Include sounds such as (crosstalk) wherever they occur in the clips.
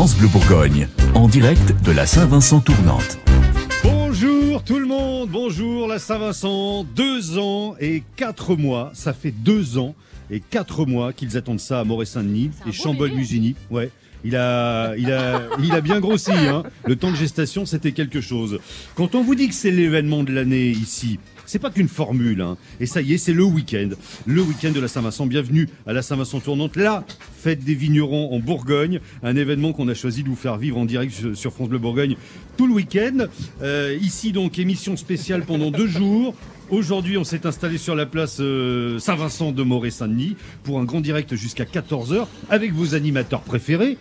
France Bleu Bourgogne, en direct de la Saint-Vincent tournante. Bonjour tout le monde, bonjour la Saint-Vincent. Deux ans et quatre mois, ça fait deux ans et quatre mois qu'ils attendent ça à Moret-Saint-Denis et Chambol-Musigny. Ouais. Il a, il a, il a bien grossi. Hein. Le temps de gestation, c'était quelque chose. Quand on vous dit que c'est l'événement de l'année ici, c'est pas qu'une formule. Hein. Et ça y est, c'est le week-end. Le week-end de la Saint-Vincent. Bienvenue à la Saint-Vincent tournante. La fête des vignerons en Bourgogne. Un événement qu'on a choisi de vous faire vivre en direct sur France Bleu Bourgogne tout le week-end. Euh, ici, donc, émission spéciale pendant deux jours. Aujourd'hui, on s'est installé sur la place euh, Saint-Vincent de Moret-Saint-Denis pour un grand direct jusqu'à 14h avec vos animateurs préférés.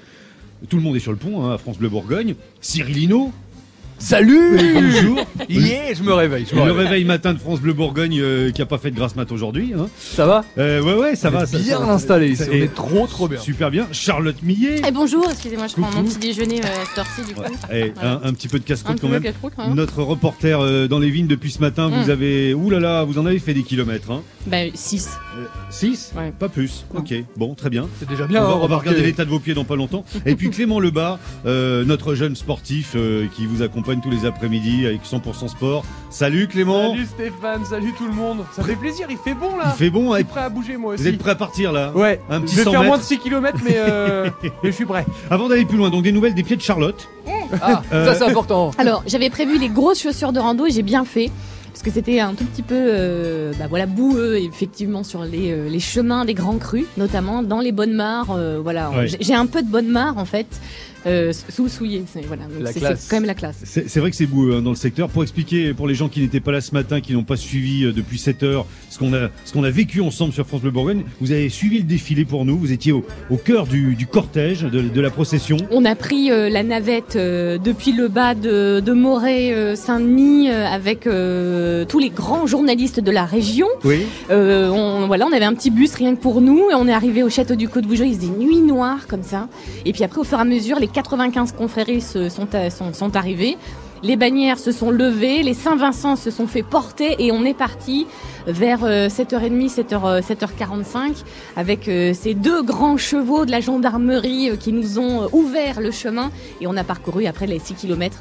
Tout le monde est sur le pont hein, à France Bleu Bourgogne. Cyril Hinault, Salut Bonjour. Yeah, je me réveille. Je me Le réveille. réveil matin de France Bleu Bourgogne euh, qui a pas fait de grasse mat aujourd'hui. Hein. Ça va Euh, ouais, ouais, ça On va. ça- bien ça- installé ici. ça- On et- est trop trop bien. Super bien. Charlotte Millet. Eh bonjour, excusez-moi, je prends Coucou. mon petit déjeuner euh, à cette heure-ci du coup. Eh, Voilà. un, un petit peu de Un casse-croûte petit quand peu même. casse-croûte, hein. Notre reporter euh, dans les vignes depuis ce matin, vous Mm. avez, ouh là là, vous en avez fait des kilomètres. Hein. Bah 6. 6 Ouais. Pas plus. Ok, bon, très bien. C'est déjà bien. on va, hein, on va regarder l'état de vos pieds dans pas longtemps. Et puis (laughs) Clément Lebas, euh, notre jeune sportif euh, qui vous accompagne tous les après-midi avec 100% sport. Salut Clément. Salut Stéphane, salut tout le monde. Ça fait plaisir, il fait bon là. Il fait bon. Je hein, suis prêt à bouger moi aussi. Vous êtes prêt à partir là Ouais, Un petit je vais 100 faire moins de mètres. 6 km mais, euh, (laughs) mais je suis prêt. Avant d'aller plus loin, donc des nouvelles des pieds de Charlotte. Ah, Euh, ça c'est important. Alors, j'avais prévu les grosses chaussures de rando et j'ai bien fait. Parce que c'était un tout petit peu euh, bah voilà, boueux, effectivement, sur les, euh, les chemins des grands crus, notamment dans les bonnes mares. euh, voilà, Ouais. J'ai- j'ai un peu de bonne mare en fait, euh, sous souillé. C'est voilà, c'est- quand même la classe. C'est vrai que c'est beau hein, dans le secteur. Pour expliquer pour les gens qui n'étaient pas là ce matin, qui n'ont pas suivi euh, depuis 7 heures ce qu'on a, ce qu'on a vécu ensemble sur France Bleu Bourgogne, vous avez suivi le défilé pour nous. Vous étiez au, au cœur du, du cortège, de, de la procession. On a pris euh, la navette euh, depuis le bas de, de Moret euh, Saint-Denis euh, avec euh, tous les grands journalistes de la région. Oui. Euh, on, voilà, on avait un petit bus rien que pour nous et on est arrivé au château du Côte Bougeot. Il faisait nuit noire comme ça. Et puis après, au fur et à mesure, les 95 confréries à- sont, sont arrivées. Les bannières se sont levées, les Saint-Vincent se sont fait porter et on est parti vers euh, 7h30, 7h, euh, 7h45 avec euh, ces deux grands chevaux de la gendarmerie euh, qui nous ont euh, ouvert le chemin et on a parcouru après les 6 km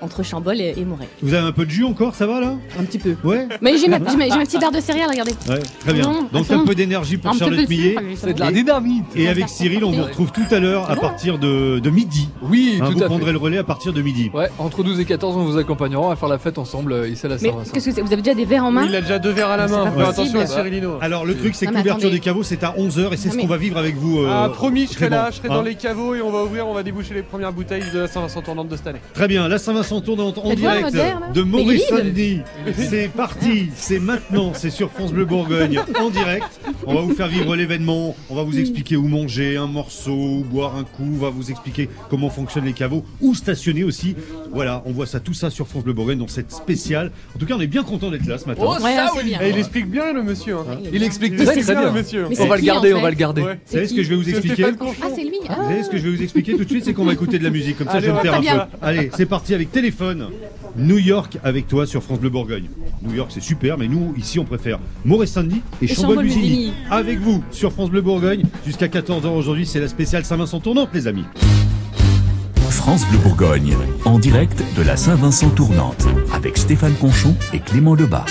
entre Chambol et, et Moret. Vous avez un peu de jus encore, ça va là? Un petit peu. Ouais? Mais j'ai (laughs) ma, j'ai ma, j'ai ma petite barre de céréales, regardez. Ouais, très bien. Non, Donc un peu d'énergie pour Un petit peu Charlotte Millet. C'est de la dynamite. Et avec Cyril, on vous retrouve tout à l'heure à partir de, de midi. Oui, Hein, tout vous à prendrez fait. le relais à partir de midi. Ouais, entre 12 et 14, on vous accompagnera. Va faire la fête ensemble ici à la Mais Saint-Vincent. qu'est-ce que c'est? Vous avez déjà des verres en main? Il a déjà deux à la main, pas faut faire possible. attention à Cyrilino. Alors le truc, c'est que l'ouverture des caveaux, c'est à 11h et c'est ce qu'on va vivre avec vous. euh, Ah, promis, je serai là, je serai Hein dans les caveaux et on va ouvrir, on va déboucher les premières bouteilles de la Saint-Vincent tournante de cette année. Très bien, la Saint-Vincent tournante en direct là. de vide. Moret-Saint-Denis. C'est parti, c'est maintenant, c'est sur France Bleu Bourgogne (laughs) en direct. On va vous faire vivre l'événement, on va vous expliquer où manger un morceau, où boire un coup, on va vous expliquer comment fonctionnent les caveaux, où stationner aussi. Voilà, on voit ça, tout ça sur France Bleu Bourgogne dans cette spéciale. En tout cas, on est bien content d'être là ce matin. Oh, ça oui bien. Et il explique bien le monsieur. Hein. Il explique très très bien, le monsieur. Mais On c'est va le qui, garder, en on va fait le garder. Ouais. Vous savez ce que je vais vous C'est expliquer Stéphane Conchon. Ah, c'est lui. Ah. Vous savez ce que je vais vous expliquer tout de suite, c'est qu'on va (laughs) écouter de la musique, comme ça Allez, je vais me taire un peu. Allez, c'est parti avec téléphone. New York avec toi sur France Bleu Bourgogne. New York c'est super, mais nous ici on préfère Moret-Saint-Denis et, Et Chambol-Musigny. Chambol-Musigny. Avec vous sur France Bleu Bourgogne jusqu'à 14h aujourd'hui, c'est la spéciale Saint-Vincent tournante les amis. France Bleu Bourgogne, en direct de la Saint-Vincent tournante, avec Stéphane Conchon et Clément Lebas.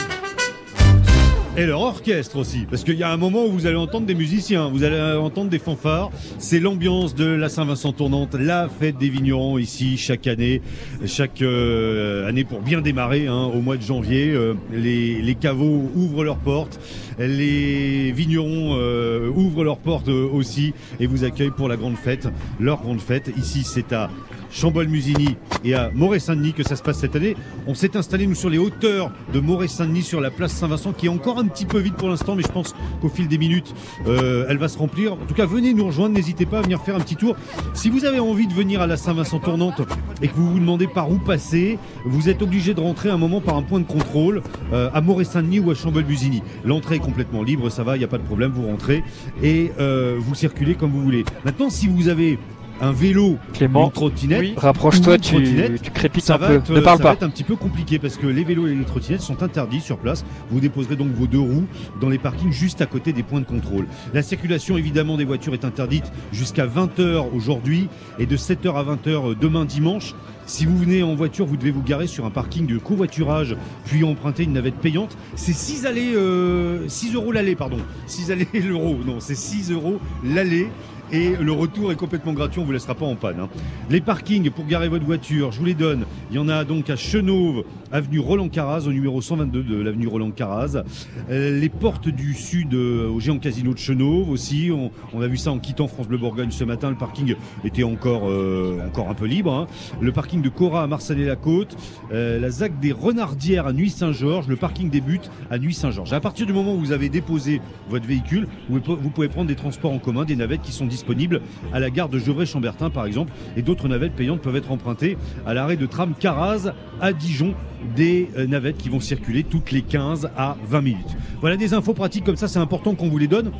Et leur orchestre aussi, parce qu'il y a un moment où vous allez entendre des musiciens, vous allez entendre des fanfares. C'est l'ambiance de la Saint-Vincent tournante, la fête des vignerons ici chaque année, chaque euh, année pour bien démarrer hein, au mois de janvier. euh, les, les caveaux ouvrent leurs portes, les vignerons euh, ouvrent leurs portes euh, aussi et vous accueillent pour la grande fête, leur grande fête. Ici, c'est à Chambol-Musigny et à Moret-Saint-Denis que ça se passe cette année. On s'est installé nous sur les hauteurs de Moret-Saint-Denis sur la place Saint-Vincent qui est encore un petit peu vide pour l'instant mais je pense qu'au fil des minutes euh, elle va se remplir. En tout cas venez nous rejoindre, n'hésitez pas à venir faire un petit tour. Si vous avez envie de venir à la Saint-Vincent tournante et que vous vous demandez par où passer, vous êtes obligé de rentrer un moment par un point de contrôle euh, à Moret-Saint-Denis ou à Chambol-Musigny. L'entrée est complètement libre, ça va, il n'y a pas de problème, vous rentrez et euh, vous circulez comme vous voulez. Maintenant si vous avez un vélo, Clément, une trottinette, Oui. rapproche-toi, tu, tu crépites ça un peu. être, ne parle ça pas. va être un petit peu compliqué parce que les vélos et les trottinettes sont interdits sur place. Vous déposerez donc vos deux roues dans les parkings juste à côté des points de contrôle. La circulation évidemment des voitures est interdite jusqu'à 20h aujourd'hui et de 7h à 20h demain dimanche. Si vous venez en voiture, vous devez vous garer sur un parking de covoiturage, puis emprunter une navette payante. C'est 6 allées, euh, 6 euros l'aller, pardon. 6 allées (laughs) l'euro. Non, c'est 6 euros l'aller. Et le retour est complètement gratuit, on vous laissera pas en panne. hein. Les parkings pour garer votre voiture, je vous les donne. Il y en a donc à Chenauve, avenue Roland Caraz, au numéro 122 de l'avenue Roland Caraz. Euh, les portes du sud euh, au géant casino de Chenauve aussi. On, a vu ça en quittant France Bleu Bourgogne ce matin. Le parking était encore, euh, encore un peu libre. hein. Le parking de Cora à Marseille-la-Côte. La ZAC des Renardières à Nuit-Saint-Georges. Le parking des Buttes à Nuit-Saint-Georges. À partir du moment où vous avez déposé votre véhicule, vous pouvez prendre des transports en commun, des navettes qui sont disponibles à la gare de Gevrey-Chambertin par exemple. Et d'autres navettes payantes peuvent être empruntées à l'arrêt de tram Caraz à Dijon. Des euh, navettes qui vont circuler toutes les 15 à 20 minutes. Voilà des infos pratiques comme ça, c'est important qu'on vous les donne.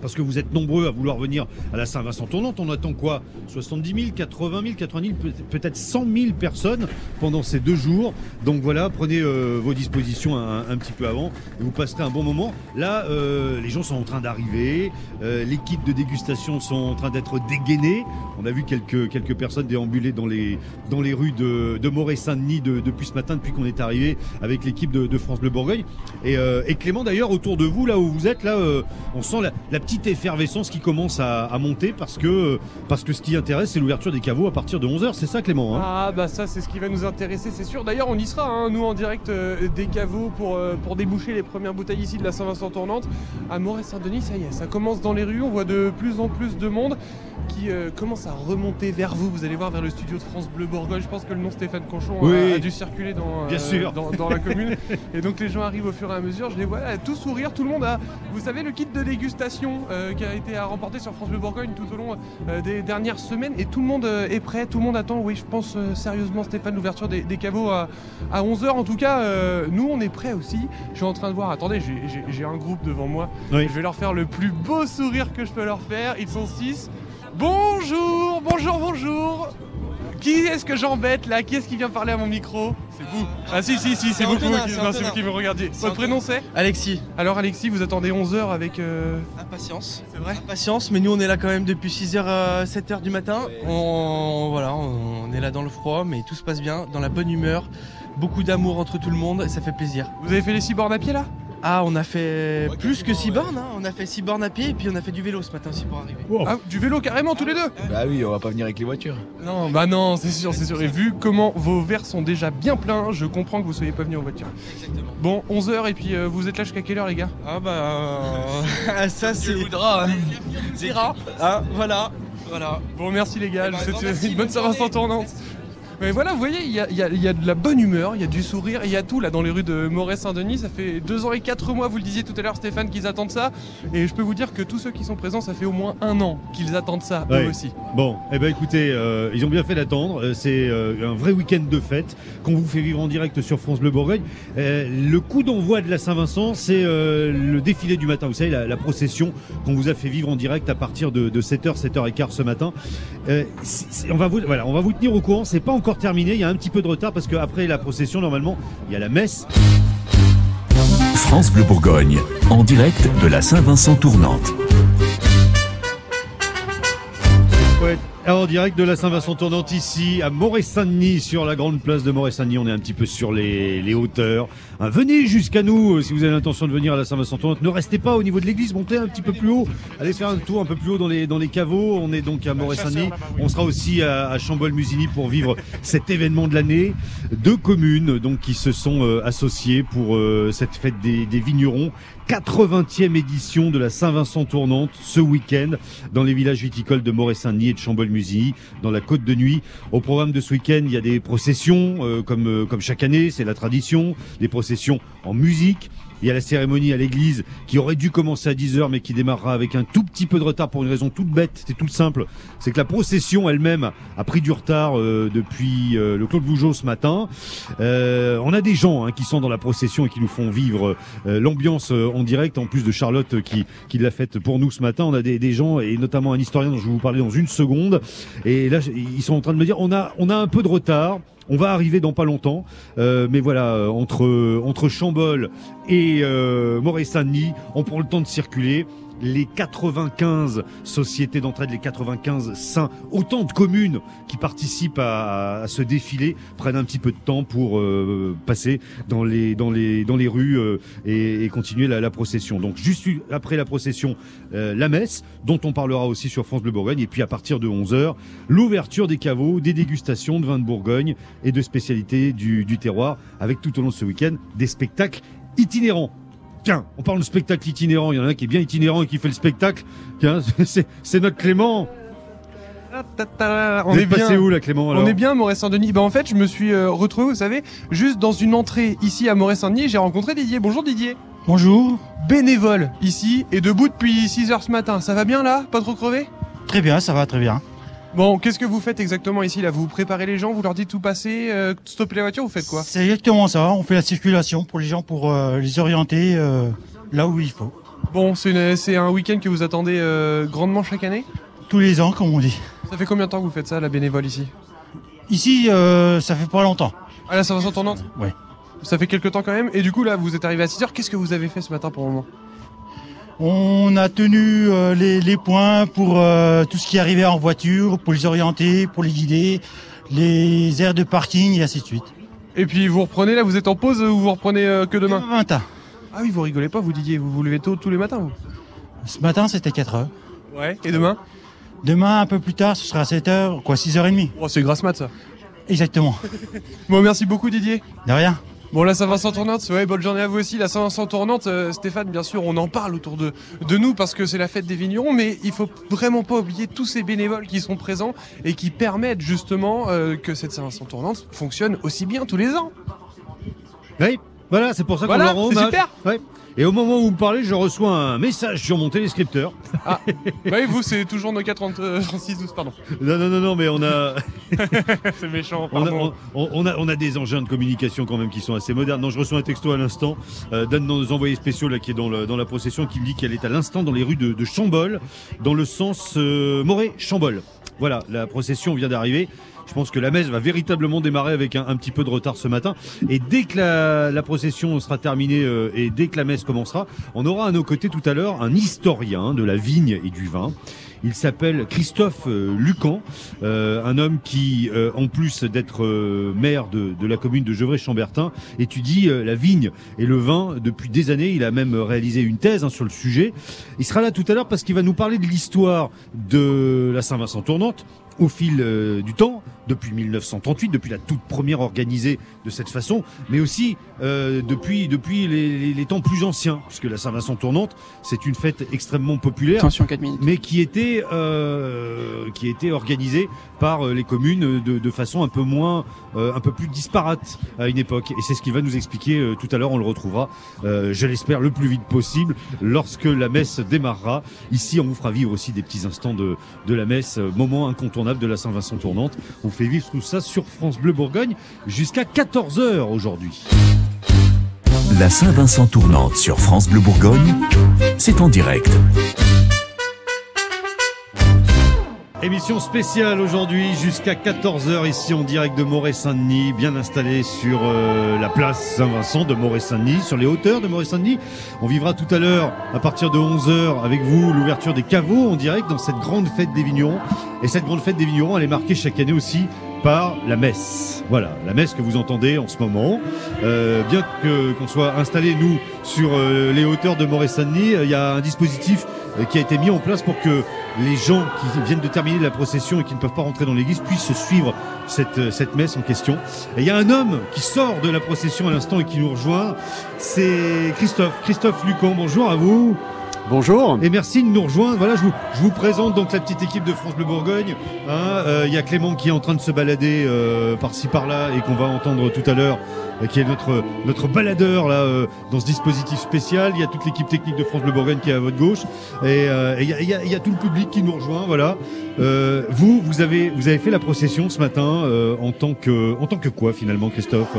Parce que vous êtes nombreux à vouloir venir à la Saint-Vincent tournante. On attend quoi? 70 000, 80 000, 80 000, peut- peut-être 100 000 personnes pendant ces deux jours. Donc voilà, prenez euh, vos dispositions un, petit peu avant et vous passerez un bon moment. Là, euh, les gens sont en train d'arriver. Euh, les kits de dégustation sont en train d'être dégainés. On a vu quelques, quelques personnes déambuler dans les, dans les rues de, de Moret-Saint-Denis de- depuis ce matin, depuis qu'on est arrivé avec l'équipe de, France Bleu Bourgogne. Et, euh, et Clément, d'ailleurs, autour de vous, là où vous êtes, là, on sent la, la petite effervescence qui commence à, monter parce que, parce que ce qui intéresse, c'est l'ouverture des caveaux à partir de 11h. C'est ça, Clément hein Ah bah ça c'est ce qui va nous intéresser c'est sûr. D'ailleurs on y sera hein, nous en direct euh, des caveaux pour, euh, pour déboucher les premières bouteilles ici de la Saint-Vincent tournante. À Moret-Saint-Denis ça y est, ça commence dans les rues, on voit de plus en plus de monde qui euh, commence à remonter vers vous. Vous allez voir vers le studio de France Bleu Bourgogne. Je pense que le nom Stéphane Conchon Oui. a, a dû circuler dans, Bien sûr. dans, dans la commune. (laughs) et donc les gens arrivent au fur et à mesure. Je les vois tout sourire, tout le monde a, vous savez, le kit de dégustation euh, qui a été à remporter sur France Bleu Bourgogne tout au long euh, des dernières semaines. Et tout le monde euh, est prêt, tout le monde attend. Oui, je pense euh, sérieusement, Stéphane, l'ouverture des, des caveaux à, à 11h. En tout cas, euh, nous, on est prêts aussi. Je suis en train de voir, attendez, j'ai- un groupe devant moi. Oui. Je vais leur faire le plus beau sourire que je peux leur faire. Ils sont 6. Bonjour, bonjour, bonjour. Qui est-ce que j'embête là? Qui est-ce qui vient parler à mon micro? C'est vous. Ah si, si, si, c'est vous, Antonin, qui- c'est non, c'est Antonin. vous qui me regardiez. Votre prénom c'est? Alexis, Alors Alexis, vous attendez 11h avec... euh, impatience. C'est vrai? Impatience, mais nous on est là quand même depuis 6h à 7h du matin. On, voilà, on est là dans le froid, mais tout se passe bien, dans la bonne humeur. Beaucoup d'amour entre tout le monde, et ça fait plaisir. Vous avez fait les 6 bornes à pied là? Ah, on a fait plus que 6 bornes, hein. on a fait 6 bornes à pied, et puis on a fait du vélo ce matin aussi pour arriver. Ah, du vélo carrément tous les deux Bah oui, on va pas venir avec les voitures. Non, bah non, c'est sûr, c'est sûr. Et vu comment vos verres sont déjà bien pleins, je comprends que vous soyez pas venus en voiture. Exactement. Bon, 11h et puis euh, vous êtes là jusqu'à quelle heure les gars? Ah bah, (laughs) ça c'est... Dira, hein, voilà, voilà. Bon, merci les gars, Eh ben, je vous souhaite merci, une bonne bonne Saint-Vincent journée. tournante. Mais voilà, vous voyez, il y a, il y a- il y a de la bonne humeur, il y a du sourire, il y a tout là dans les rues de Moret-Saint-Denis. Ça fait deux ans et quatre mois, vous le disiez tout à l'heure Stéphane, qu'ils attendent ça. Et je peux vous dire que tous ceux qui sont présents, ça fait au moins un an qu'ils attendent ça, Ouais. eux aussi. Bon, eh ben écoutez, euh, ils ont bien fait d'attendre. Euh, C'est euh, un vrai week-end de fête qu'on vous fait vivre en direct sur France Bleu Bourgogne. Euh, le coup d'envoi de la Saint-Vincent, c'est le défilé du matin. Vous savez, la, la procession qu'on vous a fait vivre en direct à partir de, de 7h, 7h15 ce matin. On va vous, voilà, on va vous tenir au courant. C'est pas encore terminé. Il y a un petit peu de retard parce qu'après la procession, normalement, il y a la messe. France Bleu Bourgogne, en direct de la Saint-Vincent tournante. Ouais. Alors, en direct de la Saint-Vincent tournante ici à Moret-Saint-Denis sur la grande place de Moret-Saint-Denis. On est un petit peu sur les, les hauteurs. Hein, venez jusqu'à nous euh, si vous avez l'intention de venir à la Saint-Vincent tournante. Ne restez pas au niveau de l'église, montez un petit peu plus haut. Allez faire un tour un peu plus haut dans les, dans les caveaux. On est donc à Moret-Saint-Denis. On sera aussi à, à Chambol-Musigny pour vivre cet événement de l'année. Deux communes donc qui se sont euh, associées pour euh, cette fête des, des vignerons. 80e édition de la Saint-Vincent tournante ce week-end dans les villages viticoles de Moret-Saint-Denis et de Chambol-Musigny, dans la Côte de Nuit. Au programme de ce week-end, il y a des processions, euh, comme, euh, comme chaque année, c'est la tradition, des processions en musique, Il y a la cérémonie à l'église qui aurait dû commencer à 10h mais qui démarrera avec un tout petit peu de retard pour une raison toute bête, c'est tout simple. C'est que la procession elle-même a pris du retard euh, depuis euh, le Claude Bougeot ce matin. Euh, on a des gens hein, qui sont dans la procession et qui nous font vivre euh, l'ambiance euh, en direct, en plus de Charlotte euh, qui, qui l'a faite pour nous ce matin. On a des, des gens et notamment un historien dont je vais vous parler dans une seconde. Et là, ils sont en train de me dire, on a, on a un peu de retard. On va arriver dans pas longtemps, euh, mais voilà, euh, entre entre Chambol et euh, on prend le temps de circuler. Les 95 sociétés d'entraide, les 95 saints, autant de communes qui participent à, ce défilé prennent un petit peu de temps pour euh, passer dans les dans les dans les rues euh, et, continuer la, procession. Donc juste après la procession, euh, la messe, dont on parlera aussi sur France Bleu Bourgogne, et puis à partir de 11 h l'ouverture des caveaux, des dégustations de vins de Bourgogne et de spécialités du terroir, avec tout au long de ce week-end des spectacles itinérants. Tiens, on parle de spectacle itinérant. Il y en a un qui est bien itinérant et qui fait le spectacle. Tiens, (laughs) c'est notre Clément. On est passé bien. où là, Clément alors On est bien à Moret-Saint-Denis. Bah en fait, je me suis euh, retrouvé, vous savez, juste dans une entrée ici à Moret-Saint-Denis. J'ai rencontré Didier. Bonjour Didier. Bonjour. Bénévole ici et debout depuis 6h ce matin. Ça va bien là? Pas trop crevé? Très bien, ça va très bien. Bon, qu'est-ce que vous faites exactement ici là? Vous préparez les gens, vous leur dites tout passer, euh, stopper la voiture, vous faites quoi? C'est exactement ça. On fait la circulation pour les gens pour euh, les orienter euh, là où il faut. Bon, c'est un week-end que vous attendez grandement chaque année? Tous les ans, comme on dit. Ça fait combien de temps que vous faites ça, la bénévole ici? Ici, ça fait pas longtemps. Ah là, ça va tournante Ouais. Ça fait quelques temps quand même? Et du coup, là, vous êtes arrivé à 6h. Qu'est-ce que vous avez fait ce matin pour le moment? On a tenu euh, les, les points pour euh, tout ce qui arrivait en voiture, pour les orienter, pour les guider, les aires de parking et ainsi de suite. Et puis vous reprenez là, vous êtes en pause ou vous reprenez euh, que demain 20 ans. Ah oui, vous rigolez pas, vous Didier, vous vous levez tôt tous les matins vous Ce matin, c'était 4 heures. Ouais. Et demain Demain, un peu plus tard, ce sera 7 heures, quoi, 6h30. Oh, c'est grasse mat ça. Exactement. Bon, merci beaucoup Didier. De rien. Bon, la Saint-Vincent tournante, ouais, bonne journée à vous aussi. La Saint-Vincent tournante, euh, Stéphane, bien sûr, on en parle autour de, de nous parce que c'est la fête des vignerons, mais il faut vraiment pas oublier tous ces bénévoles qui sont présents et qui permettent justement euh, que cette Saint-Vincent tournante fonctionne aussi bien tous les ans. Oui, voilà, c'est pour ça qu'on Voilà, leur rend hommage. super. Ouais. Et au moment où vous me parlez, je reçois un message sur mon téléscripteur. Bah oui, vous, c'est toujours Nokia 30, euh, 36 12, pardon. Non, non, non, non, mais on a, (laughs) c'est méchant, on a, pardon. on, on a, on a des engins de communication quand même qui sont assez modernes. Non, je reçois un texto à l'instant euh, d'un de nos envoyés spéciaux là qui est dans, le, dans la procession qui me dit qu'elle est à l'instant dans les rues de, de Chambol, dans le sens euh, Moret-Chambol. Voilà, la procession vient d'arriver. Je pense que la messe va véritablement démarrer avec un, petit peu de retard ce matin. Et dès que la, procession sera terminée euh, et dès que la messe commencera, on aura à nos côtés tout à l'heure un historien de la vigne et du vin. Il s'appelle Christophe euh, Lucan, euh, un homme qui, en plus d'être maire de, la commune de Gevrey-Chambertin, étudie la vigne et le vin depuis des années. Il a même réalisé une thèse hein, sur le sujet. Il sera là tout à l'heure parce qu'il va nous parler de l'histoire de la Saint-Vincent tournante au fil du temps, depuis 1938, depuis la toute première organisée de cette façon, mais aussi euh, depuis depuis les, les- les temps plus anciens, puisque la Saint-Vincent tournante, c'est une fête extrêmement populaire Attention, 4 minutes. mais qui était euh, qui était organisé par euh, les communes de, de façon un peu moins euh, un peu plus disparate à une époque. Et c'est ce qu'il va nous expliquer euh, tout à l'heure. On le retrouvera euh, je l'espère le plus vite possible lorsque la messe démarrera. Ici on vous fera vivre aussi des petits instants de, de la messe moment incontournable de la Saint-Vincent tournante. On fait vivre tout ça sur France Bleu Bourgogne jusqu'à 14h aujourd'hui La Saint-Vincent tournante sur France Bleu Bourgogne, c'est en direct. Émission spéciale aujourd'hui jusqu'à 14h ici en direct de Moret-Saint-Denis, bien installé sur euh, la place Saint-Vincent de Moret-Saint-Denis, sur les hauteurs de Moret-Saint-Denis. On vivra tout à l'heure à partir de 11h avec vous l'ouverture des caveaux en direct dans cette grande fête des vignerons. Et cette grande fête des vignerons, elle est marquée chaque année aussi par la messe. Voilà, la messe que vous entendez en ce moment. Euh, bien que qu'on soit installé nous sur euh, les hauteurs de Moret-Saint-Denis, euh, il y a un dispositif qui a été mis en place pour que les gens qui viennent de terminer la procession et qui ne peuvent pas rentrer dans l'église puissent suivre cette, euh, cette messe en question. Et il y a un homme qui sort de la procession à l'instant et qui nous rejoint. C'est Christophe. Christophe Lucan, bonjour à vous. Bonjour. Et merci de nous rejoindre. Voilà, je vous, je vous présente donc la petite équipe de France Bleu Bourgogne. Hein, euh, Il y a Clément qui est en train de se balader euh, par-ci par-là et qu'on va entendre tout à l'heure, euh, qui est notre notre baladeur là euh, dans ce dispositif spécial. Il y a toute l'équipe technique de France Bleu Bourgogne qui est à votre gauche et euh, il y, a, y a- y a tout le public qui nous rejoint. Voilà. Euh, vous, vous avez vous avez fait la procession ce matin euh, en tant que en tant que quoi finalement, Christophe?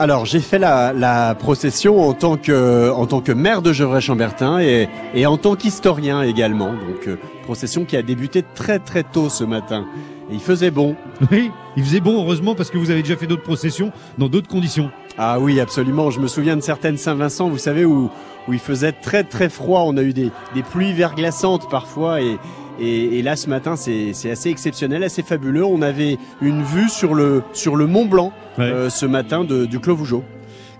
Alors j'ai fait la, la procession en tant que en tant que maire de Gevrey-Chambertin et, et en tant qu'historien également. Donc euh, procession qui a débuté très très tôt ce matin. Et il faisait bon. (laughs) Oui, il faisait bon heureusement parce que vous avez déjà fait d'autres processions dans d'autres conditions. Ah oui, absolument. Je me souviens de certaines Saint-Vincent, vous savez, où, où il faisait très très froid. On a eu des, des pluies verglaçantes parfois. Et, et, et là, ce matin, c'est assez exceptionnel, assez fabuleux. On avait une vue sur le, sur le Mont Blanc Ouais. euh, ce matin de, du Clos Vougeot.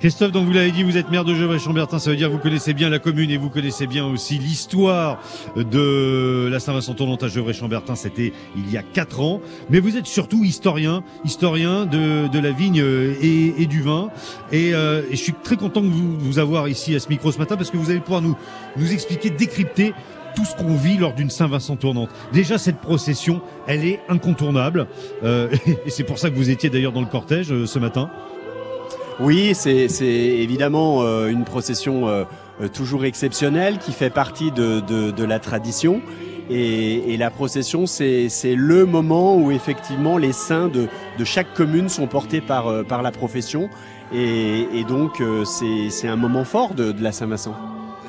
Christophe, donc vous l'avez dit, vous êtes maire de Gevrey-Chambertin, ça veut dire que vous connaissez bien la commune et vous connaissez bien aussi l'histoire de la Saint-Vincent tournante à Gevrey-Chambertin. C'était il y a quatre ans, mais vous êtes surtout historien, historien de, de la vigne et, du vin. Et, euh, et je suis très content de vous, vous avoir ici à ce micro ce matin parce que vous allez pouvoir nous nous expliquer, décrypter tout ce qu'on vit lors d'une Saint-Vincent tournante. Déjà, cette procession, elle est incontournable. Euh, (laughs) et c'est pour ça que vous étiez d'ailleurs dans le cortège euh, ce matin. Oui, c'est évidemment euh, une procession euh, euh, toujours exceptionnelle qui fait partie de, de, de la tradition. Et, et la procession, c'est le moment où effectivement les saints de, de chaque commune sont portés par, euh, par la profession. Et, et donc euh, c'est un moment fort de, de la Saint-Vincent.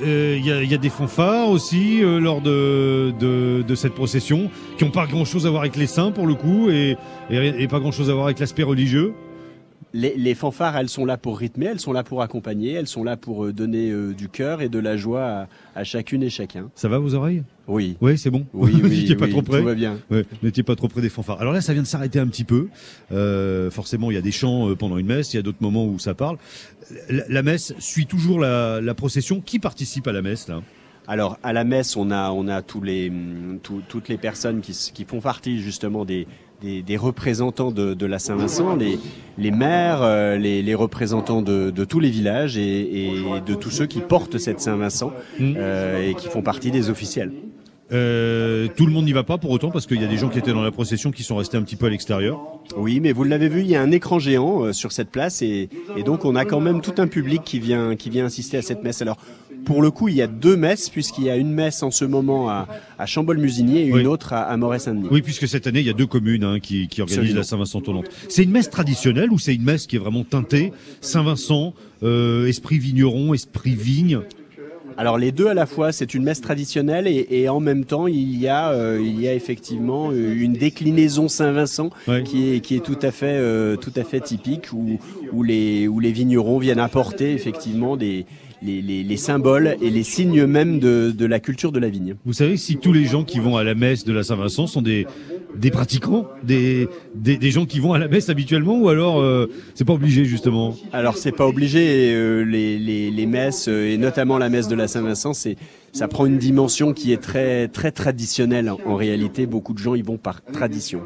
Il y, y a des fanfares aussi euh, lors de, de, de cette procession qui n'ont pas grand-chose à voir avec les saints pour le coup et, et, et pas grand-chose à voir avec l'aspect religieux. Les, les fanfares, elles sont là pour rythmer, elles sont là pour accompagner, elles sont là pour euh, donner euh, du cœur et de la joie à, à chacune et chacun. Ça va vos oreilles? Oui. Oui, c'est bon. Oui, Vous (laughs) oui, n'étiez pas oui, trop près. tout va bien. Ouais, n'étiez pas trop près des fanfares. Alors là, ça vient de s'arrêter un petit peu. Euh, forcément, il y a des chants pendant une messe, il y a d'autres moments où ça parle. La, la messe suit toujours la, la procession. Qui participe à la messe là? Alors à la messe, on a on a tous les tout- toutes les personnes qui font partie justement des des, des représentants de, de la Saint-Vincent, les les maires, euh, les, les représentants de, de tous les villages et, et de tous ceux qui portent cette Saint-Vincent Mm. euh, et qui font partie des officiels. Euh, Tout le monde n'y va pas pour autant parce qu'il y a des gens qui étaient dans la procession qui sont restés un petit peu à l'extérieur. Oui, mais vous l'avez vu, il y a un écran géant euh, sur cette place et, et donc on a quand même tout un public qui vient qui vient assister à cette messe. Alors pour le coup, il y a deux messes puisqu'il y a une messe en ce moment à, à Chambol-Musigny et Oui. une autre à, à Moret-Saint-Denis. Oui, puisque cette année, il y a deux communes hein, qui, qui organisent Absolument. la Saint-Vincent tournante. C'est une messe traditionnelle ou c'est une messe qui est vraiment teintée? Saint-Vincent, euh, esprit vigneron, esprit vigne? Alors les deux à la fois, c'est une messe traditionnelle et, et en même temps il y a euh, il y a effectivement euh, une déclinaison Saint-Vincent Ouais. qui est qui est tout à fait euh, tout à fait typique où où les où les vignerons viennent apporter effectivement des les, les, les symboles et les signes même de, de la culture de la vigne. Vous savez si tous les gens qui vont à la messe de la Saint-Vincent sont des des pratiquants, des, des des gens qui vont à la messe habituellement ou alors euh, c'est pas obligé justement? Alors c'est pas obligé euh, les, les, les messes euh, et notamment la messe de la Saint-Vincent, c'est ça prend une dimension qui est très très traditionnelle hein. en réalité. Beaucoup de gens y vont par tradition.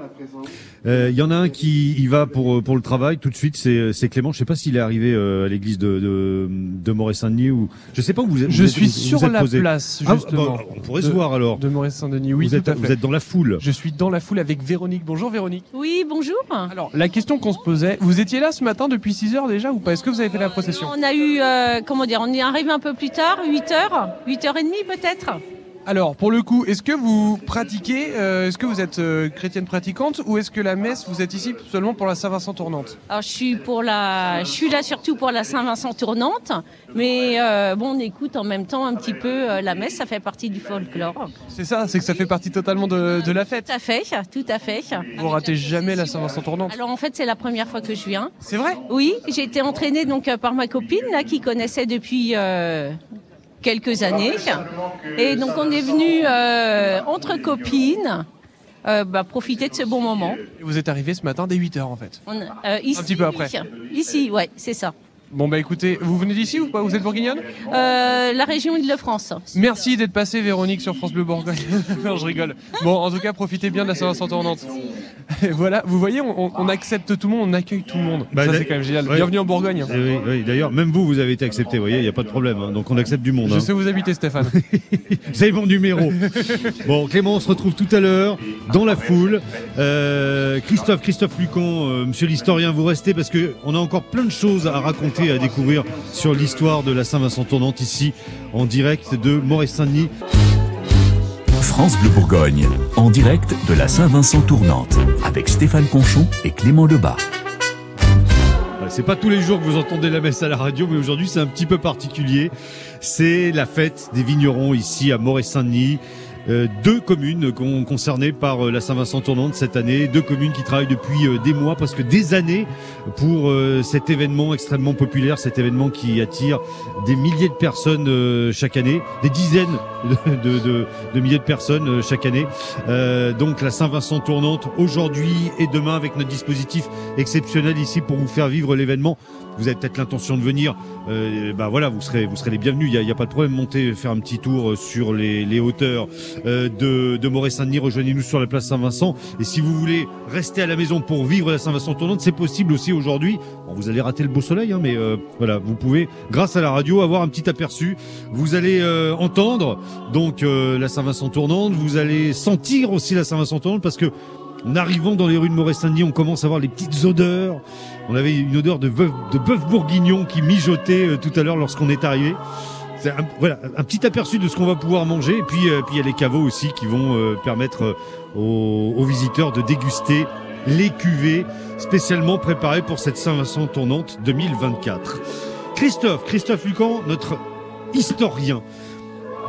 Il y en a un qui y va pour euh, pour le travail tout de suite. C'est euh, c'est Clément. Je sais pas s'il est arrivé à l'église de de, de Moret-Saint-Denis ou je sais pas où vous êtes. Je suis sur la place ah, bah, justement. On pourrait se voir alors. De Moret-Saint-Denis. Oui. Vous êtes vous êtes dans la foule. Je suis dans la foule avec Véronique. Bonjour Véronique. Oui bonjour. Alors la question qu'on se posait. Vous étiez là ce matin depuis 6 heures déjà ou pas? Est-ce que vous avez fait la procession? On a eu euh, comment dire On est arrivé un peu plus tard, 8 heures, 8 h 30 peut-être? Alors, pour le coup, est-ce que vous pratiquez, euh, est-ce que vous êtes euh, chrétienne pratiquante ou est-ce que la messe, vous êtes ici seulement pour la Saint-Vincent tournante? Alors, je suis, pour la, je suis là surtout pour la Saint-Vincent tournante, mais euh, bon, on écoute en même temps un petit peu la messe, ça fait partie du folklore. C'est ça, c'est que ça fait partie totalement de, la fête. Tout à fait, tout à fait. Vous ratez jamais la Saint-Vincent tournante? Alors, en fait, c'est la première fois que je viens. C'est vrai? Oui, j'ai été entraînée donc par ma copine là, qui connaissait depuis quelques années, et donc on est venu euh, entre copines. euh, bah, profiter de ce bon moment. Vous êtes arrivé ce matin dès 8 heures en fait. On- euh, ici, Un petit peu après. Ici, ouais, c'est ça. Bon bah écoutez, vous venez d'ici ou pas? Vous êtes bourguignonne? Euh, la région Île-de-France. Merci d'être passé Véronique sur France Bleu Bourgogne. (laughs) non, je rigole. Bon, en tout cas, profitez bien de la Saint-Vincent tournante. Voilà, vous voyez, on, accepte tout le monde, on accueille tout le monde. Bah, Ça c'est quand même génial. ouais. Bienvenue en Bourgogne. Oui, oui, D'ailleurs, même vous, vous avez été accepté, vous voyez, il n'y a pas de problème. hein. Donc on accepte du monde. Je hein. sais où vous habitez Stéphane. (laughs) Avez mon numéro. (laughs) bon, Clément, on se retrouve tout à l'heure dans la foule. Euh, Christophe, Christophe Lucan, euh, monsieur l'historien, vous restez parce que on a encore plein de choses à raconter, à découvrir sur l'histoire de la Saint-Vincent tournante ici en direct de Maurice-Saint-Denis. France Bleu Bourgogne, en direct de la Saint-Vincent tournante, avec Stéphane Conchon et Clément Lebar. Ouais, C'est pas tous les jours que vous entendez la messe à la radio, mais aujourd'hui c'est un petit peu particulier. C'est la fête des vignerons ici à Moret-Saint-Denis. Euh, deux communes con- concernées par euh, la Saint-Vincent tournante cette année, deux communes qui travaillent depuis euh, des mois, presque des années, pour cet événement extrêmement populaire, cet événement qui attire des milliers de personnes chaque année, des dizaines de, de- milliers de personnes chaque année. Donc la Saint-Vincent tournante aujourd'hui et demain avec notre dispositif exceptionnel ici pour vous faire vivre l'événement. Vous avez peut-être l'intention de venir, euh, bah voilà, vous serez vous serez les bienvenus. Il y a, pas de problème, montez faire un petit tour euh, sur les, les hauteurs euh, de, de Moret-Saint-Denis. Rejoignez-nous sur la place Saint-Vincent. Et si vous voulez rester à la maison pour vivre la Saint-Vincent tournante, c'est possible aussi aujourd'hui. Bon, vous allez rater le beau soleil, hein, mais euh, voilà, vous pouvez, grâce à la radio, avoir un petit aperçu. Vous allez euh, entendre donc euh, la Saint-Vincent tournante. Vous allez sentir aussi la Saint-Vincent tournante parce que en arrivant dans les rues de Moret-Saint-Denis, on commence à voir les petites odeurs. On avait une odeur de bœuf, de bœuf bourguignon qui mijotait euh, tout à l'heure lorsqu'on est arrivé. C'est un, voilà, un petit aperçu de ce qu'on va pouvoir manger. Et puis, euh, puis il y a les caveaux aussi qui vont euh, permettre aux, aux visiteurs de déguster les cuvées spécialement préparées pour cette Saint-Vincent tournante 2024. Christophe, Christophe Lucan, notre historien.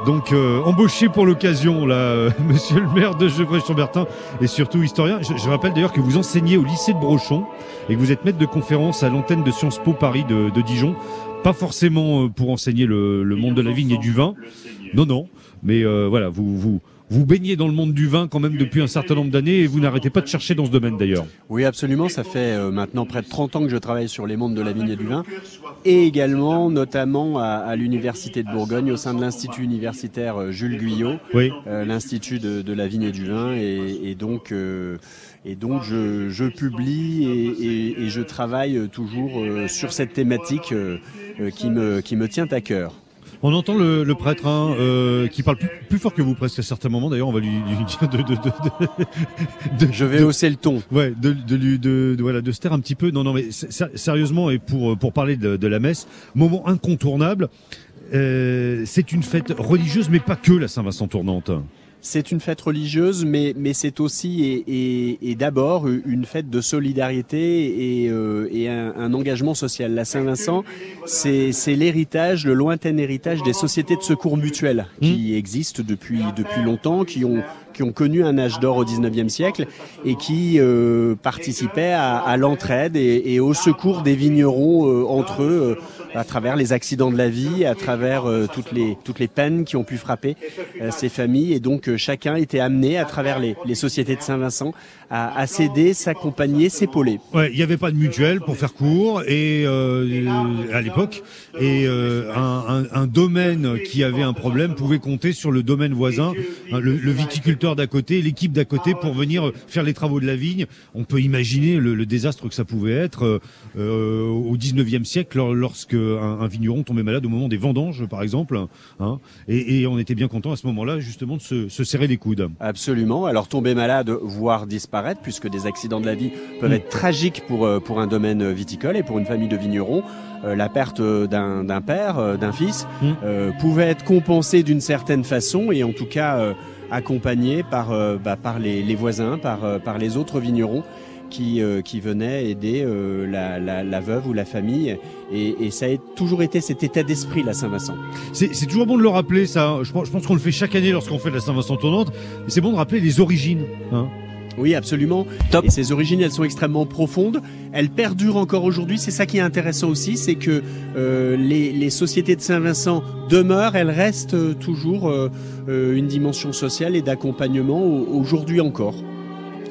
Donc euh, embauché pour l'occasion, là, euh, (laughs) Monsieur le maire de Gevrey-Chambertin et surtout historien. Je, je rappelle d'ailleurs que vous enseignez au lycée de Brochon et que vous êtes maître de conférence à l'antenne de Sciences Po Paris de, Dijon. Pas forcément euh, pour enseigner le, monde de la vigne et du vin, non, non, mais voilà, vous vous vous baignez dans le monde du vin quand même depuis un certain nombre d'années et vous n'arrêtez pas de chercher dans ce domaine d'ailleurs. Oui, absolument. Ça fait euh, maintenant près de 30 ans que je travaille sur les mondes de la vigne et du vin. Et également, notamment, à, à l'Université de Bourgogne, au sein de l'Institut universitaire euh, Jules Guyot, Oui. euh, l'Institut de, de la vigne et du vin. Et, et donc, euh, et donc je, je publie et, et- et je travaille toujours sur cette thématique qui, me, qui me tient à cœur. On entend le, le prêtre hein, euh, qui parle plus, plus fort que vous presque à certains moments. D'ailleurs, on va lui, lui dire de, de, de, de- de- Je vais hausser le ton. Ouais, de, de, lui- de, de- voilà, de se taire un petit peu. Non, non, mais sé- sé- sérieusement, et pour, pour parler de, de la messe, moment incontournable, euh, c'est une fête religieuse, mais pas que la Saint-Vincent tournante. C'est une fête religieuse, mais, mais c'est aussi et, et, et d'abord une fête de solidarité et, euh, et un, un engagement social. La Saint-Vincent, c'est c'est l'héritage, le lointain héritage des sociétés de secours mutuels qui existent depuis, depuis longtemps, qui ont, qui ont connu un âge d'or au 19e siècle et qui euh, participaient à, à l'entraide et, et au secours des vignerons euh, entre eux euh, à travers les accidents de la vie, à travers euh, toutes les toutes les peines qui ont pu frapper euh, ces familles et donc euh, chacun était amené à travers les, les sociétés de Saint-Vincent à, à s'aider, s'accompagner, s'épauler. Ouais, il n'y avait pas de mutuelle pour faire court et à l'époque et un, un, domaine qui avait un problème pouvait compter sur le domaine voisin, hein, le, viticulteur d'à côté, l'équipe d'à côté pour venir faire les travaux de la vigne. On peut imaginer le, le désastre que ça pouvait être au 19e siècle lor- lorsque un, un vigneron tombait malade au moment des vendanges par exemple, hein, et, et on était bien content à ce moment-là justement de se, se serrer les coudes. Absolument. Alors tomber malade, voire disparaître, puisque des accidents de la vie peuvent être tragiques pour euh, pour un domaine viticole et pour une famille de vignerons. Euh, la perte d'un père, euh, d'un fils, Mm. euh, pouvait être compensée d'une certaine façon et en tout cas euh, accompagnée par bah, par les, les voisins, par par les autres vignerons qui euh, qui venaient aider euh, la, la la veuve ou la famille et, et ça a toujours été cet état d'esprit la Saint-Vincent. C'est toujours bon de le rappeler ça. Je pense, je pense qu'on le fait chaque année lorsqu'on fait la Saint-Vincent tournante. Mais c'est bon de rappeler les origines. Hein. Oui, absolument. Et ces origines, elles sont extrêmement profondes. Elles perdurent encore aujourd'hui. C'est ça qui est intéressant aussi, c'est que euh, les, les sociétés de Saint-Vincent demeurent, elles restent euh, toujours euh, une dimension sociale et d'accompagnement au- aujourd'hui encore.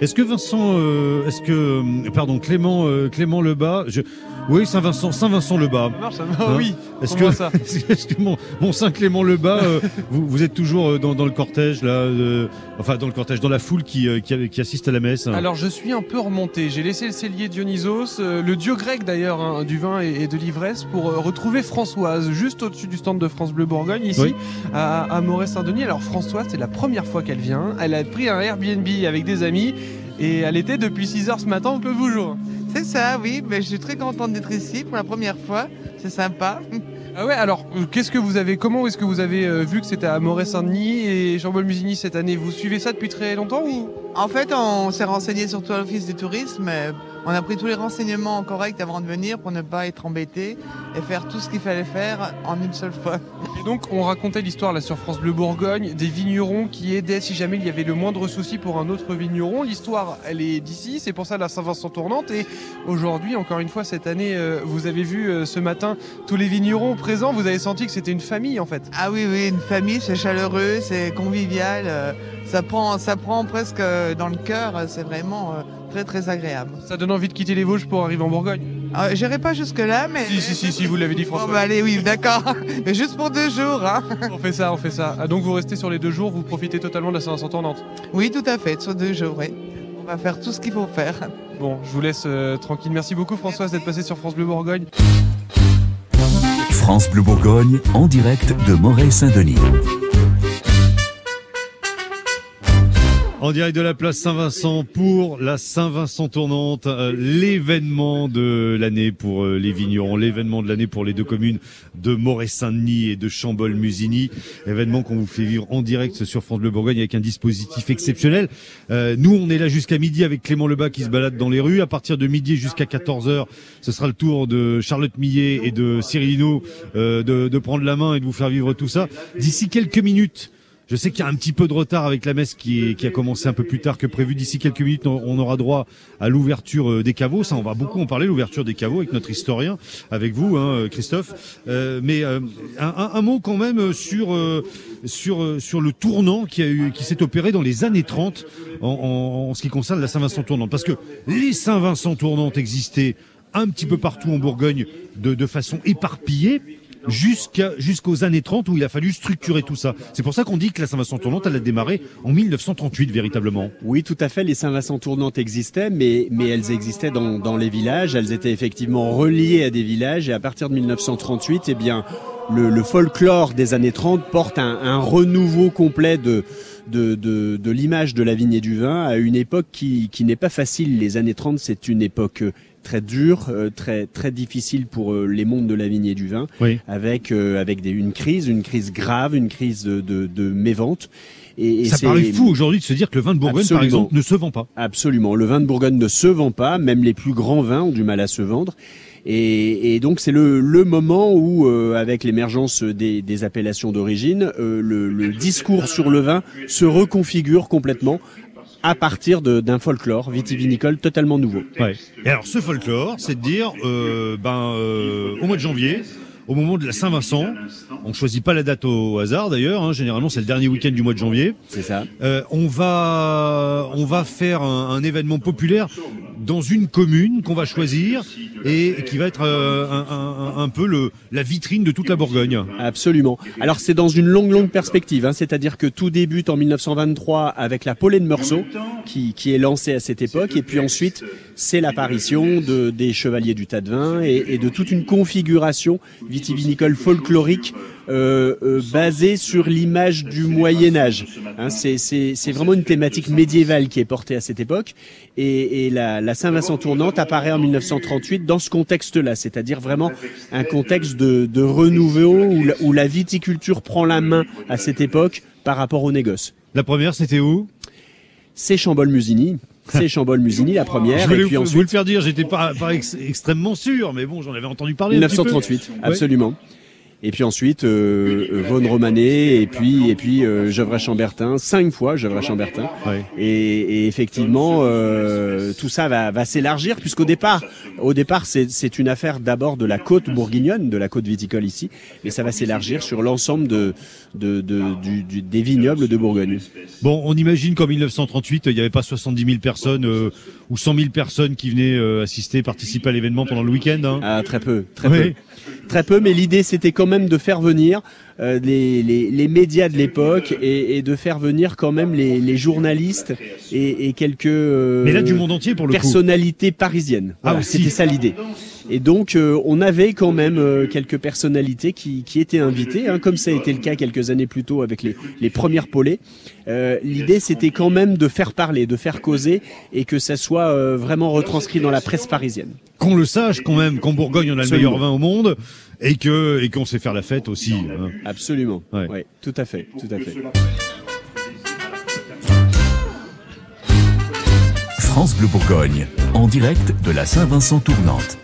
Est-ce que Vincent, euh, est-ce que, euh, pardon, Clément, euh, Clément Lebas, je, oui, Saint-Vincent, Saint-Vincent Lebas. Ça marche, ça Hein oui. Est-ce que, ça (laughs) est-ce que mon, mon Saint Clément Lebas, euh, vous, vous êtes toujours euh, dans, dans le cortège là, euh, enfin dans le cortège, dans la foule qui, euh, qui, qui assiste à la messe. Alors je suis un peu remonté. J'ai laissé le cellier Dionysos, euh, le dieu grec d'ailleurs hein, du vin et, et de l'ivresse, pour retrouver Françoise juste au-dessus du stand de France Bleu Bourgogne ici Oui. à, à Moret-Saint-Denis. Alors Françoise, c'est la première fois qu'elle vient. Elle a pris un Airbnb avec des amis et elle était depuis 6 heures ce matin au peu vous jour. C'est ça, oui, mais je suis très contente d'être ici pour la première fois. C'est sympa. Ah ouais, alors euh, qu'est-ce que vous avez, comment est-ce que vous avez euh, vu que c'était à Moret-Saint-Denis et Chambol-Musigny cette année? Vous suivez ça depuis très longtemps ou? En fait, on s'est renseigné surtout à l'Office du tourisme. mais On a pris tous les renseignements corrects avant de venir pour ne pas être embêté et faire tout ce qu'il fallait faire en une seule fois. Et donc, on racontait l'histoire là sur France Bleu Bourgogne des vignerons qui aidaient si jamais il y avait le moindre souci pour un autre vigneron. L'histoire, elle est d'ici, c'est pour ça la Saint-Vincent tournante. Et aujourd'hui, encore une fois, cette année, euh, vous avez vu euh, ce matin tous les vignerons présents. Vous avez senti que c'était une famille en fait. Ah oui, oui, une famille, c'est chaleureux, c'est convivial. Ça prend, ça prend presque euh, dans le cœur. euh, C'est vraiment euh, très, très agréable. Ça donne envie de quitter les Vosges pour arriver en Bourgogne. Ah, J'irai pas jusque-là, mais... Si, si, si, si, vous l'avez dit, Bon, François. bah, allez, oui, d'accord. (laughs) Mais juste pour deux jours, hein. On fait ça, on fait ça. Ah, donc, vous restez sur les deux jours, vous profitez totalement de la Saint-Vincent tournante. Oui, tout à fait, sur deux jours, oui. On va faire tout ce qu'il faut faire. Bon, je vous laisse euh, tranquille. Merci beaucoup, Françoise, d'être passée sur France Bleu Bourgogne. France Bleu Bourgogne, en direct de Moret-Saint-Denis. En direct de la place Saint-Vincent pour la Saint-Vincent tournante, euh, l'événement de l'année pour euh, les vignerons, l'événement de l'année pour les deux communes de Moret-Saint-Denis et de Chambol-Musigny. Événement qu'on vous fait vivre en direct sur France Bleu Bourgogne avec un dispositif exceptionnel. Euh, nous, on est là jusqu'à midi avec Clément Lebas qui se balade dans les rues. À partir de midi jusqu'à 14h, ce sera le tour de Charlotte Millet et de Cyril Hinault euh, de, de prendre la main et de vous faire vivre tout ça. D'ici quelques minutes, je sais qu'il y a un petit peu de retard avec la messe qui, qui a commencé un peu plus tard que prévu. D'ici quelques minutes, on aura droit à l'ouverture euh, des caveaux. Ça, on va beaucoup en parler, l'ouverture des caveaux avec notre historien, avec vous, hein, Christophe. Euh, mais euh, un, un- mot quand même sur euh, sur euh, sur le tournant qui a eu, qui s'est opéré dans les années 30 en, en- en ce qui concerne la Saint-Vincent tournante, parce que les Saint-Vincent tournantes existaient un petit peu partout en Bourgogne de, de façon éparpillée jusqu'aux années 30 où il a fallu structurer tout ça. C'est pour ça qu'on dit que la Saint-Vincent tournante elle a démarré en 1938 véritablement. Oui, tout à fait. Les Saint-Vincent tournantes existaient, mais, mais elles existaient dans, dans les villages. Elles étaient effectivement reliées à des villages. Et à partir de 1938, eh bien, le, le folklore des années 30 porte un, un renouveau complet de, de, de, de l'image de la vigne et du vin à une époque qui, qui n'est pas facile. Les années 30, c'est une époque très dure, euh, très très difficile pour euh, les mondes de la vigne et du vin, Oui. avec euh, avec des, une crise, une crise grave, une crise de, de, de mévente. Et, et ça paraît fou aujourd'hui de se dire que le vin de Bourgogne par exemple ne se vend pas. Absolument. Le vin de Bourgogne ne se vend pas. Même les plus grands vins ont du mal à se vendre. Et, et donc c'est le, le moment où, euh, avec l'émergence des, des appellations d'origine, euh, le, le discours sur le vin se reconfigure complètement à partir de- d'un folklore vitivinicole totalement nouveau. Ouais. Et alors ce folklore, c'est de dire, euh, ben euh, au mois de janvier, au moment de la Saint-Vincent, on choisit pas la date au hasard d'ailleurs. Hein, généralement c'est le dernier week-end du mois de janvier. C'est ça. Euh, on va on va faire un, un événement populaire dans une commune qu'on va choisir et qui va être euh, un, peu la vitrine de toute la Bourgogne. Absolument. Alors c'est dans une longue longue perspective, hein, c'est-à-dire que tout débute en 1923 avec la Paulée de Meursault qui, qui est lancée à cette époque, et puis ensuite c'est l'apparition de, des chevaliers du tas de vin et, de toute une configuration vitivinicole folklorique basée sur l'image du Moyen Âge. Hein, c'est, c'est, c'est vraiment une thématique médiévale qui est portée à cette époque, et, et la, la Saint-Vincent tournante apparaît en 1938 dans ce contexte-là, c'est-à-dire vraiment un contexte de, de renouveau où la, où la viticulture prend la main à cette époque par rapport au négoce. La première c'était où? C'est Chambol-Musigny. C'est Chambol-Musigny la première. Je voulais et vous, puis vous ensuite, le faire dire, j'étais pas, pas ex- extrêmement sûr, mais bon, j'en avais entendu parler. un petit peu. 1938, Ouais. Et puis ensuite, euh, euh, Vaughan Romané, et puis et puis euh, Gevrey-Chambertin, cinq fois Gevrey-Chambertin. Et, et effectivement, euh, tout ça va, va s'élargir, puisqu'au départ, au départ, c'est une affaire d'abord de la côte bourguignonne, de la côte viticole ici, mais ça va s'élargir sur l'ensemble de, de, de- du- du- des vignobles de Bourgogne. Bon, on imagine qu'en 1938, il n'y avait pas 70 000 personnes euh, ou 100 000 personnes qui venaient assister, participer à l'événement pendant le week-end. Hein. Ah, très peu, très Oui. peu. Très peu, mais l'idée c'était quand même de faire venir euh, les, les, les médias de l'époque et, et de faire venir quand même les, les journalistes et, et quelques euh, Mais là, du monde entier pour le coup. personnalités parisiennes. Ah, Voilà. C'était ça l'idée. Et donc euh, on avait quand même euh, quelques personnalités qui, qui étaient invitées, hein, comme ça a été le cas quelques années plus tôt avec les, les premières polées. Euh, l'idée c'était quand même de faire parler, de faire causer et que ça soit euh, vraiment retranscrit dans la presse parisienne. Qu'on le sache quand même, qu'en Bourgogne, on a le Absolument. meilleur vin au monde et que et qu'on sait faire la fête aussi. hein. Absolument. Ouais. Ouais, tout à fait, tout à fait. France Bleu Bourgogne, en direct de la Saint-Vincent tournante.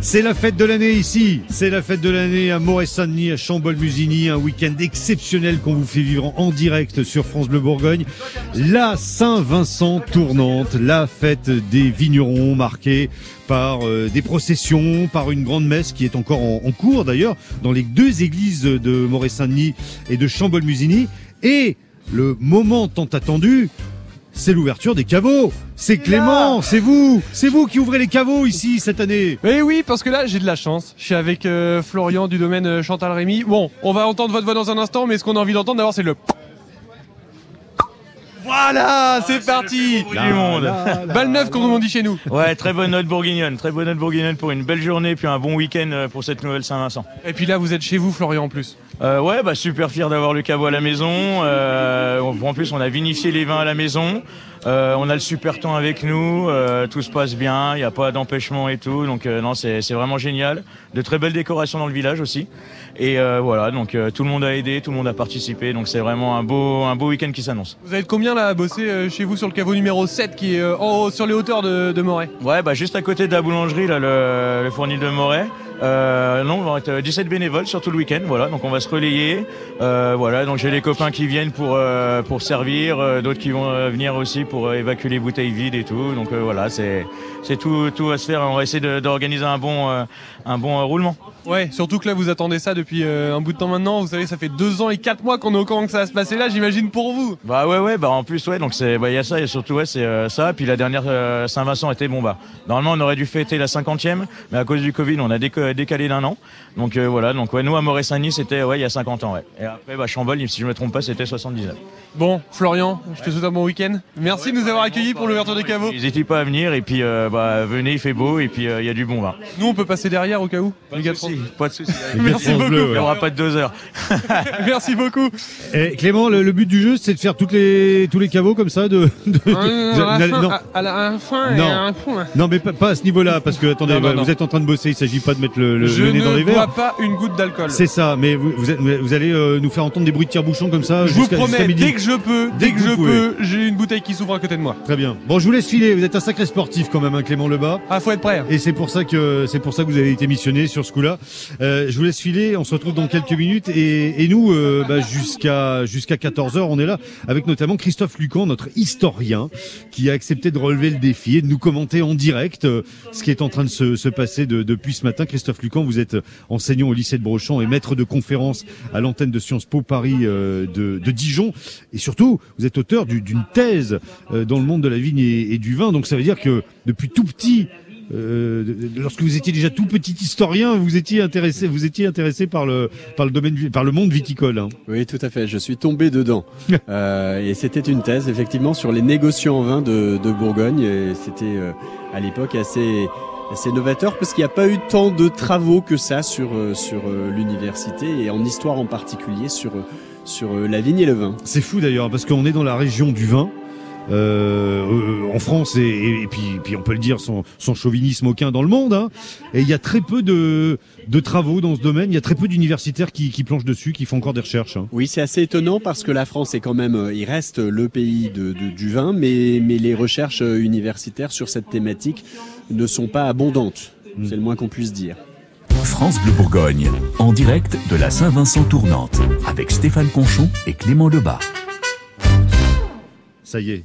C'est la fête de l'année ici. C'est la fête de l'année à Moret-Saint-Denis, à Chambol-Musigny. Un week-end exceptionnel qu'on vous fait vivre en direct sur France Bleu Bourgogne. La Saint-Vincent tournante, la fête des vignerons marquée par euh, des processions, par une grande messe qui est encore en, cours d'ailleurs dans les deux églises de Moret-Saint-Denis et de Chambol-Musigny. Et le moment tant attendu, c'est l'ouverture des caveaux. C'est Clément, c'est vous, c'est vous qui ouvrez les caveaux ici cette année. Eh oui, parce que là, j'ai de la chance. Je suis avec euh, Florian du domaine euh, Chantal Rémy. Bon, on va entendre votre voix dans un instant, mais ce qu'on a envie d'entendre d'abord, c'est le. Voilà, c'est parti du monde. Balle neuve, comme on dit chez nous. Ouais, très bonne note bourguignonne, très bonne note bourguignonne pour une belle journée puis un bon week-end euh, pour cette nouvelle Saint-Vincent. Et puis là, vous êtes chez vous, Florian, en plus. Euh, ouais, bah super fier d'avoir le caveau à la maison. Euh, en plus, on a vinifié les vins à la maison. Euh, on a le super temps avec nous. euh, tout se passe bien. Il n'y a pas d'empêchement et tout. Donc euh, non, c'est vraiment génial. De très belles décorations dans le village aussi. Et euh, voilà, donc euh, tout le monde a aidé, tout le monde a participé. Donc c'est vraiment un beau un beau week-end qui s'annonce. Vous êtes combien là à bosser euh, chez vous sur le caveau numéro 7 qui est euh, en haut, sur les hauteurs de, de Moret Ouais, bah juste à côté de la boulangerie, là, le, le fournil de Moret. Euh, non, on va être 17 bénévoles sur tout le week-end, voilà. Donc on va se relayer, euh, voilà. Donc j'ai les copains qui viennent pour euh, pour servir, euh, d'autres qui vont euh, venir aussi pour euh, évacuer les bouteilles vides et tout. Donc euh, voilà, c'est c'est tout tout à se faire. On va essayer d'organiser un bon euh, un bon euh, roulement. Ouais, surtout que là, vous attendez ça depuis euh, un bout de temps maintenant. Vous savez, ça fait deux ans et quatre mois qu'on est au courant que ça va se passer là, j'imagine pour vous. Bah ouais ouais bah en plus ouais donc c'est bah il y a ça et surtout ouais c'est euh, ça puis la dernière euh, Saint-Vincent était bon bah normalement on aurait dû fêter la 50e mais à cause du Covid on a déco- décalé d'un an donc euh, voilà donc ouais nous à Moret-Saint-Denis c'était ouais il y a 50 ans ouais et après bah Chambol si je me trompe pas c'était 79 Bon, Florian, je te souhaite un bon week-end. Merci de nous avoir accueillis pour l'ouverture des caveaux. n'hésitez pas à venir et puis euh, bah venez il fait beau et puis euh, il y a du bon vin Nous, on peut passer derrière au cas où. pas de pas (laughs) Merci beaucoup. il y aura pas de deux heures (laughs) Merci beaucoup. Et Clément, le, le but du jeu, c'est de faire toutes les, tous les caveaux comme ça. De, de- de- à, la vous- fin, non, à- à la fin et Non. à un point. non, mais pas, pas à ce niveau-là, parce que attendez, Non, non, vous non. êtes en train de bosser. Il s'agit pas de mettre le, le- Je le nez dans les ne bois pas une goutte d'alcool. C'est ça, mais vous, vous, êtes- vous allez euh, nous faire entendre des bruits de tire-bouchon comme ça. Je vous promets, midi. dès que je peux, Dès dès, que je pouvez. peux, j'ai une bouteille qui s'ouvre à côté de moi. Très bien. Bon, je vous laisse filer. Vous êtes un sacré sportif quand même, hein, Clément Lebas. Ah, faut être prêt. Et c'est pour ça que c'est pour ça que vous avez été missionné sur ce coup-là. Euh, je vous laisse filer. On se retrouve dans quelques minutes et, et nous, euh, bah, jusqu'à jusqu'à 14 h on est là avec notamment Christophe Lucan, notre historien, qui a accepté de relever le défi et de nous commenter en direct euh, ce qui est en train de se, se passer de- depuis ce matin. Christophe Lucan, vous êtes enseignant au lycée de Brochamp et maître de conférence à l'antenne de Sciences Po Paris euh, de, de Dijon. Et surtout, vous êtes auteur du- d'une thèse euh, dans le monde de la vigne et, et du vin. Donc ça veut dire que depuis tout petit, euh, lorsque vous étiez déjà tout petit historien, vous étiez intéressé, vous étiez intéressé par le par le domaine, par le monde viticole. hein. Oui, tout à fait. Je suis tombé dedans. (laughs) Euh, et c'était une thèse, effectivement, sur les négociants en vin de, de Bourgogne. Et c'était euh, à l'époque assez, assez novateur parce qu'il n'y a pas eu tant de travaux que ça sur, euh, sur euh, l'université et en histoire en particulier sur, euh, sur la vigne et le vin. C'est fou d'ailleurs parce qu'on est dans la région du vin. Euh, euh, en France et, et- et puis, puis on peut le dire sans, sans chauvinisme aucun dans le monde. hein. Et il y a très peu de, de travaux dans ce domaine. Il y a très peu d'universitaires qui, qui planchent dessus, qui font encore des recherches. hein. Oui, c'est assez étonnant parce que la France est quand même, euh, il reste le pays de, de- du vin, mais, mais les recherches universitaires sur cette thématique ne sont pas abondantes. C'est le moins qu'on puisse dire. France Bleu Bourgogne, en direct de la Saint-Vincent tournante, avec Stéphane Conchon et Clément Lebas. Ça y est,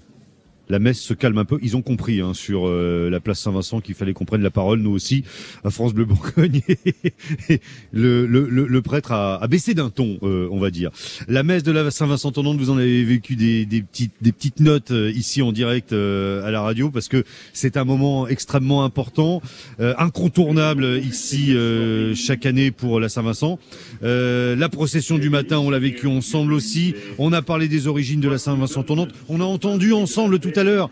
la messe se calme un peu. Ils ont compris hein, sur euh, la place Saint-Vincent qu'il fallait qu'on prenne la parole, nous aussi, à France Bleu Bourgogne. (laughs) le, le, le, le, prêtre a, a baissé d'un ton, euh, on va dire. La messe de la Saint-Vincent tournante, vous en avez vécu des, des, petites, des petites notes euh, ici en direct à la radio, parce que c'est un moment extrêmement important, incontournable ici chaque année pour la Saint-Vincent. la procession du matin, on l'a vécu ensemble aussi. On a parlé des origines de la Saint-Vincent tournante. On a entendu ensemble tout à l'heure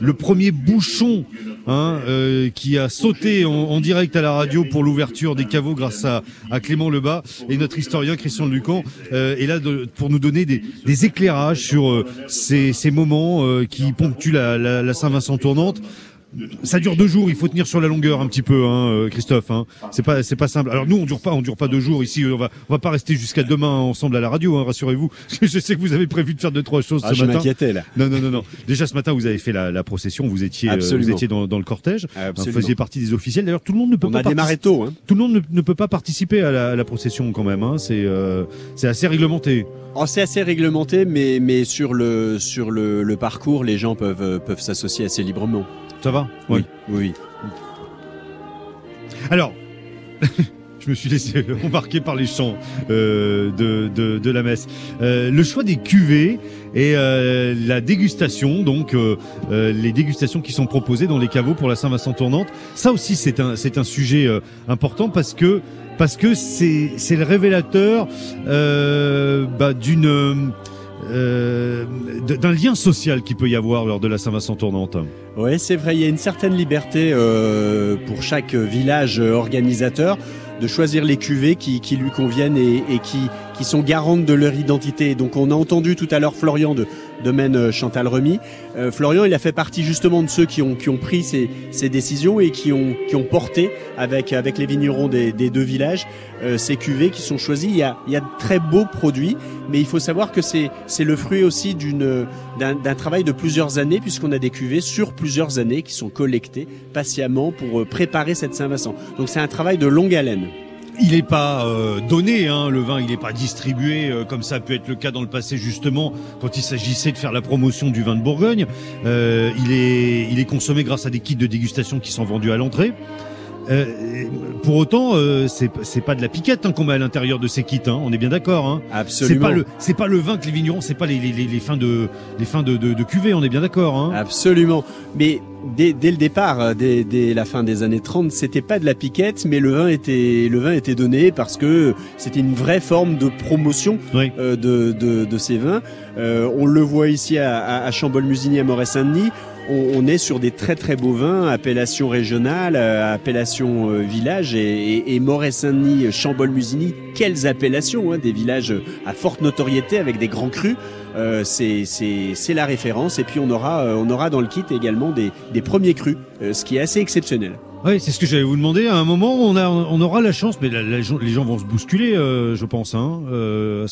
le premier bouchon hein, euh, qui a sauté en, direct à la radio pour l'ouverture des caveaux grâce à, Clément Lebas et notre historien Christian Lucan euh, est là pour nous donner des, éclairages sur euh, ces, moments qui ponctuent la Saint-Vincent tournante ça dure deux jours, il faut tenir sur la longueur un petit peu, hein, euh, Christophe. Hein. C'est pas, c'est pas simple. Alors nous, on dure pas, on dure pas deux jours ici. On va, on va pas rester jusqu'à demain ensemble à la radio, hein, rassurez-vous. (laughs) Je sais que vous avez prévu de faire deux trois choses ah, ce matin. m'inquiétais là. Non, non, non, non. Déjà ce matin, vous avez fait la, la procession, vous étiez, euh, vous étiez dans, dans, le cortège, vous faisiez partie des officiels. D'ailleurs, tout le monde ne peut on pas. a démarré tôt. Hein. Tout le monde ne, peut pas participer à la, la procession quand même. Hein. C'est, euh, c'est assez réglementé. Oh, c'est assez réglementé, mais mais sur le sur le, le parcours, les gens peuvent peuvent s'associer assez librement. Ça va Oui, oui. Alors, (laughs) je me suis laissé (laughs) embarquer par les chants euh, de, de, de, la messe. Euh, le choix des cuvées et euh, la dégustation, donc les dégustations qui sont proposées dans les caveaux pour la Saint-Vincent tournante, ça aussi c'est un c'est un sujet important parce que parce que c'est c'est le révélateur bah, d'une euh, d'un lien social qui peut y avoir lors de la Saint-Vincent tournante. Oui, c'est vrai, il y a une certaine liberté euh, pour chaque village organisateur de choisir les cuvées qui, lui conviennent et, et qui, qui sont garantes de leur identité. Donc on a entendu tout à l'heure Florian de domaine euh, Chantal Remy. Euh, Florian, il a fait partie justement de ceux qui ont, qui ont pris ces, ces décisions et qui ont, qui ont porté avec, avec les vignerons des, des deux villages euh, ces cuvées qui sont choisies. Il y, a, il y a de très beaux produits, mais il faut savoir que c'est, le fruit aussi d'un, d'un travail de plusieurs années puisqu'on a des cuvées sur plusieurs années qui sont collectées patiemment pour préparer cette Saint-Vincent. Donc c'est un travail de longue haleine il n'est pas euh, donné, hein, le vin, il n'est pas distribué euh, comme ça a pu être le cas dans le passé justement quand il s'agissait de faire la promotion du vin de Bourgogne. Euh, il est il est consommé grâce à des kits de dégustation qui sont vendus à l'entrée. Euh, pour autant, euh, c'est pas de la piquette hein, qu'on met à l'intérieur de ces kits. Hein, on est bien d'accord. Hein. Absolument. C'est pas le c'est pas le vin que les vignerons, c'est pas les, les, les, fins de les fins de, de, de cuvée. On est bien d'accord. Hein. Absolument. Mais dès, dès le départ, euh, dès, dès, la fin des années 30, c'était pas de la piquette, mais le vin était le vin était donné parce que c'était une vraie forme de promotion euh, de, de, de, ces vins. Euh, on le voit ici à, à, à Chambol-Musigny, à Moret-Saint-Denis on, est sur des très très beaux vins, appellation régionale, euh, appellation euh, village et, et, et Saint-Denis, Chambol-Musigny, quelles appellations, hein, des villages à forte notoriété avec des grands crus. Euh, c'est la référence et puis on aura euh, on aura dans le kit également des, des premiers crus, ce qui est assez exceptionnel. Oui, c'est ce que j'allais vous demander. À un moment, on, a, on aura la chance, mais les gens vont se bousculer, euh, je pense. Hein. Euh,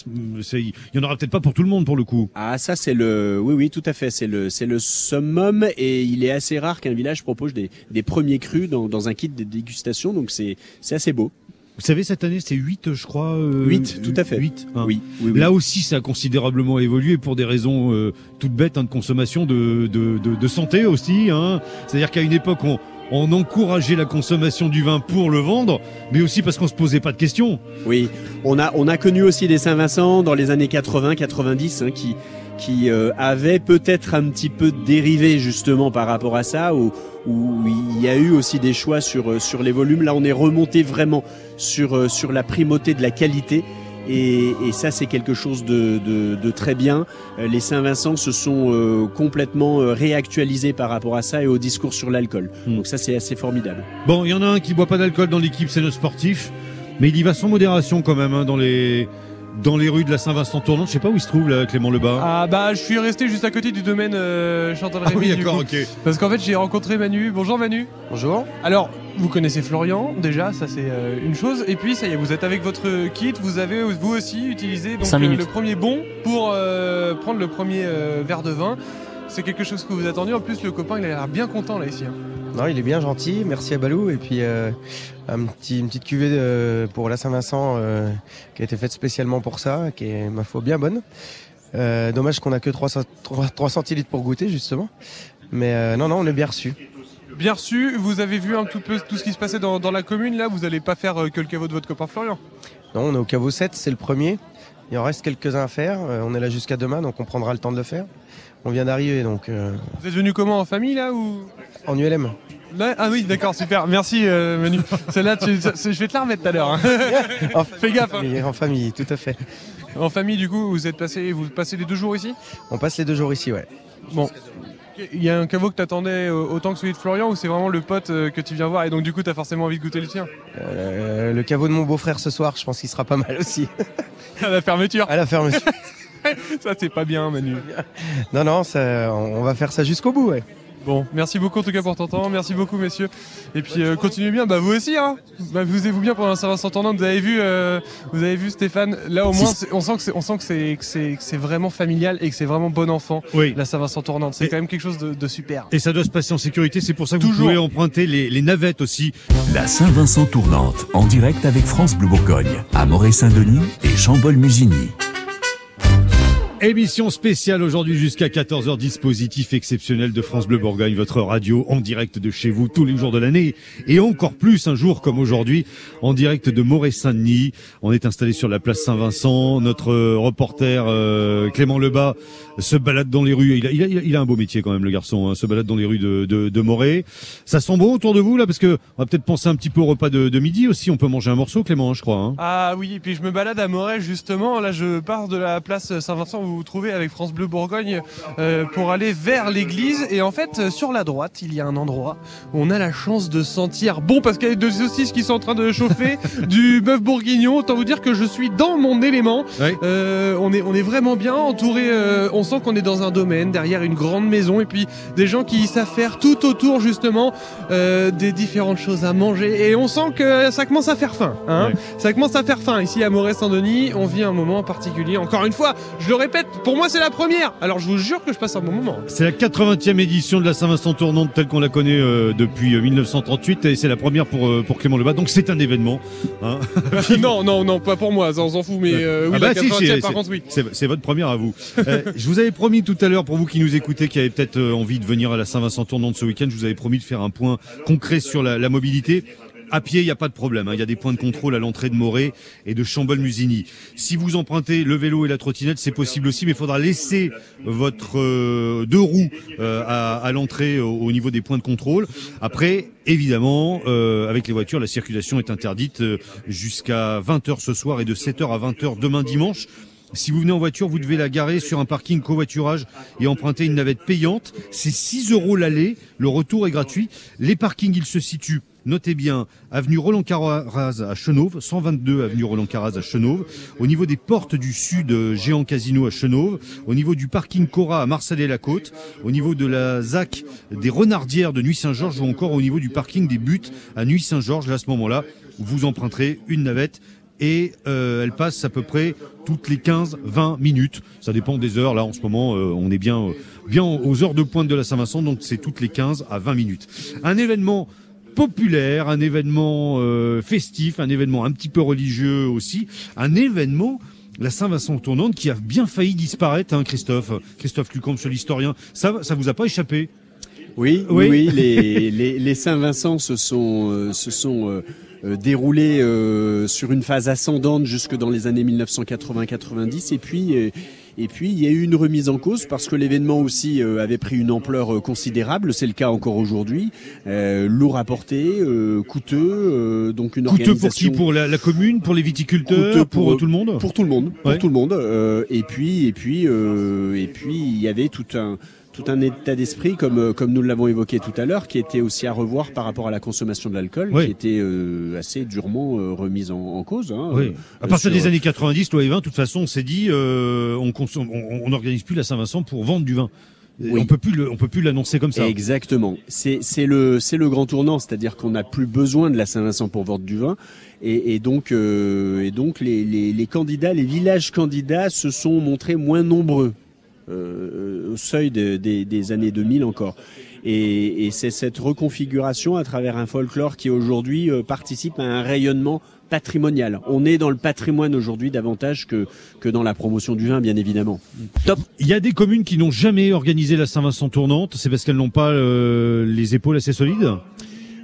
il y en aura peut-être pas pour tout le monde pour le coup. Ah, ça c'est le, oui, oui, tout à fait. C'est le, c'est le summum, et il est assez rare qu'un village propose des, des premiers crus dans, dans un kit de dégustation, donc c'est, c'est assez beau. Vous savez, cette année, c'est 8, je crois. Euh, 8, tout à fait. 8. Hein. Oui, Là aussi, ça a considérablement évolué pour des raisons euh, toutes bêtes hein, de consommation, de, de, de, de santé aussi. Hein. C'est-à-dire qu'à une époque, on, on encourageait la consommation du vin pour le vendre, mais aussi parce qu'on se posait pas de questions. Oui, on a, on a connu aussi des Saint-Vincent dans les années 80-90 hein, qui, qui euh, avaient peut-être un petit peu dérivé justement par rapport à ça, où, où il y a eu aussi des choix sur, euh, sur les volumes. Là, on est remonté vraiment sur, euh, sur la primauté de la qualité et, et ça, c'est quelque chose de, de, de, très bien. Euh, les Saint-Vincent se sont euh, complètement euh, réactualisés par rapport à ça et au discours sur l'alcool. Hmm. Donc ça, c'est assez formidable. Bon, il y en a un qui boit pas d'alcool dans l'équipe, c'est notre sportif, mais il y va sans modération quand même hein, dans les dans les rues de la Saint-Vincent tournante. Je sais pas où il se trouve là, Clément Lebas. Ah bah je suis resté juste à côté du domaine euh, Chantal Rémy. Ah oui d'accord, ok. Parce qu'en fait j'ai rencontré Manu. Bonjour Manu. Bonjour. Alors vous connaissez Florian déjà, ça c'est euh, une chose. Et puis ça y est, vous êtes avec votre kit. Vous avez vous aussi utilisé donc, euh, le premier bon pour euh, prendre le premier verre de vin. C'est quelque chose que vous attendiez. En plus le copain il a l'air bien content là ici. Hein. Non, il est bien gentil. Merci à Balou. Et puis euh, un petit, une petite cuvée euh, pour la Saint-Vincent euh, qui a été faite spécialement pour ça, qui est ma foi bien bonne. Euh, dommage qu'on a que 3, 3, 3 centilitres pour goûter justement. Mais non, non, on est bien reçu. Bien reçu, vous avez vu un tout peu tout ce qui se passait dans, dans la commune là, vous n'allez pas faire que le caveau de votre copain Florian? Non, on est au caveau 7, c'est le premier. Il en reste quelques-uns à faire. On est là jusqu'à demain, donc on prendra le temps de le faire. On vient d'arriver, donc euh, Vous êtes venu comment en famille là ou? En ULM. Là- Ah oui, d'accord, super. Merci euh, Manu. Celle-là, tu- je vais te la remettre tout à l'heure. hein. Fais gaffe. hein. en famille, tout à fait. En famille, du coup, vous êtes passé, vous passez les deux jours ici? On passe les deux jours ici, ouais. Bon. Il y a un caveau que t'attendais euh, autant que celui de Florian ou c'est vraiment le pote euh, que tu viens voir et donc du coup t'as forcément envie de goûter le tien? Euh, le caveau de mon beau-frère ce soir, je pense qu'il sera pas mal aussi. (laughs) À la fermeture. À la fermeture. (laughs) ça c'est pas bien Manu. Non, non, ça, on on va faire ça jusqu'au bout, ouais. Bon, merci beaucoup en tout cas pour ton temps, merci beaucoup messieurs. Et puis euh, continuez bien, bah vous aussi hein. Bah vous vous bien pendant un Saint-Vincent tournant, vous avez vu euh, vous avez vu Stéphane, là au moins on sent que c'est on sent que c'est que c'est que c'est vraiment familial et que c'est vraiment bon enfant. Oui. La Saint-Vincent tournante, c'est quand même quelque chose de, de super. Et ça doit se passer en sécurité, c'est pour ça que vous Toujours. pouvez emprunter les, les navettes aussi. La Saint-Vincent tournante, en direct avec France Bleu Bourgogne, à Moret-Saint-Denis et Chambol-Musigny. Émission spéciale aujourd'hui jusqu'à 14h, dispositif exceptionnel de France Bleu Bourgogne, votre radio en direct de chez vous tous les jours de l'année et encore plus un jour comme aujourd'hui en direct de Moret-Saint-Denis. On est installé sur la place Saint-Vincent, notre euh, reporter euh, Clément Lebas se balade dans les rues, il a, il a, il a un beau métier quand même le garçon, hein, se balade dans les rues de, de, de Moret. Ça sent bon autour de vous là parce que on va peut-être penser un petit peu au repas de, de midi aussi, on peut manger un morceau Clément hein, je crois. Hein. Ah oui, et puis je me balade à Moret justement. Là, je pars de la place Saint-Vincent vous vous trouvez avec France Bleu Bourgogne euh, pour aller vers l'église. Et en fait, euh, sur la droite, il y a un endroit où on a la chance de sentir bon parce qu'il y a deux saucisses qui sont en train de chauffer, (laughs) du bœuf bourguignon. Autant vous dire que je suis dans mon élément. Euh, on est on est vraiment bien entouré. euh, on sent qu'on est dans un domaine derrière une grande maison et puis des gens qui savent faire tout autour justement des différentes choses à manger. Et on sent que ça commence à faire faim. Hein ça commence à faire faim ici à Moret-Saint-Denis. On vit un moment particulier. Encore une fois, je le répète, pour moi c'est la première. Alors je vous jure que je passe un bon moment. C'est la 80e édition de la Saint-Vincent tournante telle qu'on la connaît euh, depuis euh, 1938 et c'est la première pour euh, pour Clément Lebas. Donc c'est un événement. Hein. (laughs) non, non, non, pas pour moi, ça on s'en fout. Mais euh, oui, Ah bah la si, 80e, c'est- par contre, oui. C'est c'est votre première à vous. Euh, je vous avais promis tout à l'heure, pour vous qui nous écoutez, qui avez peut-être euh, envie de venir à la Saint-Vincent tournante ce week-end, je vous avais promis de faire un point concret sur la, la mobilité. À pied, il n'y a pas de problème. hein. Il y a des points de contrôle à l'entrée de Moret et de Chambol-Musigny. Si vous empruntez le vélo et la trottinette, c'est possible aussi, mais il faudra laisser votre euh, deux roues euh, à, l'entrée au, au niveau des points de contrôle. Après, évidemment, euh, avec les voitures, la circulation est interdite euh, jusqu'à 20h ce soir et de 7h à 20h demain dimanche. Si vous venez en voiture, vous devez la garer sur un parking covoiturage et emprunter une navette payante. C'est 6 euros l'aller. Le retour est gratuit. Les parkings, ils se situent, notez bien, avenue Roland Carraz à Chenauve, 122 avenue Roland Carraz à Chenauve, au niveau des portes du sud euh, Géant Casino à Chenauve, au niveau du parking Cora à Marseille-la-Côte, au niveau de la ZAC des Renardières de Nuit-Saint-Georges ou encore au niveau du parking des Buttes à Nuit-Saint-Georges. À ce moment-là, vous emprunterez une navette et euh, elle passe à peu près toutes les 15-20 minutes. Ça dépend des heures. Là, en ce moment, euh, on est bien, euh, bien aux heures de pointe de la Saint-Vincent, donc c'est toutes les 15 à 20 minutes. Un événement populaire, un événement euh, festif, un événement un petit peu religieux aussi, un événement la Saint-Vincent tournante qui a bien failli disparaître, hein, Christophe. Christophe Lucombe, sur l'historien. Ça, ça vous a pas échappé? Oui, Oui. oui, oui, (laughs) les, les, les Saint-Vincent se sont, euh, se sont euh, euh, déroulés euh, sur une phase ascendante jusque dans les années 1980-90 et puis euh, et puis il y a eu une remise en cause parce que l'événement aussi avait pris une ampleur considérable. C'est le cas encore aujourd'hui. Euh, lourd à porter, euh, coûteux, euh, donc une Coûteux pour qui? organisation Pour la, la commune, pour les viticulteurs, Coûteux pour, pour- tout le monde? pour tout le monde, pour tout le monde. Euh, et puis, et puis, euh, et puis, il y avait tout un tout un état d'esprit, comme euh, comme nous l'avons évoqué tout à l'heure, qui était aussi à revoir par rapport à la consommation de l'alcool, Oui. qui était euh, assez durement euh, remise en, en cause. Hein, Oui. À partir sur- des années 90, loi E20, de toute façon, on s'est dit, on, consomme, on, on organise plus la Saint-Vincent pour vendre du vin. Oui. On peut plus, le- on peut plus l'annoncer comme ça. Exactement. C'est c'est le c'est le grand tournant, c'est-à-dire qu'on n'a plus besoin de la Saint-Vincent pour vendre du vin, et, et donc euh, et donc les, les, les candidats, les villages candidats se sont montrés moins nombreux euh, au seuil de- des, des années 2000 encore. Et, et c'est cette reconfiguration à travers un folklore qui aujourd'hui euh, participe à un rayonnement patrimonial. On est dans le patrimoine aujourd'hui davantage que, que dans la promotion du vin, bien évidemment. Top. Il y a des communes qui n'ont jamais organisé la Saint-Vincent tournante. C'est parce qu'elles n'ont pas euh, les épaules assez solides?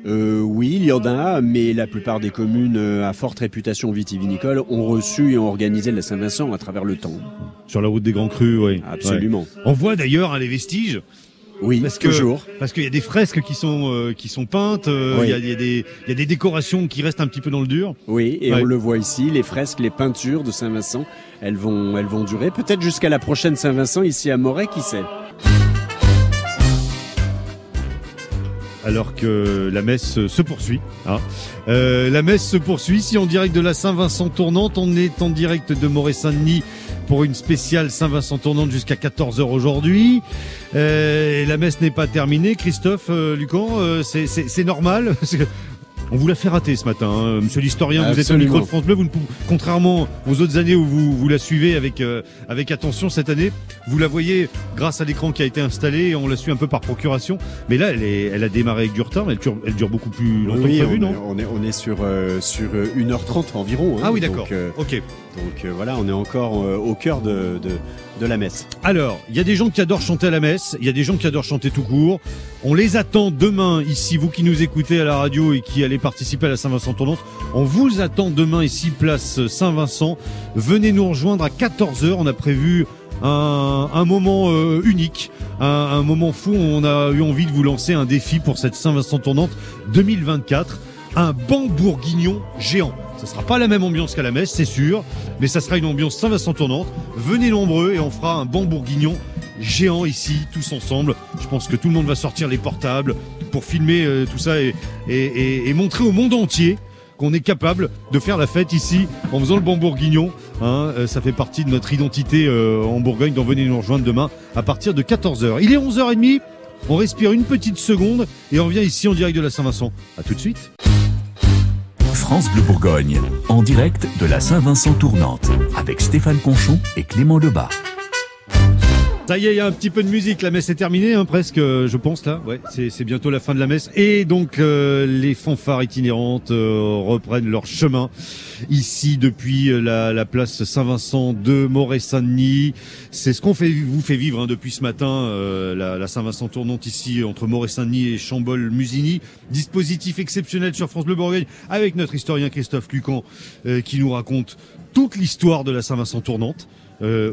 Euh, oui, il y en a, mais la plupart des communes euh, à forte réputation vitivinicole ont reçu et ont organisé la Saint-Vincent à travers le temps. Sur la route des Grands Crus, oui. Absolument. Ouais. On voit d'ailleurs hein, les vestiges. Oui, parce que, toujours. Parce qu'il y a des fresques qui sont euh, qui sont peintes. euh, Il Oui. y, a, il y a des il y a des décorations qui restent un petit peu dans le dur. Oui, et Ouais. on le voit ici, les fresques, les peintures de Saint-Vincent, elles vont, elles vont durer peut-être jusqu'à la prochaine Saint-Vincent ici à Moret, qui sait? Alors que la messe se poursuit. hein. Euh, la messe se poursuit. Si en direct de la Saint-Vincent tournante, on est en direct de Moret-Saint-Denis pour une spéciale Saint-Vincent tournante jusqu'à 14h aujourd'hui. Euh, la messe n'est pas terminée. Christophe, euh, Lucan, euh, c'est- normal? On vous l'a fait rater ce matin, hein. Monsieur l'historien. Vous êtes au micro de France Bleu. Vous ne pouvez- contrairement aux autres années où vous, vous la suivez avec euh, avec attention, cette année, vous la voyez grâce à l'écran qui a été installé. et On la suit un peu par procuration. Mais là, elle, est, elle a démarré avec du retard. Mais elle dure, elle dure beaucoup plus longtemps Oui, que prévu, on, non est, on est on est sur euh, sur euh, 1h30 environ. hein. Ah oui, d'accord. euh, Ok. Donc euh, voilà, on est encore euh, au cœur de, de la messe. Alors, il y a des gens qui adorent chanter à la messe, il y a des gens qui adorent chanter tout court. On les attend demain ici, vous qui nous écoutez à la radio et qui allez participer à la Saint-Vincent tournante. On vous attend demain ici, place Saint-Vincent. Venez nous rejoindre à 14h. On a prévu un, moment euh, unique, un, un moment fou. On a eu envie de vous lancer un défi pour cette Saint-Vincent tournante 2024. Un banc bourguignon géant. Ça sera pas la même ambiance qu'à la messe, c'est sûr, mais ça sera une ambiance Saint-Vincent tournante. Venez nombreux et on fera un banc bourguignon géant ici, tous ensemble. Je pense que tout le monde va sortir les portables pour filmer euh, tout ça et, montrer au monde entier qu'on est capable de faire la fête ici en faisant le banc bourguignon. Hein, euh, ça fait partie de notre identité euh, en Bourgogne. Donc venez nous rejoindre demain à partir de 14h. Il est 11h30. On respire une petite seconde et on revient ici en direct de la Saint-Vincent. À tout de suite. France Bleu Bourgogne, en direct de la Saint-Vincent tournante, avec Stéphane Conchon et Clément Lebas. Ça y est, il y a un petit peu de musique. La messe est terminée, hein, presque, euh, je pense là. Ouais, c'est bientôt la fin de la messe. Et donc euh, les fanfares itinérantes euh, reprennent leur chemin ici depuis euh, la, la place Saint-Vincent de Moret-Saint-Denis. C'est ce qu'on fait, vous fait vivre hein, depuis ce matin, euh, la, la Saint-Vincent tournante ici entre Moret-Saint-Denis et Chambol-Musigny. Dispositif exceptionnel sur France Bleu Bourgogne avec notre historien Christophe Lucan euh, qui nous raconte toute l'histoire de la Saint-Vincent tournante. Euh,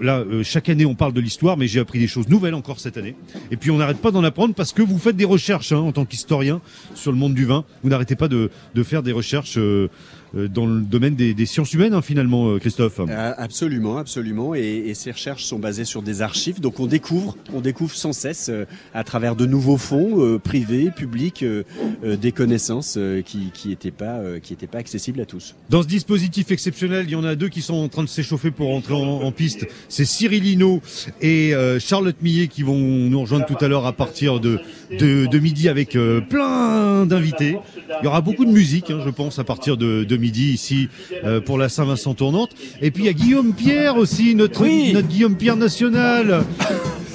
là, euh, chaque année, on parle de l'histoire, mais j'ai appris des choses nouvelles encore cette année. Et puis, on n'arrête pas d'en apprendre parce que vous faites des recherches hein, en tant qu'historien sur le monde du vin. Vous n'arrêtez pas de, faire des recherches euh, dans le domaine des, des sciences humaines, hein, finalement, euh, Christophe. Euh, absolument, absolument. Et, et ces recherches sont basées sur des archives. Donc on découvre, on découvre sans cesse euh, à travers de nouveaux fonds euh, privés, publics, euh, euh, des connaissances euh, qui qui étaient pas euh, qui étaient pas accessibles à tous. Dans ce dispositif exceptionnel, il y en a deux qui sont en train de s'échauffer pour entrer en, en piste. C'est Cyril Hinault et euh, Charlotte Millet qui vont nous rejoindre tout à l'heure à partir de, de, de midi avec euh, plein d'invités. Il y aura beaucoup de musique, hein, je pense, à partir de, de midi ici euh, pour la Saint-Vincent tournante. Et puis il y a Guillaume Pierre aussi, notre, notre Guillaume Pierre national.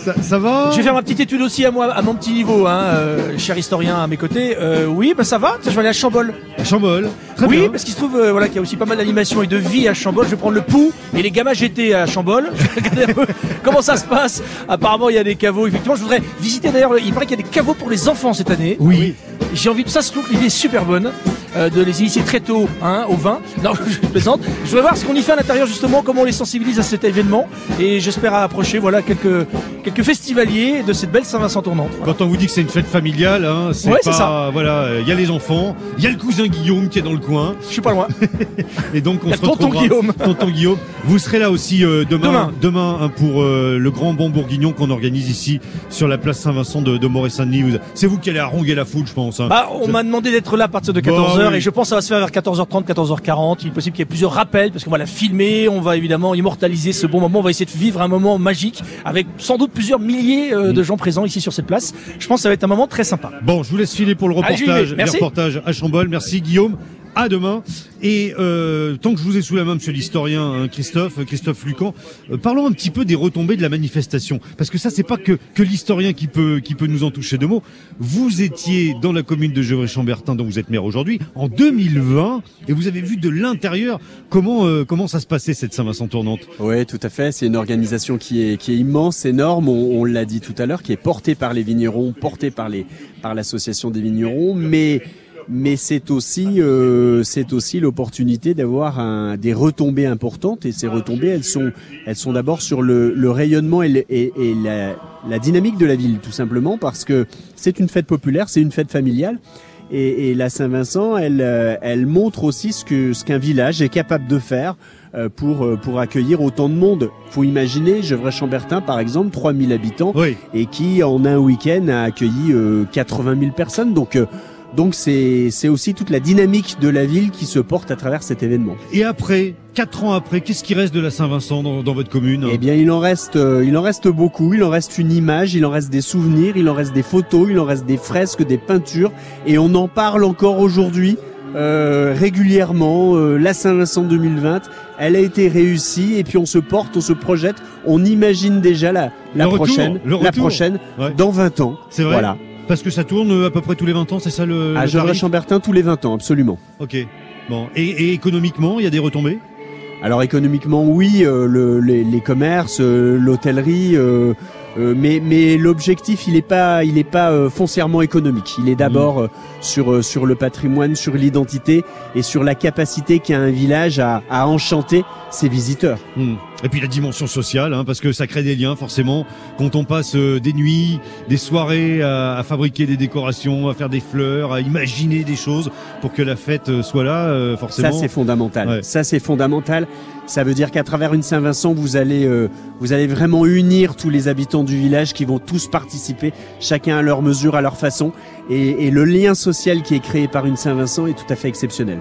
Ça, ça va Je vais faire ma petite étude aussi à moi, à mon petit niveau, hein, euh, cher historien à mes côtés. Euh, oui, bah ça va. Je vais aller à Chambol. À Chambol. Très oui, bien. parce qu'il se trouve euh, voilà qu'il y a aussi pas mal d'animation et de vie à Chambol. Je vais prendre le pouls et les gamins GT à Chambol. (laughs) Je vais regarder un peu comment ça se passe. Apparemment, il y a des caveaux. Effectivement, je voudrais visiter d'ailleurs. Il paraît qu'il y a des caveaux pour les enfants cette année. Oui. J'ai envie de ça. Je trouve l'idée est super bonne euh, de les initier très tôt hein, au vin. Non, (laughs) je plaisante. Je voudrais voir ce qu'on y fait à l'intérieur justement, comment on les sensibilise à cet événement. Et j'espère approcher voilà quelques quelques festivaliers de cette belle Saint-Vincent tournante. Quand on vous dit que c'est une fête familiale, hein, c'est Ouais, pas ça. voilà, il y a les enfants, il y a le cousin Guillaume qui est dans le coin. Je suis pas loin. (laughs) Et donc on se tonton Guillaume. (laughs) Tonton Guillaume. Vous serez là aussi euh, demain, Demain. demain hein, pour euh, le grand bon bourguignon qu'on organise ici sur la place Saint-Vincent de, de Moret-Saint-Denis. Vous- C'est vous qui allez haranguer la foule, je pense. Bah, on m'a demandé d'être là à partir de Bah 14h oui. et je pense que ça va se faire vers 14h30, 14h40. Il est possible qu'il y ait plusieurs rappels parce qu'on va la filmer, on va évidemment immortaliser ce bon moment, on va essayer de vivre un moment magique avec sans doute plusieurs milliers euh, Mm. de gens présents ici sur cette place. Je pense que ça va être un moment très sympa. Bon, je vous laisse filer pour le Allez, reportage, les Merci. reportages à Chambol. Merci Guillaume. À demain. Et euh, tant que je vous ai sous la main, monsieur l'historien hein, Christophe, Christophe Lucan, euh, parlons un petit peu des retombées de la manifestation, parce que ça, c'est pas que que l'historien qui peut qui peut nous en toucher deux mots. Vous étiez dans la commune de Gevrey-Chambertin, dont vous êtes maire aujourd'hui, en 2020, et vous avez vu de l'intérieur comment euh, comment ça se passait cette Saint-Vincent tournante. Oui, tout à fait. C'est une organisation qui est, qui est immense, énorme. On, on l'a dit tout à l'heure, qui est portée par les vignerons, portée par les par l'association des vignerons, mais mais c'est aussi euh, c'est aussi l'opportunité d'avoir des retombées importantes. Et ces retombées elles sont elles sont d'abord sur le, le rayonnement et, le- et, et la, la dynamique de la ville tout simplement parce que c'est une fête populaire c'est une fête familiale. Et, et la Saint-Vincent elle euh, elle montre aussi ce que ce qu'un village est capable de faire euh, pour euh, pour accueillir autant de monde. Faut imaginer Gevrey-Chambertin par exemple 3000 habitants et qui en un week-end a accueilli euh, 80 000 personnes. Donc euh, donc c'est c'est aussi toute la dynamique de la ville qui se porte à travers cet événement. Et après, quatre ans après, qu'est-ce qui reste de la Saint-Vincent dans, dans votre commune? Eh bien, il en reste, euh, il en reste beaucoup. Il en reste une image, il en reste des souvenirs, il en reste des photos, il en reste des fresques, des peintures, et on en parle encore aujourd'hui. euh, régulièrement, euh, la Saint-Vincent 2020, elle a été réussie et puis on se porte, on se projette, on imagine déjà la, la Le retour, prochaine, la prochaine Ouais. dans 20 ans. C'est vrai? Voilà. Parce que ça tourne euh, à peu près tous les 20 ans, c'est ça le. À Gevrey-Chambertin tous les 20 ans, absolument. Ok. Bon. Et, et économiquement, il y a des retombées? Alors économiquement, oui, euh, le- les, les commerces, euh, l'hôtellerie, euh, mais, mais l'objectif, il n'est pas, il est pas foncièrement économique. Il est d'abord euh, sur, sur le patrimoine, sur l'identité et sur la capacité qu'a un village à, à enchanter ses visiteurs. Hmm. Et puis la dimension sociale, hein, parce que ça crée des liens forcément. Quand on passe euh, des nuits, des soirées à, à fabriquer des décorations, à faire des fleurs, à imaginer des choses pour que la fête euh, soit là, euh, forcément. Ça c'est fondamental. Ouais. Ça c'est fondamental. Ça veut dire qu'à travers une Saint-Vincent, vous allez euh, vous allez vraiment unir tous les habitants du village qui vont tous participer, chacun à leur mesure, à leur façon, et, et le lien social qui est créé par une Saint-Vincent est tout à fait exceptionnel.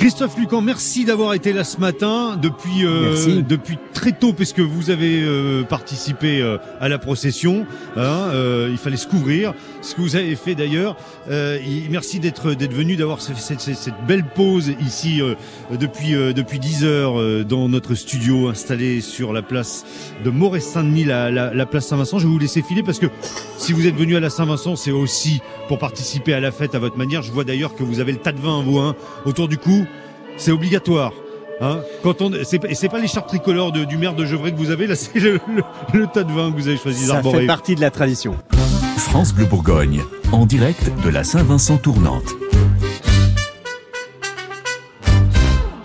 Christophe Lucan, merci d'avoir été là ce matin depuis euh, depuis très tôt puisque vous avez euh, participé euh, à la procession. hein, euh, il fallait se couvrir, ce que vous avez fait d'ailleurs. Euh, merci d'être d'être venu, d'avoir cette, cette- cette- belle pause ici euh, depuis euh, depuis 10 heures euh, dans notre studio installé sur la place de Moret-Saint-Denis, la, la, la place Saint-Vincent. Je vais vous laisser filer parce que si vous êtes venu à la Saint-Vincent, c'est aussi pour participer à la fête à votre manière. Je vois d'ailleurs que vous avez le tas de vin vous hein, autour du cou. C'est obligatoire. Hein Quand on, c'est, pas- l'écharpe tricolore de- du maire de Gevrey que vous avez, là c'est le, le- le tas de vin que vous avez choisi Ça fait partie de la tradition. France Bleu Bourgogne, en direct de la Saint-Vincent tournante.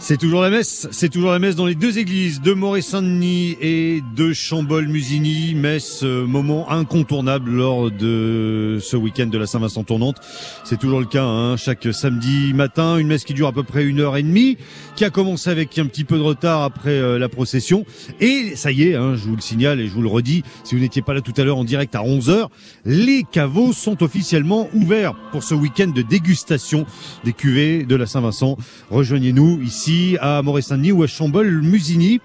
C'est toujours la messe, c'est toujours la messe dans les deux églises de Moret-Saint-Denis et de Chambol-Musigny. Messe, euh, moment incontournable lors de ce week-end de la Saint-Vincent tournante. C'est toujours le cas, hein, chaque samedi matin, une messe qui dure à peu près une heure et demie, qui a commencé avec un petit peu de retard après euh, la procession. Et ça y est, hein, je vous le signale et je vous le redis, si vous n'étiez pas là tout à l'heure en direct à 11h, les caveaux sont officiellement ouverts pour ce week-end de dégustation des cuvées de la Saint-Vincent. Rejoignez-nous ici à Moret-Saint-Denis ou à Chambol-Musigny.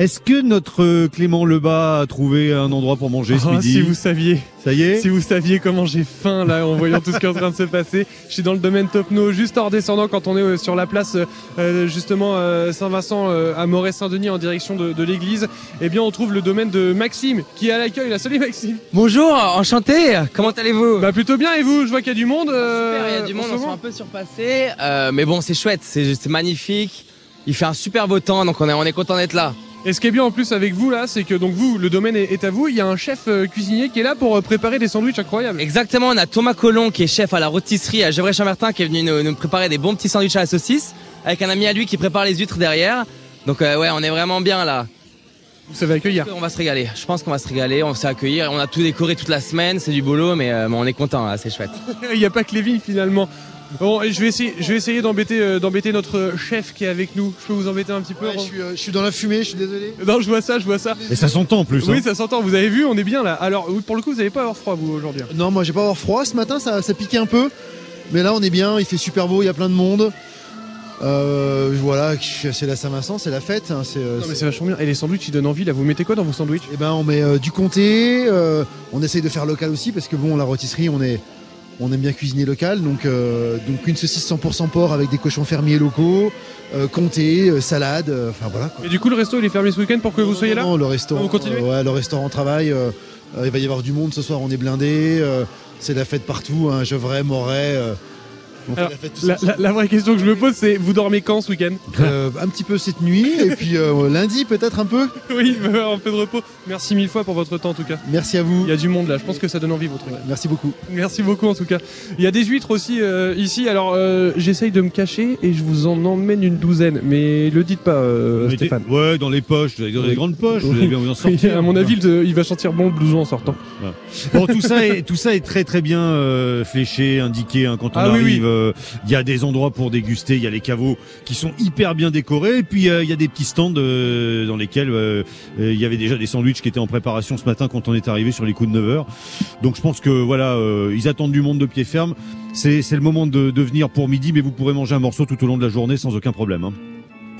Est-ce que notre Clément Lebas a trouvé un endroit pour manger ce Oh, midi si vous saviez. Ça y est Si vous saviez comment j'ai faim là en voyant tout ce qui est en train de se passer. Je suis dans le domaine Topno, juste hors descendant quand on est euh, sur la place euh, justement euh, Saint-Vincent euh, à Moret-Saint-Denis en direction de, de l'église. Eh bien on trouve le domaine de Maxime qui est à l'accueil. Là, salut Maxime. Bonjour, enchanté. Comment allez-vous? Bah plutôt bien et vous? Je vois qu'il y a du monde. euh, Super, il y a du en monde, on moment. un peu surpassés. Euh, mais bon, c'est chouette, c'est c'est magnifique. Il fait un super beau temps, donc on est, on est content d'être là. Et ce qui est bien en plus avec vous là, c'est que donc vous, le domaine est, est à vous. Il y a un chef euh, cuisinier qui est là pour euh, préparer des sandwichs incroyables. Exactement, on a Thomas Collomb qui est chef à la rôtisserie à Gevrey-Chambertin qui est venu nous, nous préparer des bons petits sandwichs à la saucisse avec un ami à lui qui prépare les huîtres derrière. Donc euh, ouais, on est vraiment bien là. Vous savez accueillir. On va se régaler. Je pense qu'on va se régaler, on va accueillir. On a tout décoré toute la semaine, c'est du boulot, mais, euh, on est content là, c'est chouette. (laughs) Il n'y a pas que les vignes finalement. Bon, et je vais essayer, je vais essayer d'embêter, euh, d'embêter notre chef qui est avec nous. Je peux vous embêter un petit peu. je, suis, euh, je suis dans la fumée, je suis désolé. Non, je vois ça, je vois ça. Et ça s'entend en plus. Oui, hein. ça s'entend. Vous avez vu, on est bien là. Alors, oui, pour le coup, vous n'allez pas avoir froid vous aujourd'hui. hein. Non, moi j'ai pas avoir froid ce matin, ça, ça piquait un peu. Mais là on est bien, il fait super beau, il y a plein de monde. Euh, voilà, c'est la Saint-Vincent, c'est la fête. hein, c'est, euh, Non, mais c'est- c'est vachement bien. Et les sandwichs, ils donnent envie. Là, vous mettez quoi dans vos sandwichs? Eh ben, on met euh, du comté, euh, on essaye de faire local aussi parce que bon, la rôtisserie, on est, On aime bien cuisiner local, donc, euh, donc une saucisse 100% porc avec des cochons fermiers locaux, euh, comté, euh, salade, enfin voilà. quoi. Et du coup, le resto, il est fermé ce week-end pour que vous soyez là Non, le restaurant, ouais, le restaurant travaille. il va y avoir du monde ce soir, on est blindé. c'est la fête partout, hein, Gevrey, Moret. Alors, la vraie question que je me pose, c'est vous dormez quand ce week-end? Euh, un petit peu cette nuit et puis euh, lundi peut-être un peu? (laughs) Oui, un peu de repos. Merci mille fois pour votre temps en tout cas. Merci à vous. Il y a du monde là, je pense que ça donne envie votre truc. Merci beaucoup. Merci beaucoup en tout cas. Il y a des huîtres aussi euh, ici, alors euh, j'essaye de me cacher et je vous en emmène une douzaine, mais le dites pas euh, Stéphane. Ouais, dans les poches, dans les Oui. grandes poches, vous bien vous en Oui, sortir. à mon avis, il, il va sentir bon le blouson en sortant. Bon, tout ça est tout ça est très très bien euh, fléché, indiqué. hein, quand on Ah arrive, oui. Il y a des endroits pour déguster, il y a les caveaux qui sont hyper bien décorés, et puis euh, il y a des petits stands euh, dans lesquels euh, euh, il y avait déjà des sandwichs qui étaient en préparation ce matin quand on est arrivé sur les coups de 9 heures. Donc je pense que voilà, euh, ils attendent du monde de pied ferme. C'est le moment de, de venir pour midi, mais vous pourrez manger un morceau tout au long de la journée sans aucun problème. hein.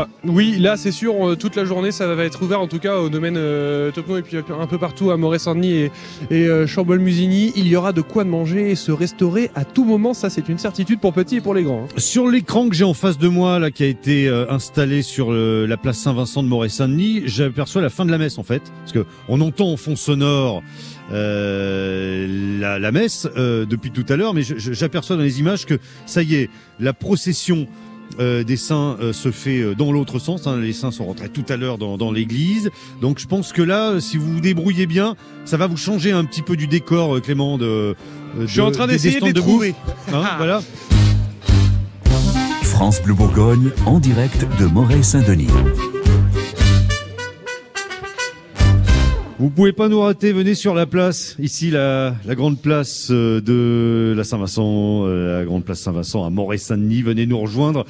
Ah, Oui, là c'est sûr, euh, toute la journée ça va être ouvert en tout cas au domaine euh, et puis un peu partout à Moret-Saint-Denis et, euh, Chambol-Musigny. Il y aura de quoi manger et se restaurer à tout moment, ça c'est une certitude pour petits et pour les grands. hein. Sur l'écran que j'ai en face de moi, là, qui a été euh, installé sur la place Saint-Vincent de Moret-Saint-Denis, j'aperçois la fin de la messe en fait, parce que on entend en fond sonore euh, la, messe euh, depuis tout à l'heure, mais j'aperçois dans les images que ça y est, la procession euh, des saints euh, se fait euh, dans l'autre sens. hein. Les saints sont rentrés tout à l'heure dans, dans l'église, donc je pense que là, si vous vous débrouillez bien, ça va vous changer un petit peu du décor, euh, Clément. De, euh, Je suis en train des- des d'essayer de les trouver. Hein, voilà. France Bleu Bourgogne, en direct de Moret-Saint-Denis. Vous pouvez pas nous rater, venez sur la place, ici la, la grande place euh, de la Saint-Vincent, euh, la grande place Saint-Vincent à Moret-Saint-Denis, venez nous rejoindre.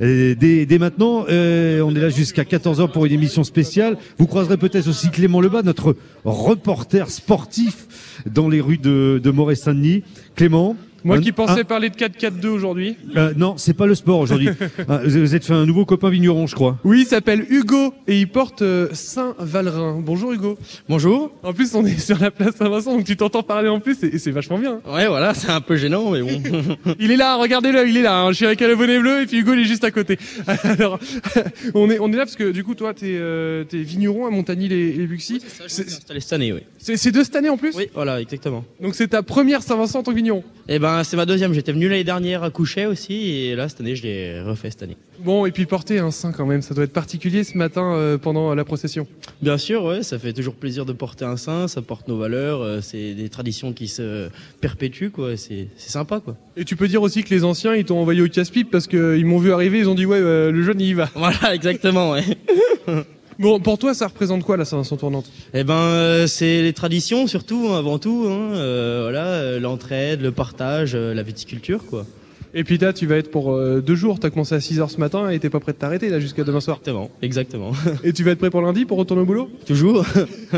Dès, dès maintenant, euh, on est là jusqu'à 14h pour une émission spéciale. Vous croiserez peut-être aussi Clément Lebas, notre reporter sportif dans les rues de, de Moret-Saint-Denis. Clément? Moi qui pensais un- parler de 4-4-2 aujourd'hui. euh, non, c'est pas le sport aujourd'hui. (laughs) Ah, vous êtes fait un nouveau copain vigneron, je crois. Oui, il s'appelle Hugo et il porte euh, Saint-Valerin. Bonjour Hugo. Bonjour. En plus, on est sur la place Saint-Vincent, donc tu t'entends parler en plus et, et c'est vachement bien. Ouais, voilà, c'est un peu gênant, mais bon. (laughs) Il est là, regardez-le, il est là. hein. Je suis avec le bonnet bleu et puis Hugo il est juste à côté. (laughs) Alors, on est on est là parce que du coup toi t'es euh, t'es vigneron à Montagny les, les Buxy. C'est installé cette année, oui. c'est- de cette année en plus. Oui, voilà, exactement. Donc c'est ta première Saint-Vincent en tant que vigneron. Et ben, c'est ma deuxième. J'étais venu l'année dernière à coucher aussi, et là, cette année, je l'ai refait cette année. Bon et puis porter un saint quand même, ça doit être particulier ce matin euh, pendant la procession. Bien sûr, ouais, ça fait toujours plaisir de porter un saint, ça porte nos valeurs, euh, c'est des traditions qui se perpétuent, quoi. C'est c'est sympa, quoi. Et tu peux dire aussi que les anciens ils t'ont envoyé au casse-pipe parce qu'ils m'ont vu arriver, ils ont dit ouais euh, le jeune il y va. (laughs) Voilà, exactement, ouais. (laughs) Bon pour toi ça représente quoi la Saint-Vincent tournante? Eh ben, euh, c'est les traditions surtout, hein, avant tout. Hein, euh, voilà, euh, l'entraide, le partage, la viticulture, quoi. Et puis là tu vas être pour euh, deux jours, t'as commencé à 6h ce matin et t'es pas prêt de t'arrêter là jusqu'à demain soir. Exactement, exactement. Et tu vas être prêt pour lundi pour retourner au boulot? Toujours.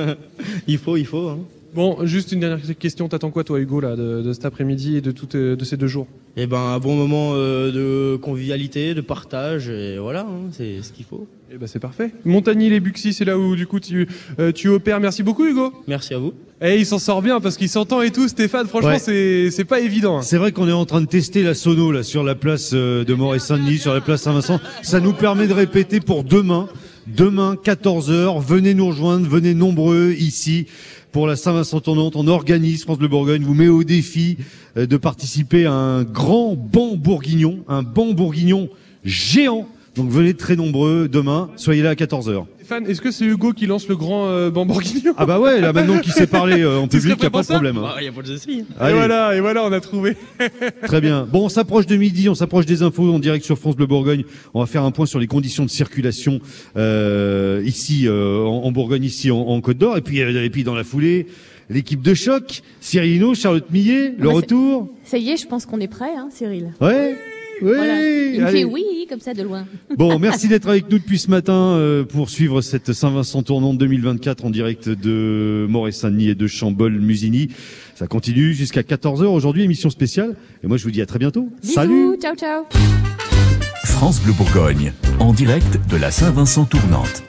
(laughs) il faut, il faut. Hein. Bon, juste une dernière question. T'attends quoi, toi, Hugo, là, de, de cet après-midi et de, toutes, euh, de ces deux jours? Eh ben, un bon moment euh, de convivialité, de partage, et voilà, hein, c'est ce qu'il faut. Eh ben, c'est parfait. Montagny les Buxy, c'est là où, du coup, tu, euh, tu opères. Merci beaucoup, Hugo. Merci à vous. Eh, il s'en sort bien parce qu'il s'entend et tout, Stéphane. Franchement, Ouais. c'est, c'est pas évident. hein. C'est vrai qu'on est en train de tester la sono là sur la place euh, de Moret-Saint-Denis, sur la place Saint-Vincent. Ça nous permet de répéter pour demain. Demain, 14h, venez nous rejoindre, venez nombreux ici pour la Saint-Vincent tournante. On organise, France Bleu Bourgogne vous met au défi euh, de participer à un grand banc bourguignon, un banc bourguignon géant. Donc venez très nombreux demain, soyez là à 14h. Stéphane, est-ce que c'est Hugo qui lance le grand euh, Bambourguignon Ah bah ouais, là maintenant qu'il sait parler euh, en (laughs) public, y a prêt pour pas de problème. hein. Il n'y a pas de souci. Et Allez. voilà, et voilà, on a trouvé. (laughs) Très bien. Bon, on s'approche de midi, on s'approche des infos en direct sur France Bleu Bourgogne. On va faire un point sur les conditions de circulation euh, ici euh, en, en Bourgogne, ici en, en Côte d'Or, et puis euh, et puis dans la foulée, l'équipe de choc, Cyril Hinault, Charlotte Millet, le Ah, moi, retour. Ça y est, je pense qu'on est prêt, hein, Cyril. Ouais. Oui. Voilà. Il me allez. fait oui, comme ça, de loin. (laughs) Bon, merci d'être avec nous depuis ce matin euh, pour suivre cette Saint-Vincent tournante 2024 en direct de Moret-Saint-Denis et de Chambol-Musigny. Ça continue jusqu'à 14h aujourd'hui, émission spéciale. Et moi, je vous dis à très bientôt. Bisous, Salut. ciao, ciao. France Bleu Bourgogne, en direct de la Saint-Vincent tournante.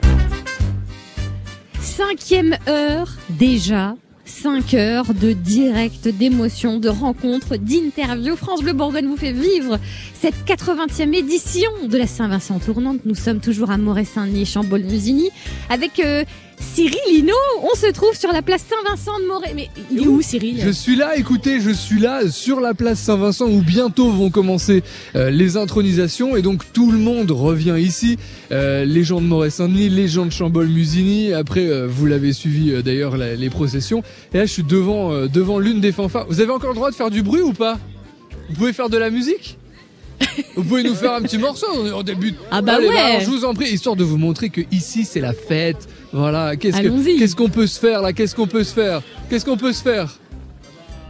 Cinquième heure déjà. 5 heures de direct, d'émotions, de rencontres, d'interviews. France Bleu Bourgogne vous fait vivre cette 80e édition de la Saint-Vincent tournante. Nous sommes toujours à Moret-Saint-Denis, Chambol-Musigny, avec euh, Cyril Hinault. On se trouve sur la place Saint-Vincent de Moret. Mais il est où Cyril Je suis là, écoutez, je suis là sur la place Saint-Vincent où bientôt vont commencer euh, les intronisations et donc tout le monde revient ici. Euh, les gens de Moret-Saint-Denis, les gens de Chambol-Musigny. Après, euh, vous l'avez suivi d'ailleurs les processions. Et là, je suis devant devant l'une des fanfares. Vous avez encore le droit de faire du bruit ou pas? Vous pouvez faire de la musique? Vous pouvez nous faire un petit morceau on débute. Ah bah Allez, ouais. alors, je vous en prie, histoire de vous montrer que ici c'est la fête. Voilà, qu'est-ce que- qu'est-ce qu'on peut se faire là? Qu'est-ce qu'on peut se faire? Qu'est-ce qu'on peut se faire?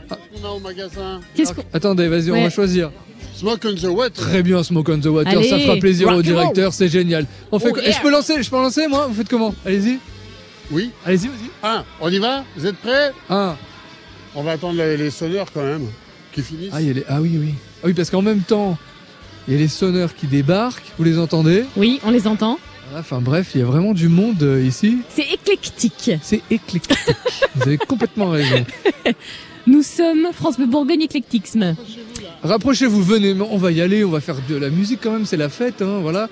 Qu'on a au magasin? Qu'est-ce qu'on- Attendez, vas-y, on va choisir. Smoke on the water. Très bien, Smoke on the Water, ça fera plaisir rock au directeur, c'est génial. On fait Oh quoi? yeah. Je peux lancer, je peux lancer moi? Vous faites comment? Allez-y. Oui. Allez-y, vas-y. Un, on y va? Vous êtes prêts? Un. On va attendre les, les sonneurs quand même, qui finissent. Ah, il y a les- ah oui, oui. Ah oui, parce qu'en même temps, il y a les sonneurs qui débarquent, vous les entendez Oui, on les entend. Enfin bref, il y a vraiment du monde euh, ici. C'est éclectique. C'est éclectique. (laughs) vous avez complètement raison. (laughs) Nous sommes France Bleu Bourgogne éclectisme. Rapprochez-vous, venez, on va y aller, on va faire de la musique quand même, c'est la fête, hein, voilà.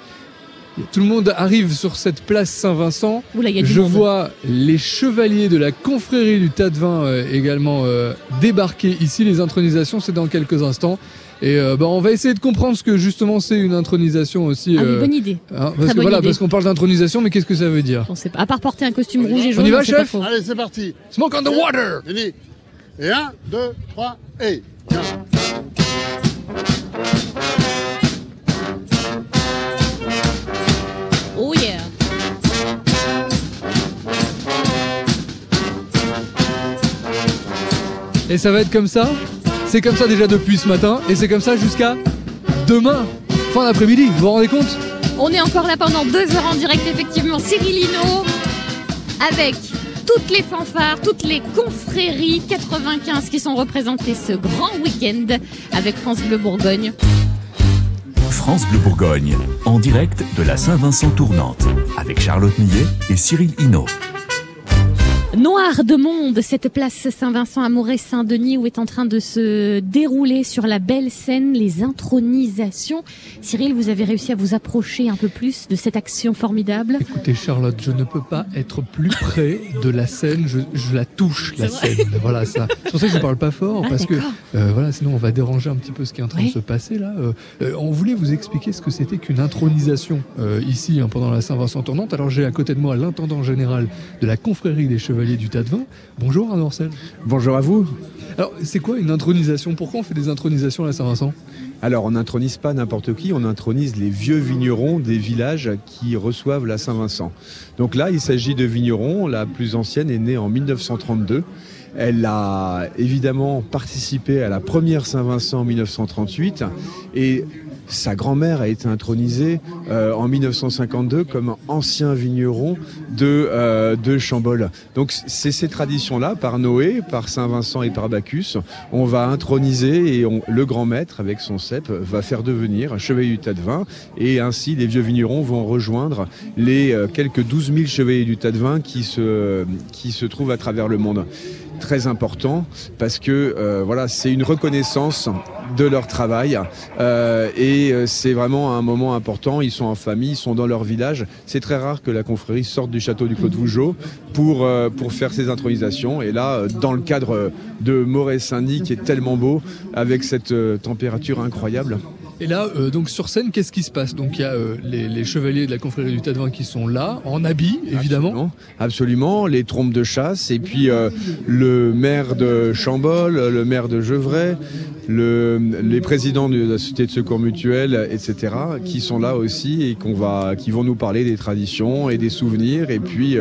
Tout le monde arrive sur cette place Saint-Vincent. Je monde. vois les chevaliers de la confrérie du tas de vin euh, également euh, débarquer ici. Les intronisations, c'est dans quelques instants. Et euh, bah, on va essayer de comprendre ce que justement c'est une intronisation aussi. Ah oui, euh, bonne idée. hein, Très parce que bonne voilà, idée. parce qu'on parle d'intronisation, mais qu'est-ce que ça veut dire On sait pas. À part porter un costume rouge et On jaune. y va, on sait pas chef. Allez, c'est parti. Smoke on the water. Et un, deux, trois, et. Tiens. Oh yeah. Et ça va être comme ça? C'est comme ça déjà depuis ce matin, et c'est comme ça jusqu'à demain, fin d'après-midi. Vous vous rendez compte? On est encore là pendant deux heures en direct, effectivement. Cyril Hinault, avec toutes les fanfares, toutes les confréries 95 qui sont représentées ce grand week-end avec France Bleu Bourgogne. France Bleu Bourgogne, en direct de la Saint-Vincent tournante, avec Charlotte Millet et Cyril Hinault. Noir de monde, cette place Saint-Vincent à Moret-Saint-Denis où est en train de se dérouler sur la belle scène les intronisations. Cyril, vous avez réussi à vous approcher un peu plus de cette action formidable. Écoutez Charlotte, je ne peux pas être plus près de la scène, je, je la touche la scène. Voilà ça. C'est pour ça que je ne parle pas fort Ah, parce que euh, voilà, sinon on va déranger un petit peu ce qui est en train Oui. de se passer là. Euh, euh, on voulait vous expliquer ce que c'était qu'une intronisation euh, ici hein, pendant la Saint-Vincent tournante. Alors j'ai à côté de moi l'intendant général de la confrérie des chevaliers du tas de vin. Bonjour Arnaud Orcel. Bonjour à vous. Alors c'est quoi une intronisation? Pourquoi on fait des intronisations à la Saint-Vincent Alors on n'intronise pas n'importe qui, on intronise les vieux vignerons des villages qui reçoivent la Saint-Vincent. Donc là, il s'agit de vignerons. La plus ancienne est née en 1932. Elle a évidemment participé à la première Saint-Vincent en 1938 et sa grand-mère a été intronisée euh, en 1952 comme ancien vigneron de, euh, de Chambol. Donc c'est ces traditions-là, par Noé, par Saint-Vincent et par Bacchus, on va introniser et on- le grand maître, avec son cep, va faire devenir un chevalier du tas de vin. Et ainsi, les vieux vignerons vont rejoindre les euh, quelques 12 000 chevaliers du tas de vin qui se, qui se trouvent à travers le monde très important parce que euh, voilà c'est une reconnaissance de leur travail euh, et euh, c'est vraiment un moment important. Ils sont en famille ils sont dans leur village. C'est très rare que la confrérie sorte du château du Clos de Vougeot pour faire ces intronisations et là dans le cadre de Moret-Saint-Denis qui est tellement beau avec cette température incroyable Et là, euh, donc sur scène, qu'est-ce qui se passe? Donc il y a euh, les, les chevaliers de la confrérie du tas de vin qui sont là, en habit, évidemment. Absolument, absolument, les trompes de chasse et puis euh, le maire de Chambol, le maire de Gevrey, le, les présidents de la société de secours mutuel, etc., qui sont là aussi et qu'on va, qui vont nous parler des traditions et des souvenirs et puis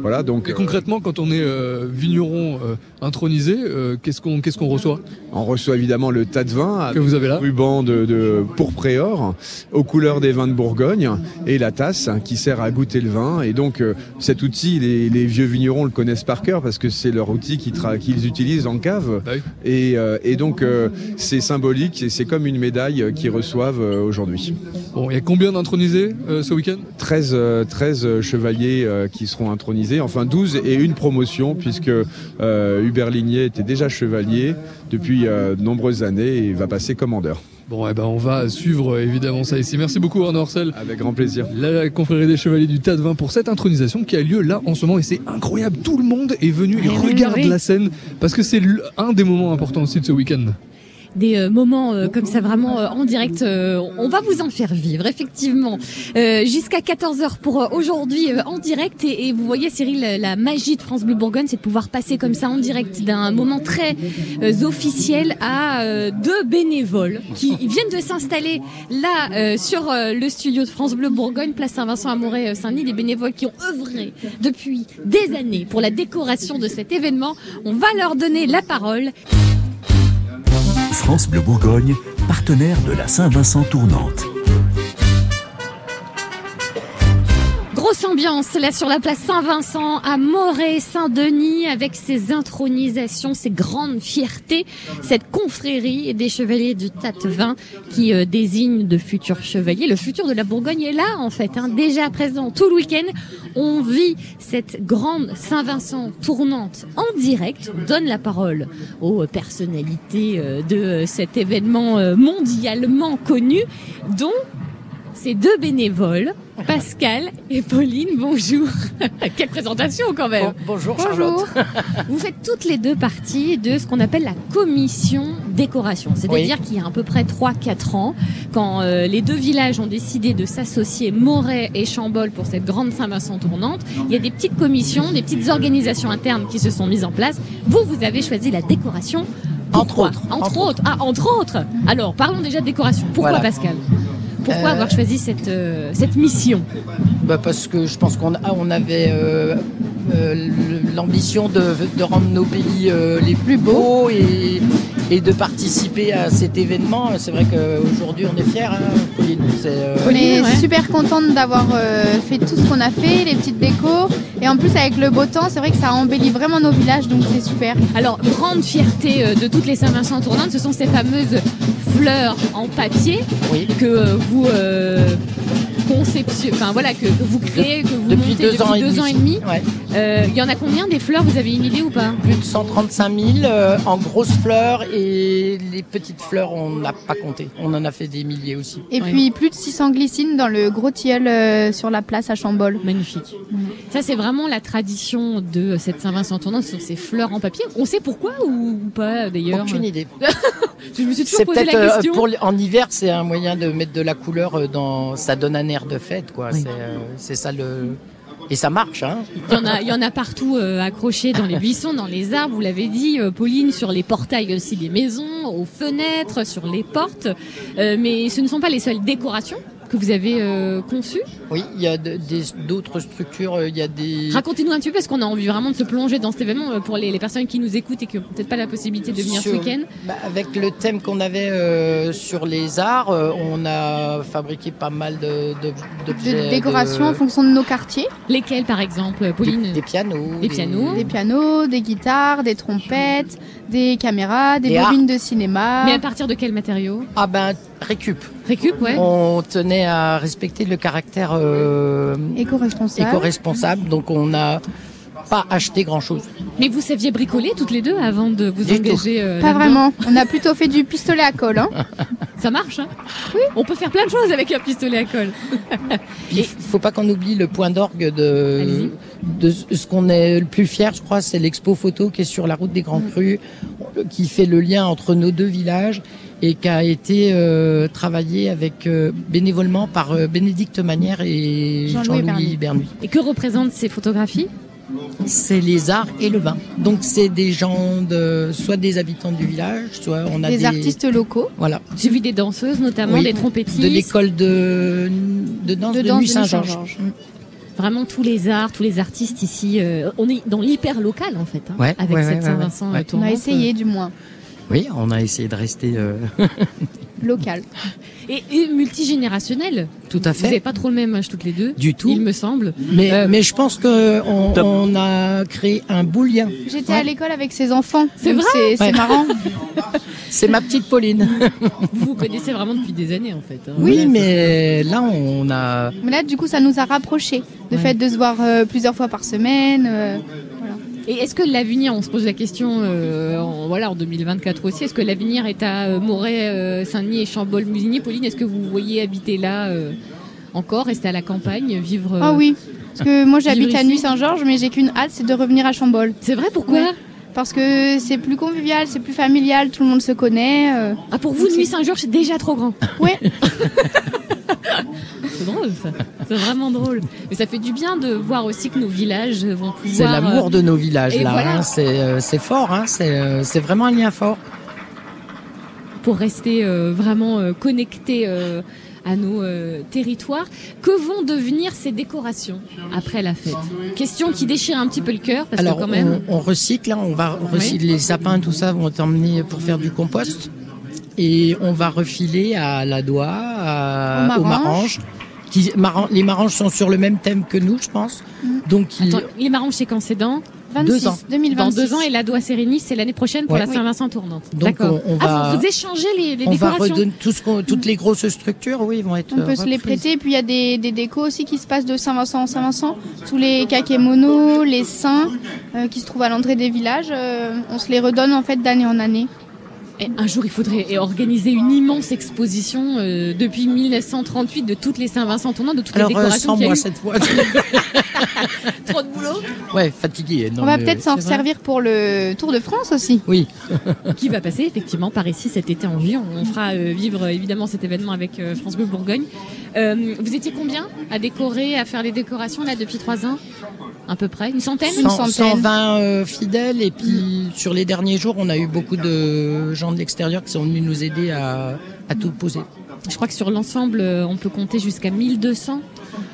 voilà donc. Et concrètement, quand on est vigneron intronisé, qu'est-ce qu'on qu'est-ce qu'on reçoit? On reçoit évidemment le tas de vin que vous avez là. ruban de, de, pourpre et or aux couleurs des vins de Bourgogne et la tasse qui sert à goûter le vin. Et donc euh, cet outil, les, les vieux vignerons le connaissent par cœur parce que c'est leur outil qu'ils utilisent en cave. Et, euh, et donc euh, c'est symbolique et c'est comme une médaille qu'ils reçoivent aujourd'hui. Bon, il y a combien d'intronisés euh, ce week-end? 13, euh, 13 euh, chevaliers euh, qui seront intronisés, enfin 12 et une promotion puisque euh, Hubert Ligné était déjà chevalier depuis de nombreuses années et va passer commandeur. Bon, eh ben, on va suivre évidemment ça ici. Merci beaucoup Arnaud Orcel. Avec grand plaisir. La confrérie des chevaliers du Tas de Vin pour cette intronisation qui a lieu là en ce moment et c'est incroyable. Tout le monde est venu et Eh regarde oui. la scène parce que c'est un des moments importants aussi de ce week-end. Des euh, moments euh, comme ça vraiment euh, en direct. on va vous en faire vivre, effectivement. Jusqu'à 14h pour aujourd'hui en direct. Et, vous voyez, Cyril, la- magie de France Bleu Bourgogne, c'est de pouvoir passer comme ça en direct d'un moment très officiel à deux bénévoles qui viennent de s'installer là sur le studio de France Bleu Bourgogne, place Saint-Vincent à Moret-Saint-Denis. Des bénévoles qui ont œuvré depuis des années pour la décoration de cet événement. On va leur donner la parole. France Bleu Bourgogne, partenaire de la Saint-Vincent tournante. Grosse ambiance là sur la place Saint-Vincent à Moret-Saint-Denis avec ses intronisations, ses grandes fiertés, cette confrérie des chevaliers du Tatevin qui euh, désigne de futurs chevaliers. Le futur de la Bourgogne est là en fait, hein, déjà présent tout le week-end. On vit cette grande Saint-Vincent tournante en direct. On donne la parole aux personnalités euh, de euh, cet événement mondialement connu, dont ces deux bénévoles, Pascal et Pauline, bonjour. (laughs) Quelle présentation quand même. bonjour, Charlotte. (laughs) Vous faites toutes les deux partie de ce qu'on appelle la commission décoration. C'est-à-dire qu'il y a à peu près 3-4 ans, quand euh, les deux villages ont décidé de s'associer, Moret et Chambol, pour cette grande Saint-Vincent tournante, il y a des petites commissions, des petites organisations internes qui se sont mises en place. Vous, vous avez choisi la décoration. Entre autres. Entre, autres. Ah, entre autres. Alors, parlons déjà de décoration. Pourquoi, Voilà. Pascal? Pourquoi Euh, avoir choisi cette, euh, cette mission? Bah, parce que je pense qu'on a- on avait euh, euh, l'ambition de, de rendre nos pays euh, les plus beaux et, et de participer à cet événement. C'est vrai qu'aujourd'hui on est fiers, hein, Pauline. Euh, On est super contente d'avoir euh, fait tout ce qu'on a fait, les petites décos. Et en plus, avec le beau temps, c'est vrai que ça embellit vraiment nos villages, donc c'est super. Alors, grande fierté de toutes les Saint-Vincent tournantes, ce sont ces fameuses fleurs en papier que euh, vous euh, conception, enfin voilà, que, que vous créez, que vous depuis montez deux depuis ans et deux demi. ans et demi. Ouais. Euh, Il y en a combien des fleurs Vous avez une idée ou pas? Plus de 135 000 euh, en grosses fleurs et les petites fleurs, on n'a pas compté. On en a fait des milliers aussi. Et puis plus de 600 glycines dans le gros tilleul euh, sur la place à Chambol. Magnifique. Ça, c'est vraiment la tradition de cette Saint-Vincent tournante sur ces fleurs en papier. On sait pourquoi ou pas d'ailleurs? Aucune idée. (laughs) Je me suis toujours C'est posé peut-être euh, pour en hiver, c'est un moyen de mettre de la couleur euh, dans. Ça donne un air de fête, quoi. C'est euh, c'est ça le. Et ça marche, hein. Il y en a, il y en a partout euh, accrochés dans les buissons, dans les arbres. Vous l'avez dit, euh, Pauline, sur les portails aussi des maisons, aux fenêtres, sur les portes. Euh, mais ce ne sont pas les seules décorations que vous avez euh, conçues. Oui, il y a d'autres structures. euh, Il y a des. Racontez-nous un petit peu, parce qu'on a envie vraiment de se plonger dans cet événement euh, pour les, les personnes qui nous écoutent et qui n'ont peut-être pas la possibilité de venir ce week-end. bah, avec le thème qu'on avait euh, sur les arts, euh, on a fabriqué pas mal de- de- d'objets. De décorations de- en fonction de nos quartiers. Lesquels, par exemple, Pauline Des, des pianos. Des pianos. Des pianos, des guitares, des trompettes, des caméras, des Des bobines de cinéma. Mais à partir de quels matériaux? Ah ben, récup. Récup, ouais. On tenait à respecter le caractère euh, éco-responsable. éco-responsable, donc on n'a pas acheté grand-chose. Mais vous saviez bricoler toutes les deux avant de vous Du tout. engager euh, Pas là-dedans vraiment. On a plutôt fait du pistolet à colle. Hein. (laughs) Ça marche, hein Oui. On peut faire plein de choses avec un pistolet à colle. (laughs) Puis, il faut pas qu'on oublie le point d'orgue de, de ce qu'on est le plus fier, je crois, c'est l'expo photo qui est sur la route des Grands Crus, qui fait le lien entre nos deux villages et qui a été euh, travaillé avec euh, bénévolement par euh, Bénédicte Manière et Jean-Louis Jean-Louis Bernuy. Et que représentent ces photographies? C'est les arts et le vin. Donc c'est des gens de soit des habitants du village, soit on a des, Des artistes locaux. Voilà. J'ai vu des danseuses, notamment Oui, des trompettistes. de l'école de, de danse de, danse Nuit de Saint-Georges. Vraiment tous les arts, tous les artistes ici. euh, on est dans l'hyper local en fait, hein, Ouais, avec ouais, cette ouais, Saint-Vincent ouais, ouais. euh, On a essayé du moins. Oui, on a essayé de rester. euh, (laughs) local. Et, et multigénérationnel. Tout à Vous fait. n'avez pas trop le même âge toutes les deux. Du tout. Il me semble. Mais, Euh, mais je pense que on, on a créé un beau lien. J'étais à l'école avec ses enfants. C'est vrai C'est Ouais. marrant. (laughs) C'est ma petite Pauline. Vous vous connaissez vraiment depuis des années en fait. hein. Oui, mais là on a. Mais là, du coup, ça nous a rapprochés. Le Ouais. fait de se voir euh, plusieurs fois par semaine. Et est-ce que l'avenir, on se pose la question, euh, en, voilà, en 2024 aussi, est-ce que l'avenir est à euh, Moret, euh, Saint-Denis et Chambol-Musigny Pauline, est-ce que vous voyez habiter là euh, encore, rester à la campagne, vivre Ah oui. Parce que moi, j'habite à ici? Nuit-Saint-Georges, mais j'ai qu'une hâte, c'est de revenir à Chambol. C'est vrai, pourquoi? Ouais. Parce que c'est plus convivial, c'est plus familial, tout le monde se connaît. euh. Ah, pour vous, Nuit Saint-Georges, c'est déjà trop grand. Ouais. (laughs) C'est drôle, ça. C'est vraiment drôle. Mais ça fait du bien de voir aussi que nos villages vont pouvoir. C'est l'amour euh, de nos villages et là. voilà. hein. C'est euh, c'est fort. Hein. C'est euh, c'est vraiment un lien fort. pour rester euh, vraiment euh, connectés euh, à nos euh, territoires. Que vont devenir ces décorations après la fête? Question qui déchire un petit peu le cœur parce Alors que quand même. on, on recycle. hein. On va recycler les sapins, tout ça vont être emmenés pour faire du compost. Et on va refiler à la doigt, à, Aux aux maranges. maranges. Qui, maran- les maranges sont sur le même thème que nous, je pense. Donc ils- Attends, les marrons c'est quand? C'est dans? 26, Deux ans. 2026. Dans deux ans et la doigt Sérénis c'est l'année prochaine pour Ouais. la Saint-Vincent tournante. Donc, D'accord. on- on Ah, va- vous, vous échangez les, les on va décorations redonner tout ce qu'on- toutes les grosses structures, oui, vont être. On peut euh, se les prêter. Puis il y a des, des décos aussi qui se passent de Saint-Vincent en Saint-Vincent. Tous les kakémonos, les saints euh, qui se trouvent à l'entrée des villages, euh, on se les redonne en fait d'année en année. Et un jour, il faudrait organiser une immense exposition euh, depuis 1938 de toutes les Saint-Vincent tournantes, de toutes Alors les décorations sans qu'il y a moi eu. cette fois. (laughs) (laughs) Trop de boulot. ouais, fatigué. non, on va peut-être s'en servir pour le Tour de France aussi. Oui. (laughs) qui va passer effectivement par ici cet été en juillet. On fera euh, vivre euh, évidemment cet événement avec euh, France Bleu Bourgogne. Euh, vous étiez combien à décorer, à faire les décorations là depuis trois ans? À peu près Une centaine? Cent- 120 euh, fidèles et puis sur les derniers jours, on a eu beaucoup de gens de l'extérieur qui sont venus nous aider à, à tout poser. Je crois que sur l'ensemble, on peut compter jusqu'à 1200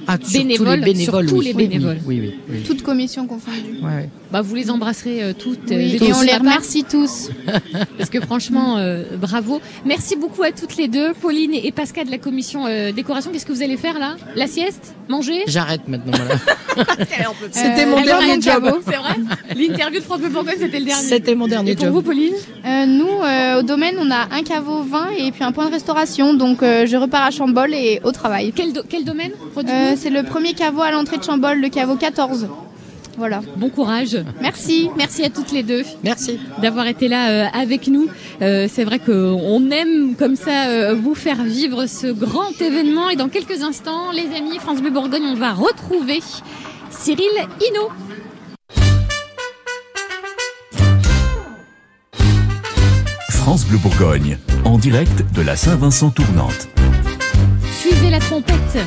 Ah, sur tous les bénévoles. bénévoles, sur tous oui. les bénévoles. oui, oui, oui. Toutes commissions confondues. Ouais. Bah, vous les embrasserez euh, toutes. euh, et dit on les remercie tous. (laughs) Parce que franchement, euh, bravo. Merci beaucoup à toutes les deux, Pauline et Pascal de la commission euh, décoration. Qu'est-ce que vous allez faire là? La sieste? Manger? J'arrête maintenant. Voilà. (laughs) C'était mon dernier job. C'est vrai? L'interview de France Bleu Bourgogne, c'était le dernier. C'était mon dernier Et pour job. vous, Pauline? Euh, nous, euh, au domaine, on a un caveau vin et puis un point de restauration. Donc euh, je repars à Chambol et au travail. Quel, do- quel domaine? Euh, C'est le premier caveau à l'entrée de Chambol, le caveau 14. Voilà. Bon courage. Merci. Merci à toutes les deux. Merci. D'avoir été là euh, avec nous. Euh, c'est vrai qu'on aime comme ça euh, vous faire vivre ce grand événement. Et dans quelques instants, les amis, France Bleu Bourgogne, on va retrouver Cyril Hinault. France Bleu Bourgogne, en direct de la Saint-Vincent tournante. Suivez la trompette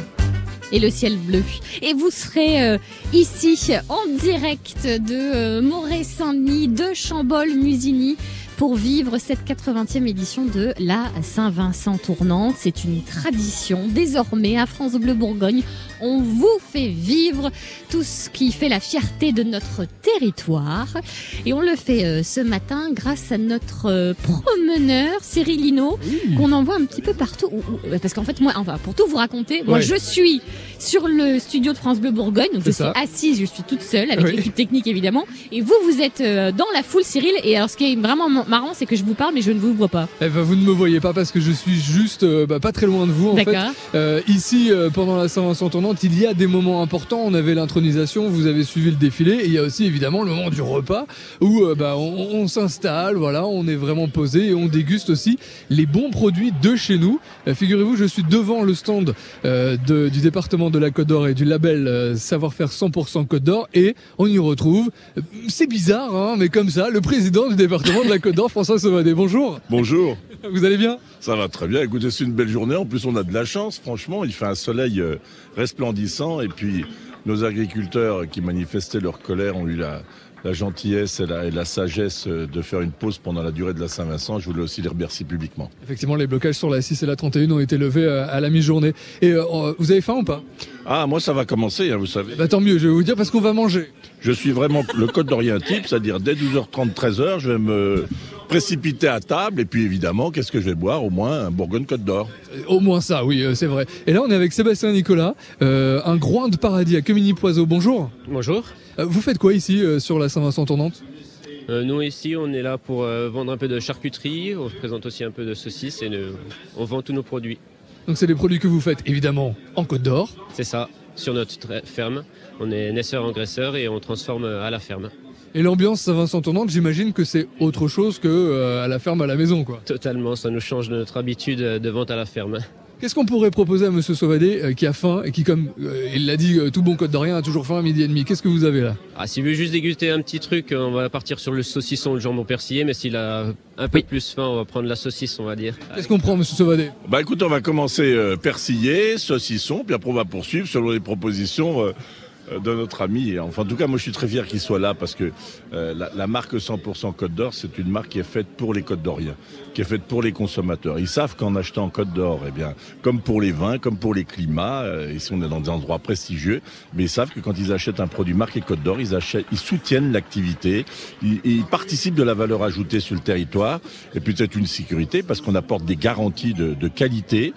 et le ciel bleu. Et vous serez euh, ici en direct de euh, Moret-Saint-Denis, de Chambol-Musigny pour vivre cette 80e édition de la Saint-Vincent tournante. C'est une tradition désormais à France Bleu Bourgogne. On vous fait vivre tout ce qui fait la fierté de notre territoire. Et on le fait euh, ce matin grâce à notre euh, promeneur Cyril Hinault, qu'on envoie un petit peu partout. Ou- ou- Parce qu'en fait, moi, enfin, pour tout vous raconter, moi Ouais. je suis sur le studio de France Bleu Bourgogne, donc je suis assise, je suis toute seule avec Oui. l'équipe technique évidemment. Et vous, vous êtes euh, dans la foule, Cyril. Et alors, ce qui est vraiment marrant, c'est que je vous parle, mais je ne vous vois pas. Eh ben, vous ne me voyez pas parce que je suis juste euh, bah, pas très loin de vous en fait. Euh, ici, euh, pendant la Saint-Vincent il y a des moments importants. On avait l'intronisation, vous avez suivi le défilé, et il y a aussi évidemment le moment du repas où euh, bah, on, on s'installe, voilà, on est vraiment posé et on déguste aussi les bons produits de chez nous. Euh, Figurez-vous, je suis devant le stand euh, de- du département de la Côte d'Or et du label Savoir-faire 100% Côte d'Or, et on y retrouve, c'est bizarre, hein, mais comme ça, le président du département de la Côte d'Or, François Sauvadet. Bonjour. Bonjour. Vous allez bien? Ça va très bien. Écoutez, c'est une belle journée. En plus, on a de la chance. Franchement, il fait un soleil resplendissant. Et puis, nos agriculteurs qui manifestaient leur colère ont eu la, gentillesse et la, sagesse de faire une pause pendant la durée de la Saint-Vincent. Je voulais aussi les remercier publiquement. Effectivement, les blocages sur la 6 et la 31 ont été levés euh, à la mi-journée. Et euh, vous avez faim ou pas? Ah, moi, ça va commencer, hein, vous savez. Bah tant mieux, je vais vous dire parce qu'on va manger. Je suis vraiment le code d'Orient type, c'est-à-dire dès 12h30, 13h, je vais me précipiter à table. Et puis évidemment, qu'est-ce que je vais boire? Au moins un Bourgogne Côte d'Or. Au moins ça, oui, euh, c'est vrai. Et là, on est avec Sébastien Nicolas, euh, un groin de paradis à Comini-Poiseau. Bonjour. Bonjour. Euh, vous faites quoi ici euh, sur la Saint-Vincent tournante Euh, nous ici, on est là pour euh, vendre un peu de charcuterie, on présente aussi un peu de saucisses et on vend tous nos produits. Donc c'est des produits que vous faites évidemment en Côte d'Or. C'est ça, sur notre ferme. On est naisseur-engraisseur et on transforme à la ferme. Et l'ambiance Saint-Vincent tournante, j'imagine que c'est autre chose que euh, à la ferme à la maison, quoi. Totalement, ça nous change de notre habitude de vente à la ferme. Qu'est-ce qu'on pourrait proposer à Monsieur Sauvadé euh, qui a faim et qui, comme euh, il l'a dit, euh, tout bon Côte d'Orien a toujours faim à midi et demi? Qu'est-ce que vous avez là? Ah, s'il veut juste déguster un petit truc, on va partir sur le saucisson, le jambon persillé, mais s'il a un peu plus faim, on va prendre la saucisse, on va dire. Qu'est-ce qu'on prend, Monsieur Sauvadé Bah écoute, on va commencer euh, persillé, saucisson, puis après on va poursuivre selon les propositions de notre ami. Enfin, en tout cas, moi je suis très fier qu'il soit là parce que euh, la, la marque 100% Côte d'Or, c'est une marque qui est faite pour les Côtes d'Oriens, qui est faite pour les consommateurs. Ils savent qu'en achetant Côte d'Or, eh bien, comme pour les vins, comme pour les climats, euh, ici on est dans des endroits prestigieux, mais ils savent que quand ils achètent un produit marqué Côte d'Or, ils, achètent, ils soutiennent l'activité, ils, ils participent de la valeur ajoutée sur le territoire, et puis c'est une sécurité parce qu'on apporte des garanties de, de qualité.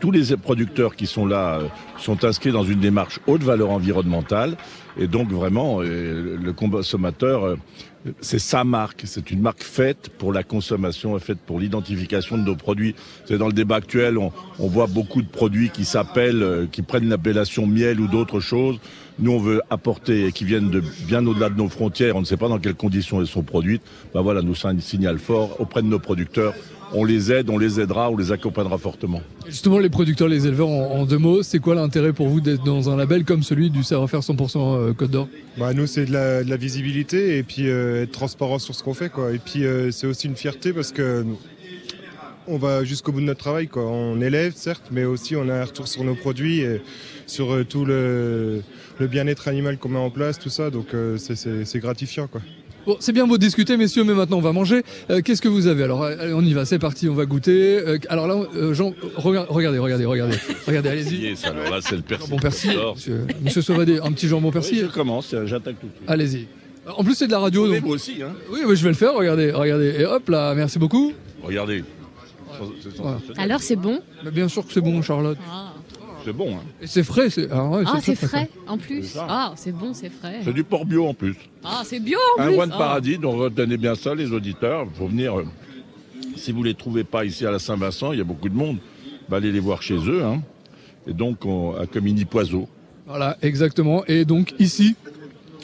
Tous les producteurs qui sont là euh, sont inscrits dans une démarche haute valeur environnementale, et donc vraiment euh, le consommateur, euh, c'est sa marque, c'est une marque faite pour la consommation, faite pour l'identification de nos produits. Dans le débat actuel, on, on voit beaucoup de produits qui s'appellent, euh, qui prennent l'appellation miel ou d'autres choses. Nous, on veut apporter et qui viennent de bien au-delà de nos frontières. On ne sait pas dans quelles conditions elles sont produites. Ben voilà, nous c'est un signal fort auprès de nos producteurs. On les aide, on les aidera, on les accompagnera fortement. Justement, les producteurs, les éleveurs, en, en deux mots, c'est quoi l'intérêt pour vous d'être dans un label comme celui du savoir-faire 100% euh, Côte d'Or? Bah nous c'est de la, de la visibilité et puis euh, être transparent sur ce qu'on fait quoi. Et puis euh, c'est aussi une fierté parce que on va jusqu'au bout de notre travail quoi. On élève certes, mais aussi on a un retour sur nos produits et sur euh, tout le, le bien-être animal qu'on met en place, tout ça. Donc euh, c'est gratifiant quoi. Bon, c'est bien beau de discuter, messieurs, mais maintenant on va manger. Euh, Qu'est-ce que vous avez Alors, allez, on y va, c'est parti, on va goûter. Euh, alors là, euh, Jean, regarde- regardez, regardez, regardez, regardez, allez-y. Yes, alors là, c'est le persil. Jambon persil, monsieur, monsieur Sauvadé, un petit jambon persil. Oui, je commence, j'attaque tout de suite. Allez-y. En plus, c'est de la radio. Donc- moi aussi, hein. Oui, mais je vais le faire, regardez, regardez. Et hop là, merci beaucoup. Regardez. Voilà. Alors c'est bon Mais bien sûr que c'est bon, Charlotte. C'est bon, hein. Et c'est frais, c'est. Ah, ouais, Ah, frais en plus. Ah, c'est bon, c'est frais. C'est du porc bio en plus. Ah, c'est bio en Un plus. roi de Ah. paradis, donc retenez bien ça, les auditeurs. Il faut venir. euh, si vous les trouvez pas ici à la Saint-Vincent, il y a beaucoup de monde. Bah, allez les voir chez eux. Hein. Et donc, on, à Comini Poiseau. Voilà, exactement. Et donc ici,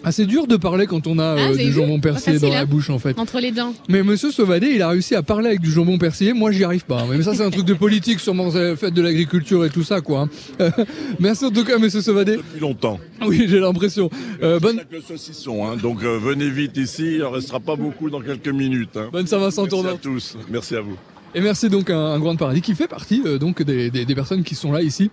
ah, c'est dur de parler quand on a Ah, euh, du jambon persillé dans la hein. bouche en fait. Entre les dents. Mais Monsieur Sauvadé, il a réussi à parler avec du jambon persillé. Moi, j'y arrive pas. Mais ça, c'est un truc de politique, sûrement euh, fait de l'agriculture et tout ça, quoi. hein. Merci en tout cas, Monsieur Sauvadé. Depuis longtemps. Oui, j'ai l'impression. Euh, bonne, Avec le saucisson. Hein. Donc, euh, venez vite ici. Il en restera pas beaucoup dans quelques minutes. Hein. bonne Saint-Vincent Merci à tous. Merci à vous. Et merci donc à un, un grand paradis qui fait partie euh, donc des, des- des personnes qui sont là ici.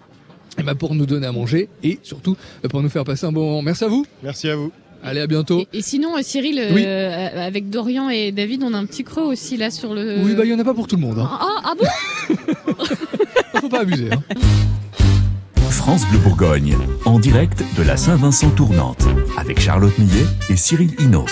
Et ben pour nous donner à manger et surtout euh, pour nous faire passer un bon moment. Merci à vous. Merci à vous. Allez, à bientôt. Et sinon, euh, Cyril, euh, Oui. euh, avec Dorian et David, on a un petit creux aussi là sur le. Oui, bah il y en a pas pour tout le monde. Hein. Ah, ah bon (laughs) Faut pas abuser. Hein. France Bleu Bourgogne, en direct de la Saint-Vincent tournante, avec Charlotte Millet et Cyril Hinault.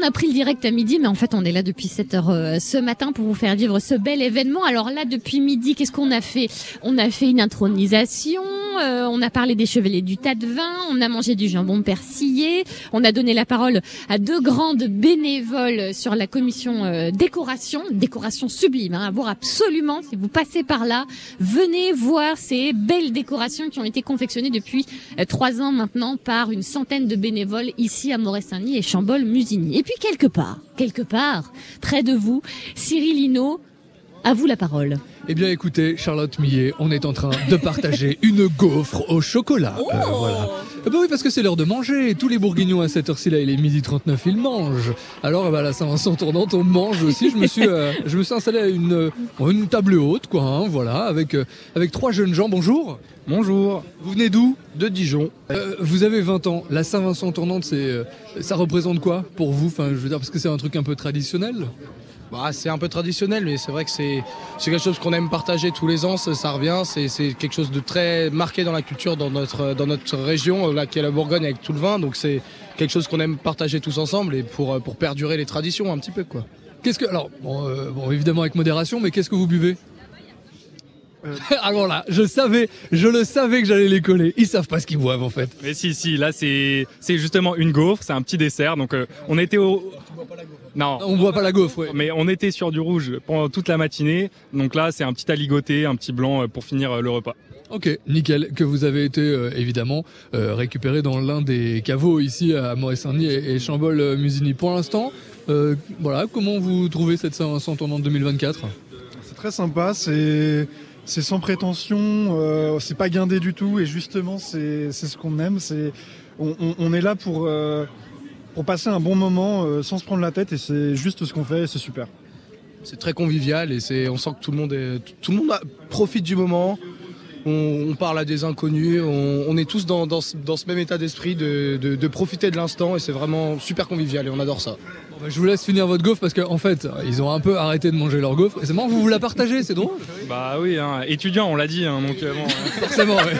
On a pris le direct à midi, mais en fait, on est là depuis 7 heures euh, ce matin pour vous faire vivre ce bel événement. Alors là, depuis midi, qu'est-ce qu'on a fait? On a fait une intronisation, euh, on a parlé des chevaliers du tas de vin, on a mangé du jambon persillé, on a donné la parole à deux grandes bénévoles sur la commission euh, décoration, décoration sublime, hein, à voir absolument si vous passez par là, venez voir ces belles décorations qui ont été confectionnées depuis euh, trois ans maintenant par une centaine de bénévoles ici à Moret-Saint-Denis et Chambol-Musigny. Et puis quelque part, quelque part, près de vous, Cyril Hinault, à vous la parole. Eh bien écoutez, Charlotte Millet, on est en train de partager (laughs) une gaufre au chocolat. Euh, voilà. Eh ben oui, parce que c'est l'heure de manger. Tous les bourguignons à cette heure-ci, là, il est midi 39, ils mangent. Alors, eh ben, la Saint-Vincent tournante, on mange aussi. Je me suis, (laughs) euh, je me suis installé à une, euh, une table haute, quoi, hein, voilà, avec, euh, avec trois jeunes gens. Bonjour. Bonjour. Vous venez d'où? De Dijon. vous avez 20 ans. La Saint-Vincent tournante, c'est, euh, ça représente quoi pour vous? Enfin, je veux dire, parce que c'est un truc un peu traditionnel. Bah, c'est un peu traditionnel, mais c'est vrai que c'est quelque chose qu'on aime partager tous les ans. Ça, revient, c'est quelque chose de très marqué dans la culture, dans notre dans notre région, là qui est la Bourgogne avec tout le vin. Donc c'est quelque chose qu'on aime partager tous ensemble et pour euh, pour perdurer les traditions un petit peu quoi. Qu'est-ce que alors bon, euh, bon, évidemment avec modération, mais qu'est-ce que vous buvez? (laughs) Alors là, je savais, je le savais que j'allais les coller. Ils savent pas ce qu'ils boivent en fait. Mais si, si, là c'est c'est justement une gaufre, c'est un petit dessert. Donc euh, on était au. Non. On boit pas la gaufre, ouais. Mais on était sur du rouge pendant toute la matinée. Donc là, c'est un petit aligoté, un petit blanc euh, pour finir euh, le repas. Ok, nickel. Que vous avez été euh, évidemment euh, récupéré dans l'un des caveaux ici à Moret-Saint-Denis et, et Chambol-Musigny. Pour l'instant, euh, voilà, comment vous trouvez cette Saint-Vincent tournante 2024 C'est très sympa, c'est c'est sans prétention, euh, c'est pas guindé du tout et justement c'est ce qu'on aime. C'est on, est là pour euh, pour passer un bon moment euh, sans se prendre la tête et c'est juste ce qu'on fait et c'est super. C'est très convivial et c'est on sent que tout le monde tout le monde profite du moment. On, on parle à des inconnus, on, on est tous dans, dans, ce, dans ce même état d'esprit de, de, de profiter de l'instant et c'est vraiment super convivial et on adore ça. Bon, bah, Je vous laisse finir votre gaufre parce qu'en en fait, ils ont un peu arrêté de manger leur gaufre. Et c'est marrant, vous vous la partagez, c'est drôle. Bah oui, hein, étudiant, on l'a dit. hein, donc euh, bon, (laughs) Forcément, ouais.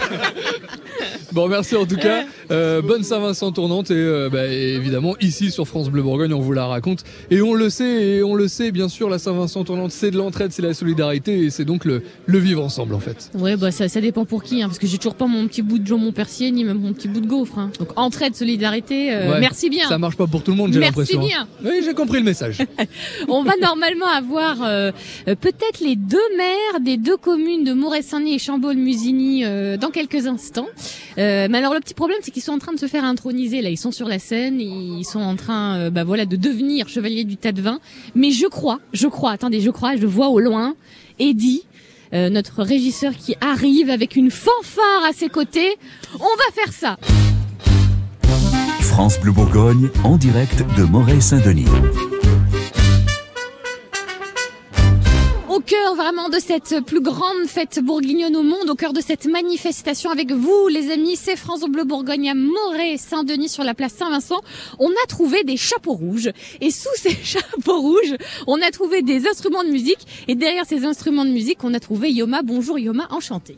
Bon, merci en tout cas. Euh, bonne Saint-Vincent tournante et, euh, bah, et évidemment ici sur France Bleu Bourgogne, on vous la raconte. Et on le sait, et on le sait, bien sûr, la Saint-Vincent tournante, c'est de l'entraide, c'est la solidarité et c'est donc le, le vivre ensemble en fait. Ouais, bah ça, ça dépend pour qui, hein, parce que j'ai toujours pas mon petit bout de jambon persillé ni même mon petit bout de gaufre. hein. Donc entraide, solidarité, euh, Ouais, merci bien. Ça marche pas pour tout le monde, j'ai Merci l'impression. bien. Oui, j'ai compris le message. (laughs) On va normalement avoir euh, euh, peut-être les deux maires des deux communes de Moret-Saint-Denis et Chambol-Musigny euh, dans quelques instants. Euh, mais alors le petit problème, c'est qu'ils sont en train de se faire introniser. Là, ils sont sur la scène, ils sont en train, euh, bah voilà, de devenir chevaliers du tas de vin. Mais je crois, je crois, attendez, je crois, je vois au loin Eddie. Euh, notre régisseur qui arrive avec une fanfare à ses côtés. On va faire ça. France Bleu Bourgogne en direct de Moret-Saint-Denis. Au cœur vraiment de cette plus grande fête bourguignonne au monde, au cœur de cette manifestation avec vous, les amis, c'est France Bleu Bourgogne à Moret, Saint-Denis sur la place Saint-Vincent. On a trouvé des chapeaux rouges et sous ces (laughs) chapeaux rouges, on a trouvé des instruments de musique et derrière ces instruments de musique, on a trouvé Yoma. Bonjour Yoma, enchanté.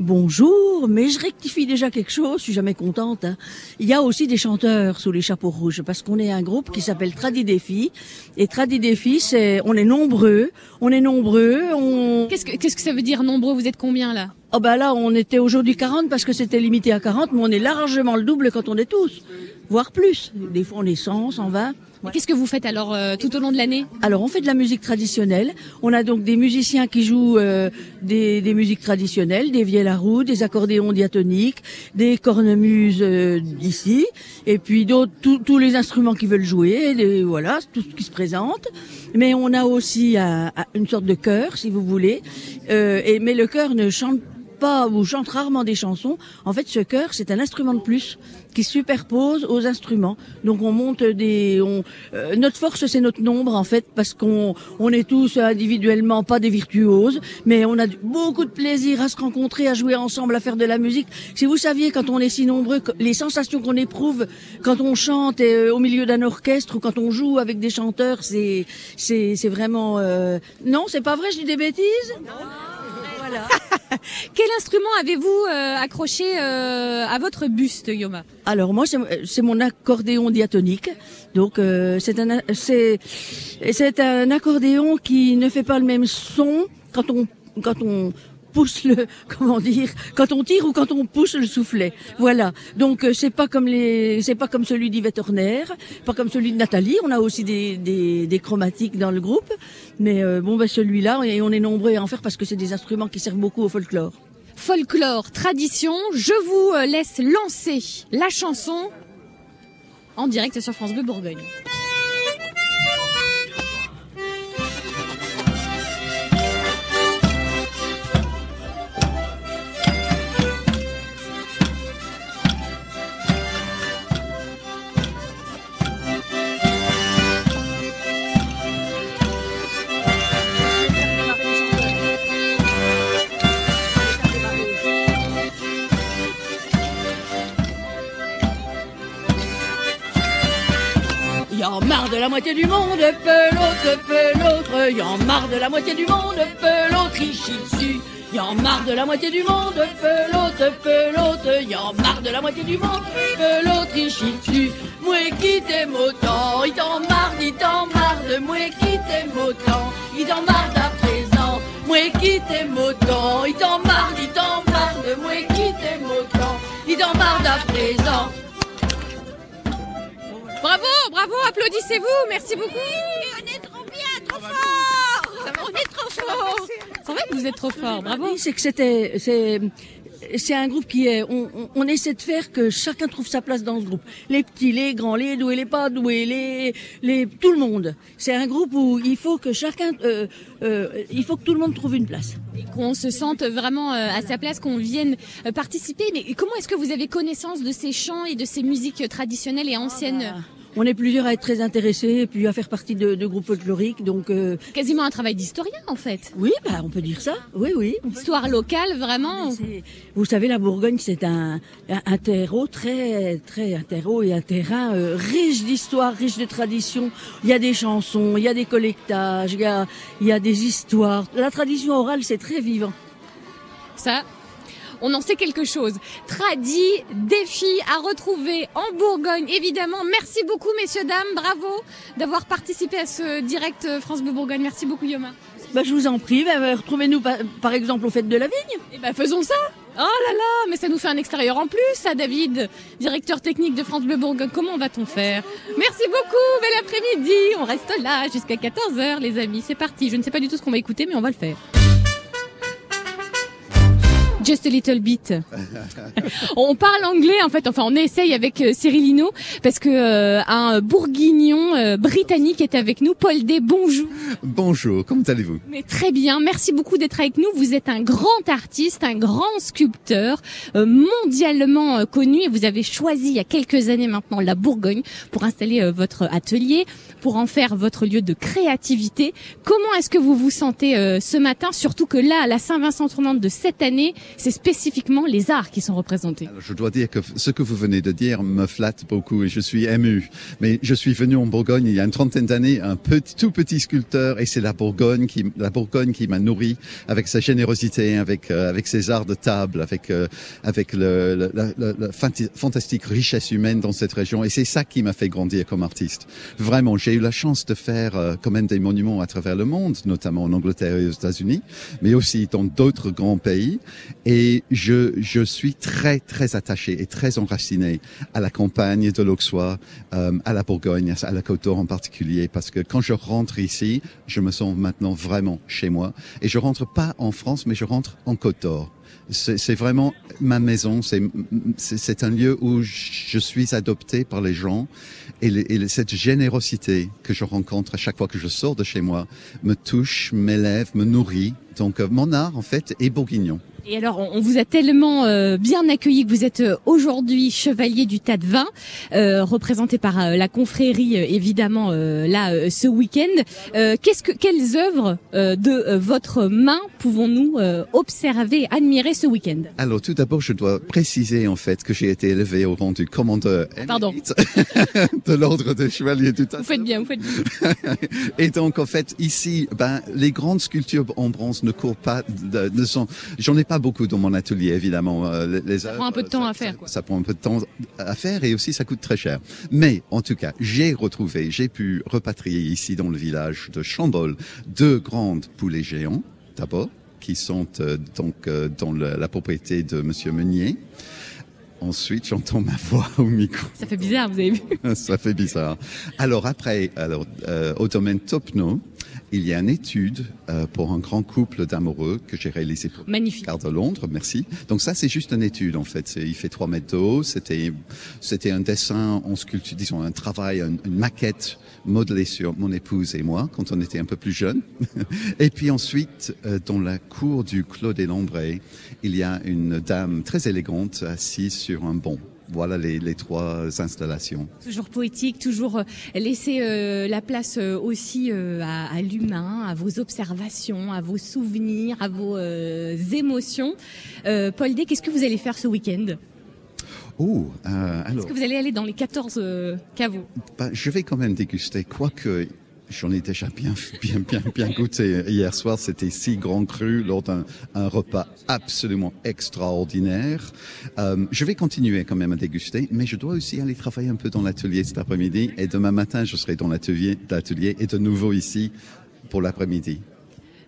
Bonjour, mais je rectifie déjà quelque chose, je suis jamais contente. hein. Il y a aussi des chanteurs sous les chapeaux rouges, parce qu'on est un groupe qui s'appelle Tradi Défi. Et Tradi Défi, c'est, on est nombreux, on est nombreux, on... Qu'est-ce que, qu'est-ce que ça veut dire nombreux Vous êtes combien là? Oh bah là, on était aujourd'hui 40 parce que c'était limité à 40, mais on est largement le double quand on est tous, voire plus. Des fois on est 100, 120. Qu'est-ce que vous faites alors euh, tout au long de l'année? Alors on fait de la musique traditionnelle. On a donc des musiciens qui jouent euh, des, des musiques traditionnelles, des vielles à roue, des accordéons diatoniques, des cornemuses euh, d'ici, et puis d'autres tous- les instruments qui veulent jouer, les, voilà tout ce qui se présente. Mais on a aussi un- une sorte de chœur, si vous voulez. Euh, mais le chœur ne chante pas ou chante rarement des chansons. En fait, ce chœur, c'est un instrument de plus qui se superpose aux instruments. Donc on monte des. On, euh, notre force, c'est notre nombre en fait, parce qu'on on est tous individuellement pas des virtuoses, mais on a beaucoup de plaisir à se rencontrer, à jouer ensemble, à faire de la musique. Si vous saviez, quand on est si nombreux, les sensations qu'on éprouve quand on chante euh, au milieu d'un orchestre ou quand on joue avec des chanteurs, c'est c'est c'est vraiment. euh, Non, c'est pas vrai, je dis des bêtises? Voilà. (laughs) Quel instrument avez-vous euh, accroché euh, à votre buste, Yoma? Alors moi c'est mon accordéon diatonique. Donc euh, c'est un c'est un accordéon qui ne fait pas le même son quand on quand on pousse le (laughs) comment dire quand on tire ou quand on pousse le soufflet. Voilà. Donc euh, c'est pas comme les c'est pas comme celui d'Yvette Horner, pas comme celui de Nathalie, on a aussi des des, chromatiques dans le groupe, mais euh, bon bah celui-là et on est nombreux à en faire parce que c'est des instruments qui servent beaucoup au folklore. Folklore, tradition, je vous euh, laisse lancer la chanson en direct sur France Bleu Bourgogne. Y a marre de la moitié du monde, peu l'autre, peu l'autre, y en marre de la moitié du monde, pelote dessus. Y en marre de la moitié du monde, pelote, pelote, y en marre de la moitié du monde, pelote dessus. Moi qui t'aime autant, il t'en marre, il t'en marre de moi qui t'aime autant, il t'en marre d'à présent. Moi qui t'aime autant, il t'en marre, il t'en marre de moi qui t'aime autant, il t'en marre d'à présent. Bravo, bravo, applaudissez-vous, merci beaucoup. on est trop bien, trop fort. On est trop fort. C'est vrai que vous êtes trop fort, bravo. Oui, c'est que c'était, c'est, un groupe qui est, on, on- on essaie de faire que chacun trouve sa place dans ce groupe. Les petits, les grands, les doués, les pas doués, les, les, tout le monde. C'est un groupe où il faut que chacun, euh, euh, il faut que tout le monde trouve une place. Qu'on se sente vraiment euh, à sa place, qu'on vienne participer. Mais comment est-ce que vous avez connaissance de ces chants et de ces musiques traditionnelles et anciennes? On est plusieurs à être très intéressés et puis à faire partie de, de groupes folkloriques, donc. euh, Quasiment un travail d'historien en fait. Oui, bah, on peut dire ça. Oui, oui. Histoire locale, vraiment. Vous savez, la Bourgogne, c'est un, terreau très, très, un terreau et un terrain euh, riche d'histoire, riche de traditions. Il y a des chansons, il y a des collectages, il y a, il y a des histoires. La tradition orale, c'est très vivant. Ça, on en sait quelque chose. Tradi, défi à retrouver en Bourgogne, évidemment. Merci beaucoup, messieurs, dames. Bravo d'avoir participé à ce direct euh, France Bleu Bourgogne. Merci beaucoup, Yoma. Bah, je vous en prie, bah, bah, retrouvez-nous par, par exemple aux fêtes de la vigne. Eh ben, faisons ça. Oh là là, mais ça nous fait un extérieur en plus, ça, David, directeur technique de France Bleu Bourgogne. Comment va-t-on faire? Merci beaucoup, bel après-midi. On reste là jusqu'à 14h, les amis. C'est parti. Je ne sais pas du tout ce qu'on va écouter, mais on va le faire. Just a little bit. (laughs) On parle anglais en fait, enfin on essaye avec euh, Cyril Hinault parce que euh, un bourguignon euh, britannique est avec nous. Paul D, bonjour. Bonjour, comment allez-vous? Mais très bien, merci beaucoup d'être avec nous. Vous êtes un grand artiste, un grand sculpteur, euh, mondialement euh, connu et vous avez choisi il y a quelques années maintenant la Bourgogne pour installer euh, votre atelier, pour en faire votre lieu de créativité. Comment est-ce que vous vous sentez euh, ce matin, surtout que là, à la Saint-Vincent tournante de cette année, c'est spécifiquement les arts qui sont représentés. Je dois dire que ce que vous venez de dire me flatte beaucoup et je suis ému. Mais je suis venu en Bourgogne il y a une trentaine d'années, un tout petit sculpteur, et c'est la Bourgogne qui, la Bourgogne qui m'a nourri avec sa générosité, avec euh, avec ses arts de table, avec euh, avec le, la, fantastique richesse humaine dans cette région. Et c'est ça qui m'a fait grandir comme artiste. Vraiment, j'ai eu la chance de faire euh, quand même des monuments à travers le monde, notamment en Angleterre et aux États-Unis, mais aussi dans d'autres grands pays. Et je, je suis très, très attaché et très enraciné à la campagne de l'Auxois, euh, à la Bourgogne, à la Côte d'Or en particulier, parce que quand je rentre ici, je me sens maintenant vraiment chez moi. Et je rentre pas en France, mais je rentre en Côte d'Or. C'est vraiment ma maison. C'est un lieu où je suis adopté par les gens et, cette générosité que je rencontre à chaque fois que je sors de chez moi me touche, m'élève, me nourrit. Donc euh, mon art en fait est bourguignon. Et alors, on vous a tellement euh, bien accueilli que vous êtes euh, aujourd'hui chevalier du tas de vin, euh, représenté par euh, la confrérie, euh, évidemment, euh, là, euh, ce week-end. Euh, Qu'est-ce que, quelles œuvres euh, de euh, votre main pouvons-nous euh, observer, admirer ce week-end? Alors tout d'abord, je dois préciser en fait que j'ai été élevé au rang du commandeur Pardon. (laughs) de l'ordre des chevaliers du tas. Vous faites bien, vous faites bien. (laughs) Et donc, en fait, ici, ben, les grandes sculptures en bronze ne courent pas, de- ne sont, j'en ai pas beaucoup dans mon atelier, évidemment. euh, les, les Ça prend un peu de temps à faire. Quoi. ça prend un peu de temps à faire et aussi ça coûte très cher. Mais en tout cas, j'ai retrouvé, j'ai pu repatrier ici dans le village de Chambol deux grandes poulets géants, d'abord, qui sont euh, donc euh, dans le- la propriété de Monsieur Meunier. Ensuite, j'entends ma voix au micro. Ça fait bizarre, vous avez vu (laughs) Ça fait bizarre. Alors après, alors euh, au domaine Topno, il y a une étude euh, pour un grand couple d'amoureux que j'ai réalisé pour Magnifique. De Londres, merci. Donc ça, c'est juste une étude en fait. Il fait trois mètres d'eau. C'était c'était un dessin en sculpture, disons un travail, un- une maquette modelée sur mon épouse et moi quand on était un peu plus jeunes. (laughs) et puis ensuite, euh, dans la cour du Clos des Lombrés, il y a une dame très élégante assise sur un banc. Voilà les, les trois installations. Toujours poétique, toujours euh, laisser euh, la place euh, aussi euh, à, à l'humain, à vos observations, à vos souvenirs, à vos émotions. Paul D, qu'est-ce que vous allez faire ce week-end? Oh, alors. Est-ce que vous allez aller dans les 14 euh, caveaux? Bah, je vais quand même déguster, quoique J'en ai déjà bien, bien, bien, bien goûté. Hier soir, c'était six grands crus lors d'un un repas absolument extraordinaire. Euh, je vais continuer quand même à déguster, mais je dois aussi aller travailler un peu dans l'atelier cet après-midi. Et demain matin, je serai dans l'atelier, l'atelier et de nouveau ici pour l'après-midi.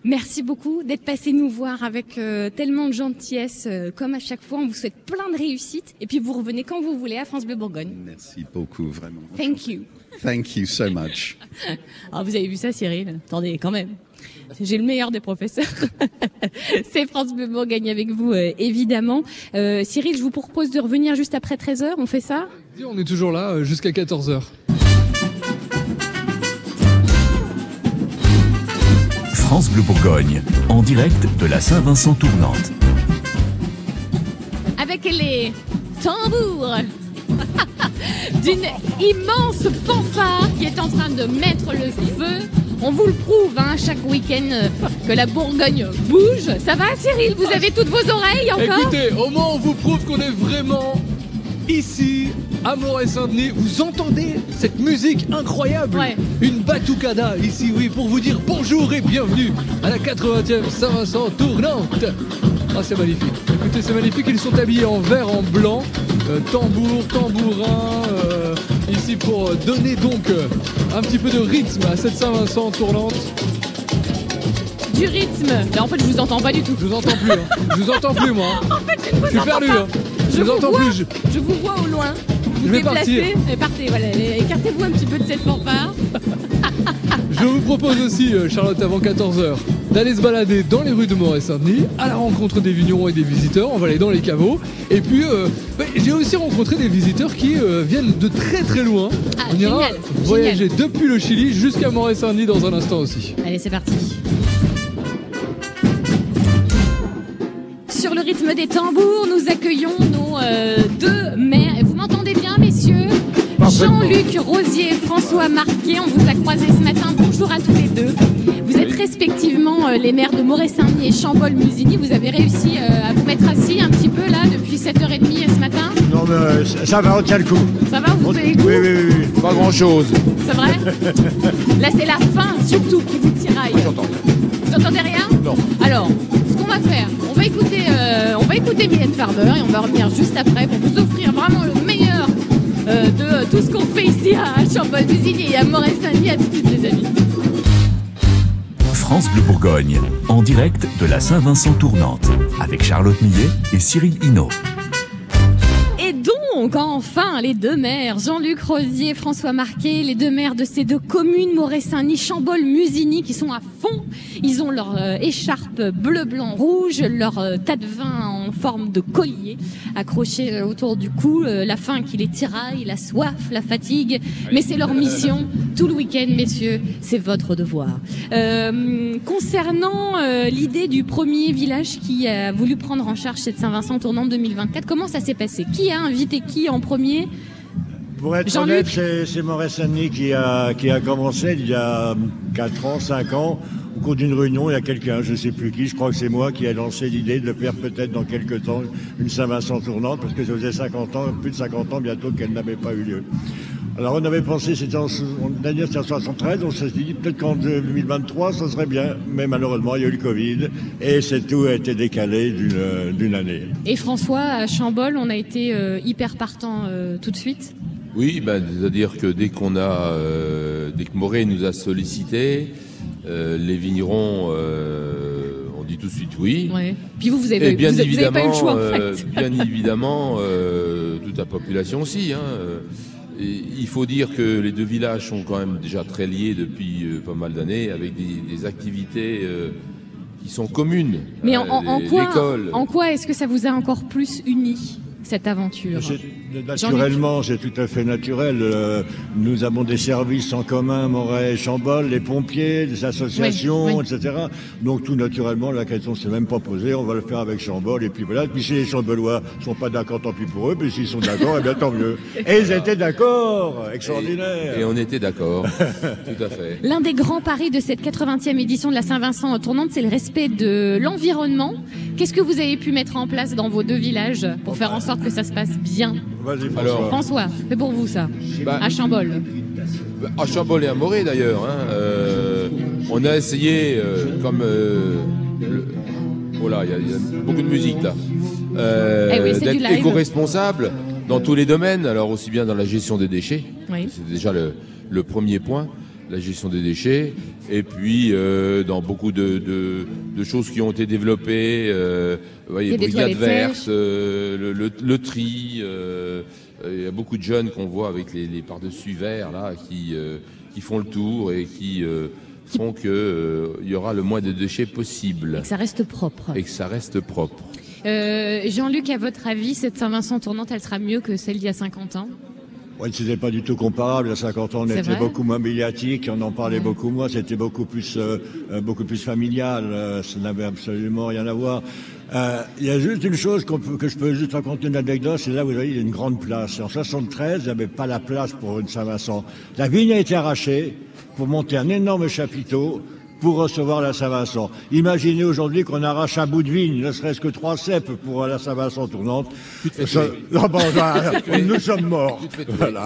Merci beaucoup d'être passé nous voir avec euh, tellement de gentillesse, euh, comme à chaque fois. On vous souhaite plein de réussite. Et puis vous revenez quand vous voulez à France Bleu Bourgogne. Merci beaucoup, vraiment. Thank you. Thank you so much. (laughs) Ah, vous avez vu ça, Cyril? Attendez, quand même. J'ai le meilleur des professeurs. (laughs) C'est France Bleu Bourgogne avec vous, euh, évidemment. Euh, Cyril, je vous propose de revenir juste après 13h. On fait ça? On est toujours là euh, jusqu'à 14h. France Bleu Bourgogne, en direct de la Saint-Vincent tournante. avec les tambours (laughs) d'une immense fanfare qui est en train de mettre le feu. On vous le prouve hein, chaque week-end que la Bourgogne bouge. Ça va Cyril? Vous avez toutes vos oreilles encore? Écoutez, au moins on vous prouve qu'on est vraiment ici à Moret-Saint-Denis. Vous entendez cette musique incroyable Une batucada ici, oui, pour vous dire bonjour et bienvenue à la 80e Saint-Vincent tournante. Ah, c'est magnifique. Écoutez, c'est magnifique. Ils sont habillés en vert, en blanc, euh, tambour, tambourin. euh, ici pour euh, donner donc euh, un petit peu de rythme à cette Saint-Vincent tournante. Du rythme. Mais en fait, je vous entends pas du tout. Je vous entends plus. hein. Je vous entends plus, moi. (laughs) en fait, je ne vous Je suis entends perdu. pas. hein. Je vous vous entends vois, plus. Je- Je vous vois au loin. Vous Je vais déplacez. partir. Et partez, voilà. Écartez-vous un petit peu de cette fanfare. (laughs) Je vous propose aussi, euh, Charlotte, avant 14h, d'aller se balader dans les rues de Moret-Saint-Denis, à la rencontre des vignerons et des visiteurs. On va aller dans les caveaux. Et puis, euh, bah, j'ai aussi rencontré des visiteurs qui euh, viennent de très très loin. On ira Ah, génial, voyager depuis le Chili jusqu'à Moret-Saint-Denis dans un instant aussi. Allez, c'est parti. Rythme des tambours, nous accueillons nos euh, deux maires. Vous m'entendez bien, messieurs? Jean-Luc Rosier et François Marquet, on vous a croisés ce matin. Bonjour à tous les deux. Vous êtes respectivement euh, les maires de Moret-Saint-Denis et Chambol-Musigny. Vous avez réussi euh, à vous mettre assis un petit peu là depuis 7h30 ce matin? Non, mais euh, ça, va, on tient le coup. Ça va, vous avez le coup? Oui, oui, oui. Pas grand chose. C'est vrai? (laughs) Là, c'est la fin surtout qui vous tiraille. Vous entendez rien? Non. Alors, va faire, on va écouter, euh, on va écouter Mylène Farmer et on va revenir juste après pour vous offrir vraiment le meilleur euh, de euh, tout ce qu'on fait ici à Chambol-Musigny et à Moret-Saint-Denis. À tout de suite, les amis. France Bleu Bourgogne, en direct de la Saint-Vincent tournante, avec Charlotte Millet et Cyril Hinault. Donc, enfin, les deux maires, Jean-Luc Rosier François Marquet, les deux maires de ces deux communes, Moret-Saint-Denis, Chambol-Musigny, qui sont à fond. Ils ont leur euh, écharpe bleu, blanc, rouge, leur euh, tas de vin en forme de collier accroché euh, autour du cou, euh, la faim qui les tiraille, la soif, la fatigue. Mais c'est leur mission tout le week-end, messieurs. C'est votre devoir. Euh, concernant l'idée du premier village qui a voulu prendre en charge cette Saint-Vincent tournante 2024, comment ça s'est passé? Qui a invité qui en premier Pour être honnête, c'est Maurice Saint-Denis qui a, qui a commencé il y a 4 ans, 5 ans. Au cours d'une réunion, il y a quelqu'un, je ne sais plus qui, je crois que c'est moi qui a lancé l'idée de faire peut-être dans quelques temps une Saint-Vincent tournante, parce que ça faisait 50 ans, plus de 50 ans bientôt qu'elle n'avait pas eu lieu. Alors on avait pensé, c'était en, l'année, c'était en 73, on s'est dit peut-être qu'en 2023, ça serait bien, mais malheureusement il y a eu le Covid, et c'est tout a été décalé d'une d'une année. Et François, à Chambol, on a été euh, hyper partant euh, tout de suite? Oui, ben, c'est-à-dire que dès qu'on a, euh, dès que Moret nous a sollicité, euh, les vignerons euh, ont dit tout de suite oui. Ouais. Puis vous, vous avez, Et bien vous, vous avez évidemment, pas eu le choix en euh, fait. bien évidemment, euh, toute la population aussi. Hein, euh, il faut dire que les deux villages sont quand même déjà très liés depuis euh, pas mal d'années, avec des, des activités euh, qui sont communes. Mais en, Euh, en- en les- quoi, en quoi est-ce que ça vous a encore plus uni cette aventure? Naturellement, c'est tout à fait naturel. Euh, nous avons des services en commun, Moret et Chambol, les pompiers, les associations, Oui, oui. etc. Donc tout naturellement, la question s'est même pas posée. On va le faire avec Chambol et puis voilà. Puis si les Chambolois sont pas d'accord, tant pis pour eux. Puis s'ils sont d'accord, eh bien tant mieux. Et ils étaient d'accord, extraordinaire. Et on était d'accord, (laughs) tout à fait. L'un des grands paris de cette 80e édition de la Saint-Vincent tournante, c'est le respect de l'environnement. Qu'est-ce que vous avez pu mettre en place dans vos deux villages pour faire en sorte que ça se passe bien? Vas-y, François. Alors- François, c'est pour vous ça, Bah, à Chambol. À Chambol et à Moret d'ailleurs. Hein, euh, On a essayé, euh, comme euh, le- oh là, il y, a- il y a beaucoup de musique là, euh, Eh oui, d'être éco-responsable dans tous les domaines. Alors aussi bien dans la gestion des déchets, Oui. c'est déjà le, le premier point, la gestion des déchets, et puis euh, dans beaucoup de, de- de choses qui ont été développées, euh, voyez, brigades vertes, euh, le, le- le tri. euh, il y a beaucoup de jeunes qu'on voit avec les, les par-dessus verts là, qui, euh, qui font le tour et qui euh, font que euh, il y aura le moins de déchets possible Et que ça reste propre. et que ça reste propre. Euh, Jean-Luc, à votre avis, cette Saint-Vincent tournante, elle sera mieux que celle d'il y a 50 ans? Ouais, c'était pas du tout comparable. À 50 ans, on était beaucoup moins médiatique, on en parlait beaucoup moins. C'était beaucoup plus, euh, euh, beaucoup plus familial. euh, ça n'avait absolument rien à voir. Euh, Il y a juste une chose peut- que je peux juste raconter une anecdote. C'est là, vous voyez, il y a une grande place. En 73, il n'y avait pas la place pour une Saint-Vincent. La vigne a été arrachée pour monter un énorme chapiteau pour recevoir la Saint-Vincent. Imaginez aujourd'hui qu'on arrache un bout de vigne, ne serait-ce que trois cèpes pour la Saint-Vincent tournante. Ça-. Non, bon, tuer. nous sommes morts. Voilà.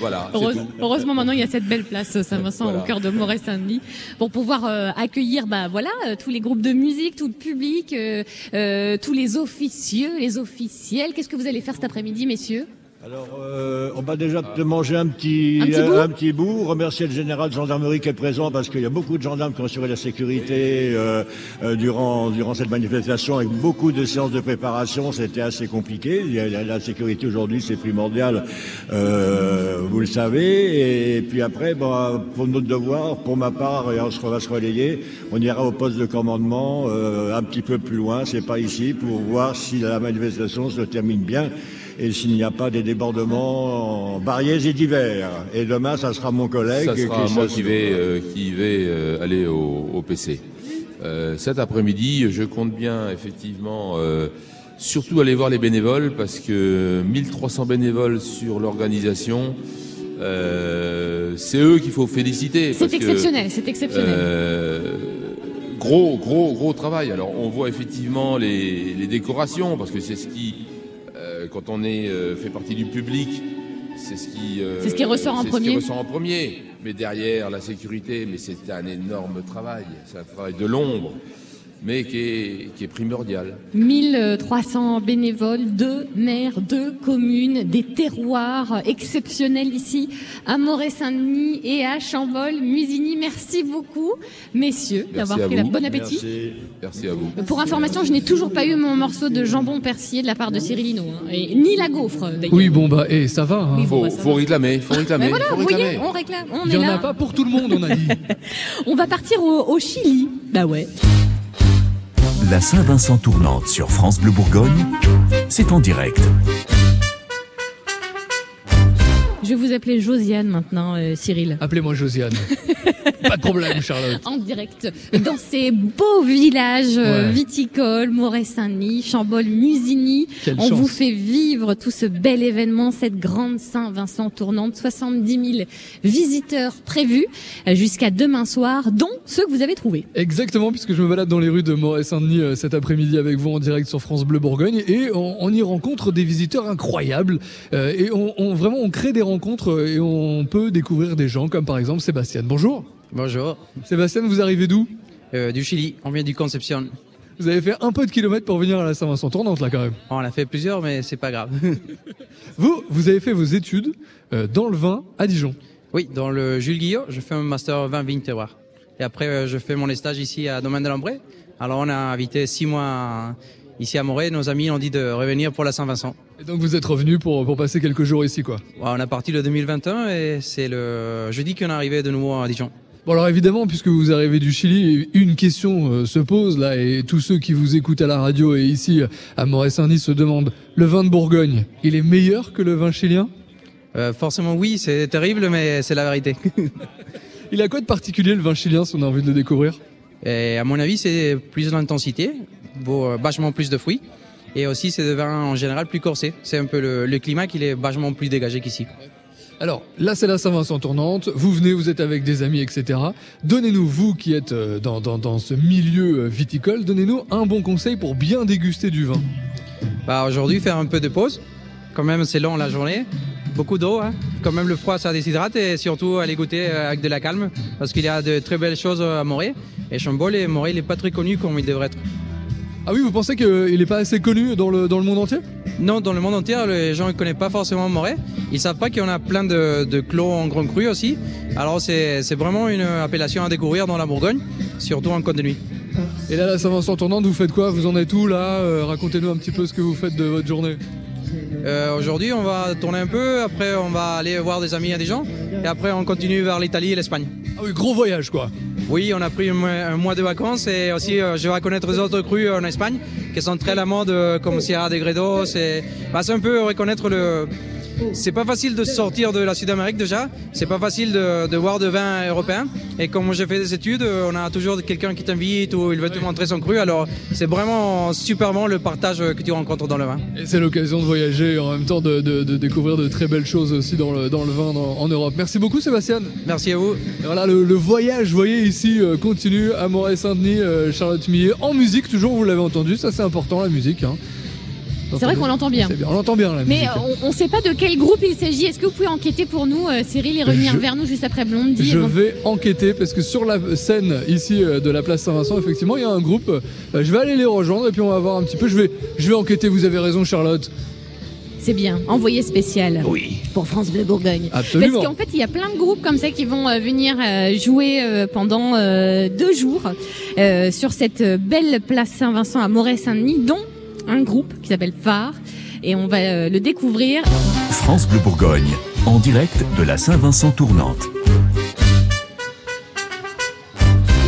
Voilà, tout. Heureusement, maintenant, il y a cette belle place Saint-Vincent Voilà. au cœur de Moret-Saint-Denis pour pouvoir euh, accueillir, bah voilà, euh, tous les groupes de musique, tout le public, euh, euh, tous les officieux, les officiels. Qu'est-ce que vous allez faire cet après-midi, messieurs? Alors, euh, on va déjà te manger un petit, Un petit euh, bout un petit bout. Remercier le général de gendarmerie qui est présent parce qu'il y a beaucoup de gendarmes qui ont assuré la sécurité euh, euh, durant, durant cette manifestation avec beaucoup de séances de préparation. C'était assez compliqué. La, la sécurité aujourd'hui, c'est primordial, euh, vous le savez. Et puis après, bon, pour notre devoir, pour ma part, et on se va se relayer, on ira au poste de commandement euh, un petit peu plus loin, c'est pas ici, pour voir si la manifestation se termine bien et s'il n'y a pas des débordements variés et divers. Et demain, ça sera mon collègue. Ça sera qui moi qui vais, euh, qui vais euh, aller au, au PC. Euh, cet après-midi, je compte bien effectivement, euh, surtout aller voir les bénévoles parce que 1300 bénévoles sur l'organisation, euh, c'est eux qu'il faut féliciter. C'est exceptionnel, c'est exceptionnel. euh, gros, gros, gros travail. Alors, on voit effectivement les, les décorations, parce que c'est ce qui, euh, quand on est euh, fait partie du public, c'est ce qui, euh, C'est ce qui ressort en c'est ce premier. qui ressort en premier. Mais derrière la sécurité, mais c'est un énorme travail. C'est un travail de l'ombre, mais qui est, qui est primordial. 1300 bénévoles, deux maires, deux communes, des terroirs exceptionnels ici à Moret-Saint-Denis et à Chambol-Musigny. Merci beaucoup, messieurs, d'avoir pris la vous. bon appétit. Merci à vous. Pour information, je n'ai toujours pas eu mon morceau de jambon persillé de la part de Cyril Hinault, hein, et ni la gaufre d'ailleurs. Oui, bon bah, et ça va. hein. Oui, bon, Faut, bah, ça faut réclamer, faut réclamer, Mais voilà, faut vous voyez, on réclame, on Il est y en là. a pas pour tout le monde, on a dit. (laughs) On va partir au, au Chili. Bah ouais. La Saint-Vincent tournante sur France Bleu Bourgogne, c'est en direct. Je vais vous appeler Josiane maintenant, euh, Cyril. Appelez-moi Josiane. (laughs) pas de problème, Charlotte. en direct dans ces beaux villages euh, Ouais. viticoles, Moret-Saint-Denis, Chambol-Musigny. Quelle On chance. vous fait vivre tout ce bel événement, cette grande Saint-Vincent tournante, 70 000 visiteurs prévus euh, jusqu'à demain soir, dont ceux que vous avez trouvés. Exactement, puisque je me balade dans les rues de Moret-Saint-Denis euh, cet après-midi avec vous en direct sur France Bleu Bourgogne et on, on y rencontre des visiteurs incroyables euh, et on, on- vraiment on crée des rencontres et on peut découvrir des gens comme par exemple Sébastien. Bonjour. Bonjour. Sébastien, vous arrivez d'où Euh, Du Chili, on vient du Concepcion. Vous avez fait un peu de kilomètres pour venir à la Saint-Vincent tournante là quand même. On en a fait plusieurs, mais c'est pas grave. (laughs) Vous, vous avez fait vos études euh, dans le vin à Dijon. oui, dans le Jules Guillot, je fais un master 20 vignes terroir. Et après, euh, je fais mon stage ici à Domaine de l'Ambré. Alors, on a invité six mois ici à Moret. Nos amis ont dit de revenir pour la Saint-Vincent. Et donc vous êtes revenu pour, pour passer quelques jours ici quoi. Ouais, on a parti le 2021 et c'est le jeudi qu'on est arrivé de nouveau à Dijon. Bon alors évidemment, puisque vous arrivez du Chili, une question euh, se pose là, et tous ceux qui vous écoutent à la radio et ici à Moret-Saint-Denis se demandent, le vin de Bourgogne, il est meilleur que le vin chilien? Euh, forcément, oui, c'est terrible, mais c'est la vérité. (laughs) Il a quoi de particulier le vin chilien si on a envie de le découvrir? Et à mon avis, c'est plus d'intensité, euh, vachement plus de fruits. Et aussi, c'est des vins en général plus corsés. C'est un peu le, le climat qui est vachement plus dégagé qu'ici. Alors là c'est la Saint-Vincent tournante, vous venez, vous êtes avec des amis, etc. Donnez-nous, vous qui êtes euh, dans, dans, ce milieu euh, viticole, donnez-nous un bon conseil pour bien déguster du vin. Bah, aujourd'hui, faire un peu de pause. Quand même, c'est long la journée. beaucoup d'eau. Hein. Quand même, le froid, ça déshydrate et surtout aller goûter euh, avec de la calme parce qu'il y a de très belles choses à Morée. Et Chambol, et Morée, il n'est pas très connu comme il devrait être. Ah oui, vous pensez qu'il n'est pas assez connu dans le, dans le monde entier? Non, dans le monde entier, les gens ne connaissent pas forcément Morée. Ils savent pas qu'il y en a plein de, de clos en grand cru aussi. Alors c'est c'est vraiment une appellation à découvrir dans la Bourgogne, surtout en Côte de Nuit. Et là, la Saint-Vincent tournante, vous faites quoi? Vous en êtes où là? Euh, Racontez-nous un petit peu ce que vous faites de votre journée. Euh, Aujourd'hui, on va tourner un peu, après on va aller voir des amis et des gens, et après on continue vers l'Italie et l'Espagne. Ah oui, gros voyage quoi. Oui, on a pris un mois, de vacances et aussi euh, je vais connaître les autres crus en Espagne qui sont très à la mode, euh, comme Sierra de Gredos. Bah, c'est un peu reconnaître le. C'est pas facile de sortir de la Sud-Amérique déjà, c'est pas facile de, de voir de vin européen. Et comme j'ai fait des études, euh, on a toujours quelqu'un qui t'invite ou il veut te montrer son cru. Alors c'est vraiment super bon le partage que tu rencontres dans le vin. Et c'est l'occasion de voyager et en même temps de, de- de découvrir de très belles choses aussi dans le, dans le vin dans- en Europe. Merci beaucoup Sébastien. Merci à vous. Et voilà, le, le voyage, vous voyez ici, euh, continue à Moret-Saint-Denis, euh, Charlotte Millet, en musique toujours, vous l'avez entendu, ça c'est important la musique. hein. C'est vrai qu'on l'entend bien. On l'entend bien la Mais musique. on ne sait pas de quel groupe il s'agit. Est-ce que vous pouvez enquêter pour nous, euh, Cyril, et revenir Je- vers nous juste après Blondie Je bon- vais enquêter parce que sur la scène ici euh, de la place Saint-Vincent, effectivement, il y a un groupe. Euh, Je vais aller les rejoindre et puis on va voir un petit peu. Je vais, je vais enquêter. Vous avez raison, Charlotte. C'est bien, envoyé spécial. Oui. Pour France Bleu Bourgogne. Absolument. Parce qu'en fait, il y a plein de groupes comme ça qui vont euh, venir euh, jouer euh, pendant euh, deux jours euh, sur cette euh, belle place Saint-Vincent à Moret-Saint-Denis, dont un groupe qui s'appelle Phare. Et on va euh, le découvrir. France Bleu Bourgogne, en direct de la Saint-Vincent tournante.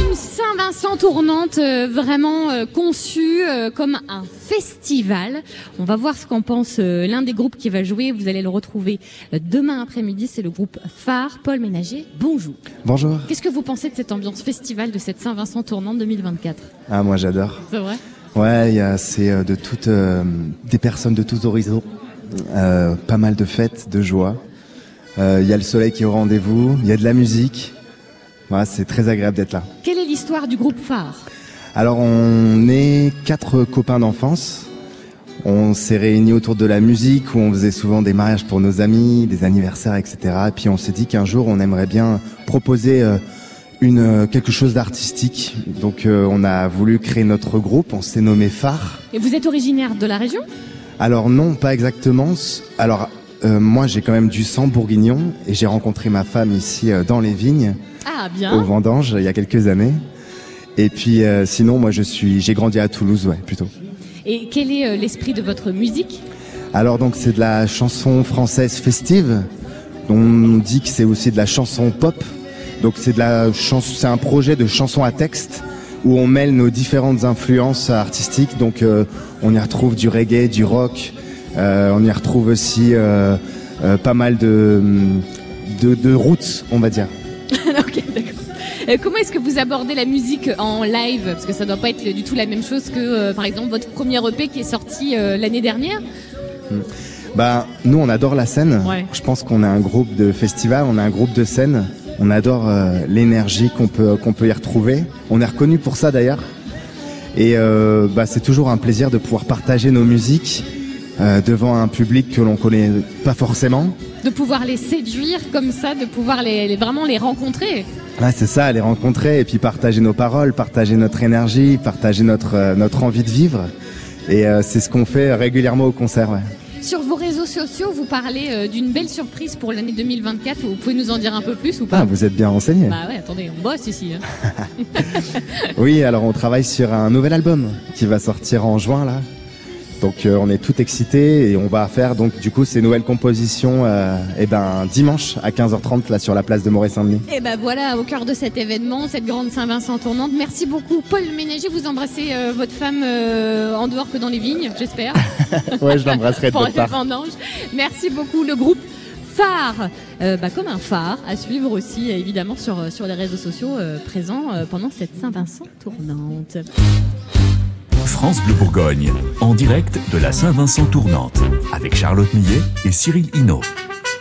Une Saint-Vincent tournante euh, vraiment euh, conçue euh, comme un festival. On va voir ce qu'en pense euh, l'un des groupes qui va jouer. Vous allez le retrouver euh, demain après-midi. C'est le groupe Phare. Paul Ménager, bonjour. Bonjour. Qu'est-ce que vous pensez de cette ambiance festival de cette Saint-Vincent tournante 2024 Ah, moi j'adore. C'est vrai? Ouais, c'est euh, de toutes euh, des personnes de tous horizons, Euh, pas mal de fêtes, de joie. Il y a le soleil qui est au rendez-vous, il y a de la musique. Voilà, c'est très agréable d'être là. Quelle est l'histoire du groupe Phare? Alors on est quatre copains d'enfance. On s'est réunis autour de la musique où on faisait souvent des mariages pour nos amis, des anniversaires, etc. Et puis on s'est dit qu'un jour on aimerait bien proposer une euh, quelque chose d'artistique. Donc euh, on a voulu créer notre groupe. On s'est nommé Phare. Et vous êtes originaire de la région? Alors non, pas exactement. Alors euh, moi j'ai quand même du sang bourguignon et j'ai rencontré ma femme ici euh, dans les vignes Ah, au bien. vendange il y a quelques années. Et puis euh, sinon moi je suis j'ai grandi à Toulouse ouais plutôt. Et quel est euh, l'esprit de votre musique? Alors donc c'est de la chanson française festive. On dit que c'est aussi de la chanson pop. Donc c'est de la chanson c'est un projet de chanson à texte où on mêle nos différentes influences artistiques. Donc euh, on y retrouve du reggae, du rock. Euh, on y retrouve aussi euh, pas mal de, de de roots, on va dire. (laughs) ok, d'accord. Comment est-ce que vous abordez la musique en live? Parce que ça doit pas être du tout la même chose que, par exemple, votre premier EP qui est sorti l'année dernière. Bah, nous, on adore la scène. Ouais. Je pense qu'on a un groupe de festival, on a un groupe de scène. On adore euh, l'énergie qu'on peut qu'on peut y retrouver. On est reconnu pour ça d'ailleurs. Et euh, bah, c'est toujours un plaisir de pouvoir partager nos musiques euh, devant un public que l'on connaît pas forcément. De pouvoir les séduire comme ça, de pouvoir les, les- vraiment les rencontrer. Ouais, c'est ça, les rencontrer et puis partager nos paroles, partager notre énergie, partager notre notre envie de vivre. Et euh, c'est ce qu'on fait régulièrement au concert. Ouais. Sur vos réseaux sociaux, vous parlez euh, d'une belle surprise pour l'année 2024. Vous pouvez nous en dire un peu plus ou pas Ah, vous êtes bien renseigné. Bah ouais, attendez, on bosse ici. hein. (laughs) Oui, alors on travaille sur un nouvel album qui va sortir en juin là. Donc euh, on est tout excités et on va faire donc du coup ces nouvelles compositions euh, eh ben dimanche à 15h30 là sur la place de Moret-Saint-Denis. Et ben voilà, au cœur de cet événement, cette grande Saint-Vincent tournante. Merci beaucoup, Paul Ménager. Vous embrassez euh, votre femme euh, en dehors que dans les vignes, j'espère. (laughs) Ouais, je l'embrasserai de (laughs) part. Merci beaucoup, le groupe phare, euh, bah, comme un phare, à suivre aussi évidemment sur, sur les réseaux sociaux euh, présents euh, pendant cette Saint-Vincent tournante. France Bleu Bourgogne, en direct de la Saint-Vincent tournante, avec Charlotte Millet et Cyril Hinault.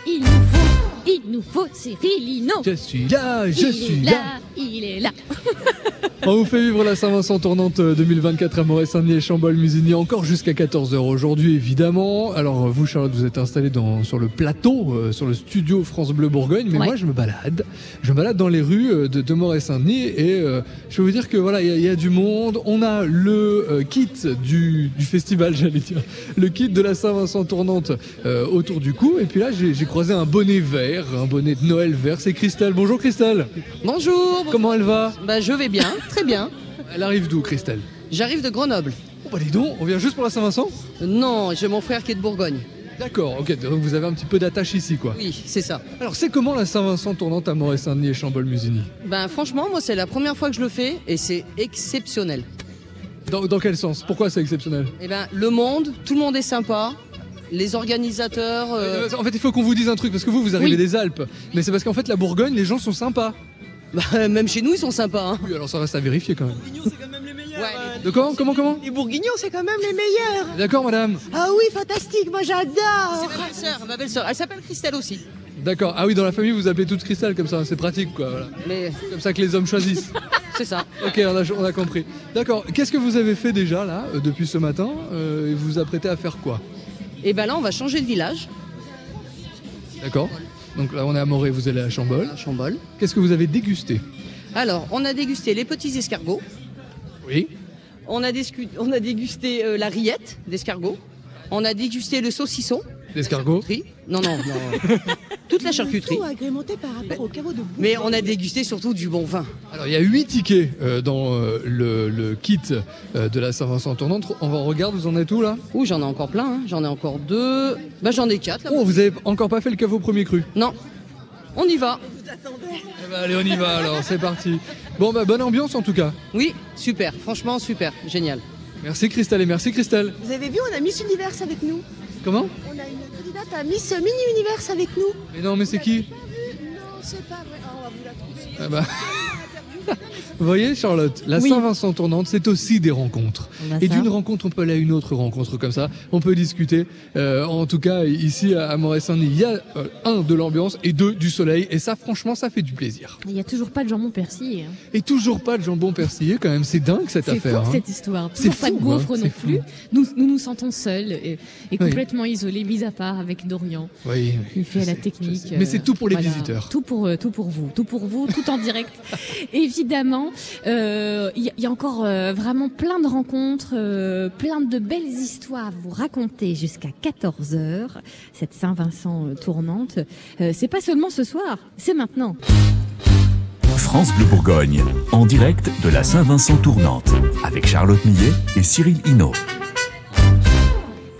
Il nous faut, il nous faut Cyril Hinault. Je suis là, je il suis est là. Il est là. (laughs) On vous fait vivre la Saint-Vincent tournante euh, 2024 à Moret-Saint-Denis et Chambol-Musigny encore jusqu'à 14h aujourd'hui évidemment. Alors vous Charlotte vous êtes installée dans, sur le plateau, euh, sur le studio France Bleu Bourgogne, mais Ouais. moi je me balade. Je me balade dans les rues euh, de, de Moret-Saint-Denis et euh, je vais vous dire que voilà il y, a- il y a du monde. On a le euh, kit du, du festival (laughs) j'allais dire, le kit de la Saint-Vincent tournante euh, autour du cou. Et puis là j'ai j'ai croisé un bonnet vert, un bonnet de Noël vert. C'est Christelle. Bonjour Christelle. Bonjour. Comment elle va? Bah je vais bien, très bien. Elle arrive d'où Christelle? J'arrive de Grenoble. Oh bah dis donc, on vient juste pour la Saint-Vincent? Non, j'ai mon frère qui est de Bourgogne. D'accord, ok, donc vous avez un petit peu d'attache ici quoi. Oui, c'est ça. Alors c'est comment la Saint-Vincent tournante à Moret-Saint-Denis et Chambol-Musigny? Ben franchement, moi c'est la première fois que je le fais et c'est exceptionnel. dans, dans quel sens? Pourquoi c'est exceptionnel? Eh ben le monde, tout le monde est sympa. Les organisateurs. euh, En fait, il faut qu'on vous dise un truc, parce que vous, vous arrivez Oui. des Alpes. Mais c'est parce qu'en fait, la Bourgogne, les gens sont sympas. Bah, même chez nous, ils sont sympas. Hein. Oui, alors ça reste à vérifier quand même. Ouais, De quoi Comment Comment Les bourguignons, c'est quand même les meilleurs. D'accord, madame Ah oui, fantastique, moi j'adore. C'est ma belle-sœur, ma belle-sœur. Elle s'appelle Christelle aussi. D'accord. Ah oui, dans la famille, vous appelez toutes Cristal comme ça, c'est pratique quoi. Voilà. Mais Comme ça que les hommes choisissent. (laughs) c'est ça. Ok, on a, on a compris. D'accord. Qu'est-ce que vous avez fait déjà là, euh, depuis ce matin euh, et Vous vous apprêtez à faire quoi? Et ben là, on va changer de village. D'accord. Donc là, on est à Moret, vous allez à Chambol. Chambol. Qu'est-ce que vous avez dégusté Alors, on a dégusté les petits escargots. Oui. On a, discu- on a dégusté euh, la rillette d'escargot. On a dégusté le saucisson. L'escargot Non, non, non. (laughs) Toute la charcuterie. Tout agrémenté par rapport au caveau de boue. Mais on a dégusté surtout du bon vin. Alors il y a 8 tickets euh, dans euh, le, le kit euh, de la Saint-Vincent tournante. On va regarder, vous en êtes où là Ouh, j'en ai encore plein. hein. J'en ai encore deux. Bah, j'en ai quatre. Là. Oh, vous avez encore pas fait le caveau premier cru Non. On y va. Eh ben, allez, on y va alors, c'est parti. Bon, bah bonne ambiance en tout cas. Oui, super. Franchement, super. Génial. Merci Christelle et merci Christelle. Vous avez vu, on a Miss Univers avec nous. Comment On a une candidate à Miss Mini Univers avec nous. Mais non, mais c'est qui Non, c'est pas vrai. Oh, on va vous la trouver. Ah bah. Vous voyez Charlotte, la Oui. Saint-Vincent tournante, c'est aussi des rencontres. Et d'une rencontre, on peut aller à une autre rencontre comme ça. On peut discuter. Euh, en tout cas, ici à Moret-Saint-Denis, il y a euh, un de l'ambiance et deux du soleil. Et ça, franchement, ça fait du plaisir. Il n'y a toujours pas de jambon persillé. hein. Et toujours pas de jambon persillé quand même. C'est dingue cette C'est affaire. fou hein. cette histoire. C'est Toujours pas de gaufres hein, non c'est plus. Nous, nous nous sentons seuls et, et Oui. complètement isolés, mis à part avec Dorian. Oui, oui, Il fait la sais, technique. Mais c'est tout pour les voilà. visiteurs. Tout pour, euh, tout pour vous, tout pour vous, tout en direct. (laughs) Évidemment, euh, il y, a- il y a encore euh, vraiment plein de rencontres, euh, plein de belles histoires à vous raconter jusqu'à 14h. Cette Saint-Vincent euh, tournante, Euh, c'est pas seulement ce soir, c'est maintenant. France Bleu Bourgogne, en direct de la Saint-Vincent tournante, avec Charlotte Millet et Cyril Hinault.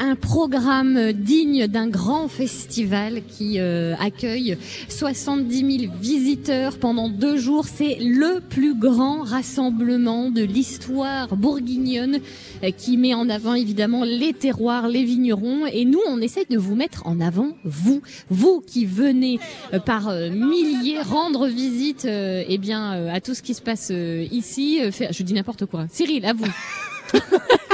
Un programme digne d'un grand festival qui euh, accueille 70 000 visiteurs pendant deux jours. C'est le plus grand rassemblement de l'histoire bourguignonne euh, qui met en avant évidemment les terroirs, les vignerons. Et nous, on essaie de vous mettre en avant, vous, vous qui venez euh, par euh, milliers rendre visite eh bien, à tout ce qui se passe ici. Je dis n'importe quoi. Cyril, à vous. (laughs)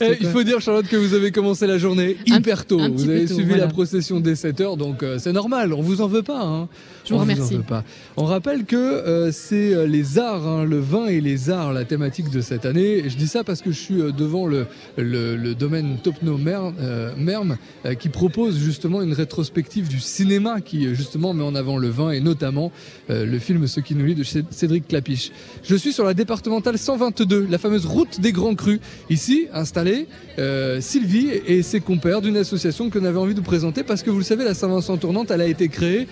Eh, il faut dire, Charlotte, que vous avez commencé la journée hyper tôt. un vous avez tôt, suivi voilà. la procession dès 7 heures, donc euh, c'est normal. On vous en veut pas. Hein. Je vous On remercie. en veut pas. On rappelle que euh, c'est euh, les arts, hein, le vin et les arts, la thématique de cette année. Et je dis ça parce que je suis euh, devant le, le, le domaine Topno Mer- euh, Merm, euh, qui propose justement une rétrospective du cinéma qui justement met en avant le vin et notamment le film Ce qui nous lie de Cé- Cédric Clapiche. Je suis sur la départementale 122, la fameuse route des Grands Crus. Ici, installée, Sylvie et ses compères d'une association que l'on avait envie de vous présenter parce que vous le savez, la Saint-Vincent tournante, elle a été créée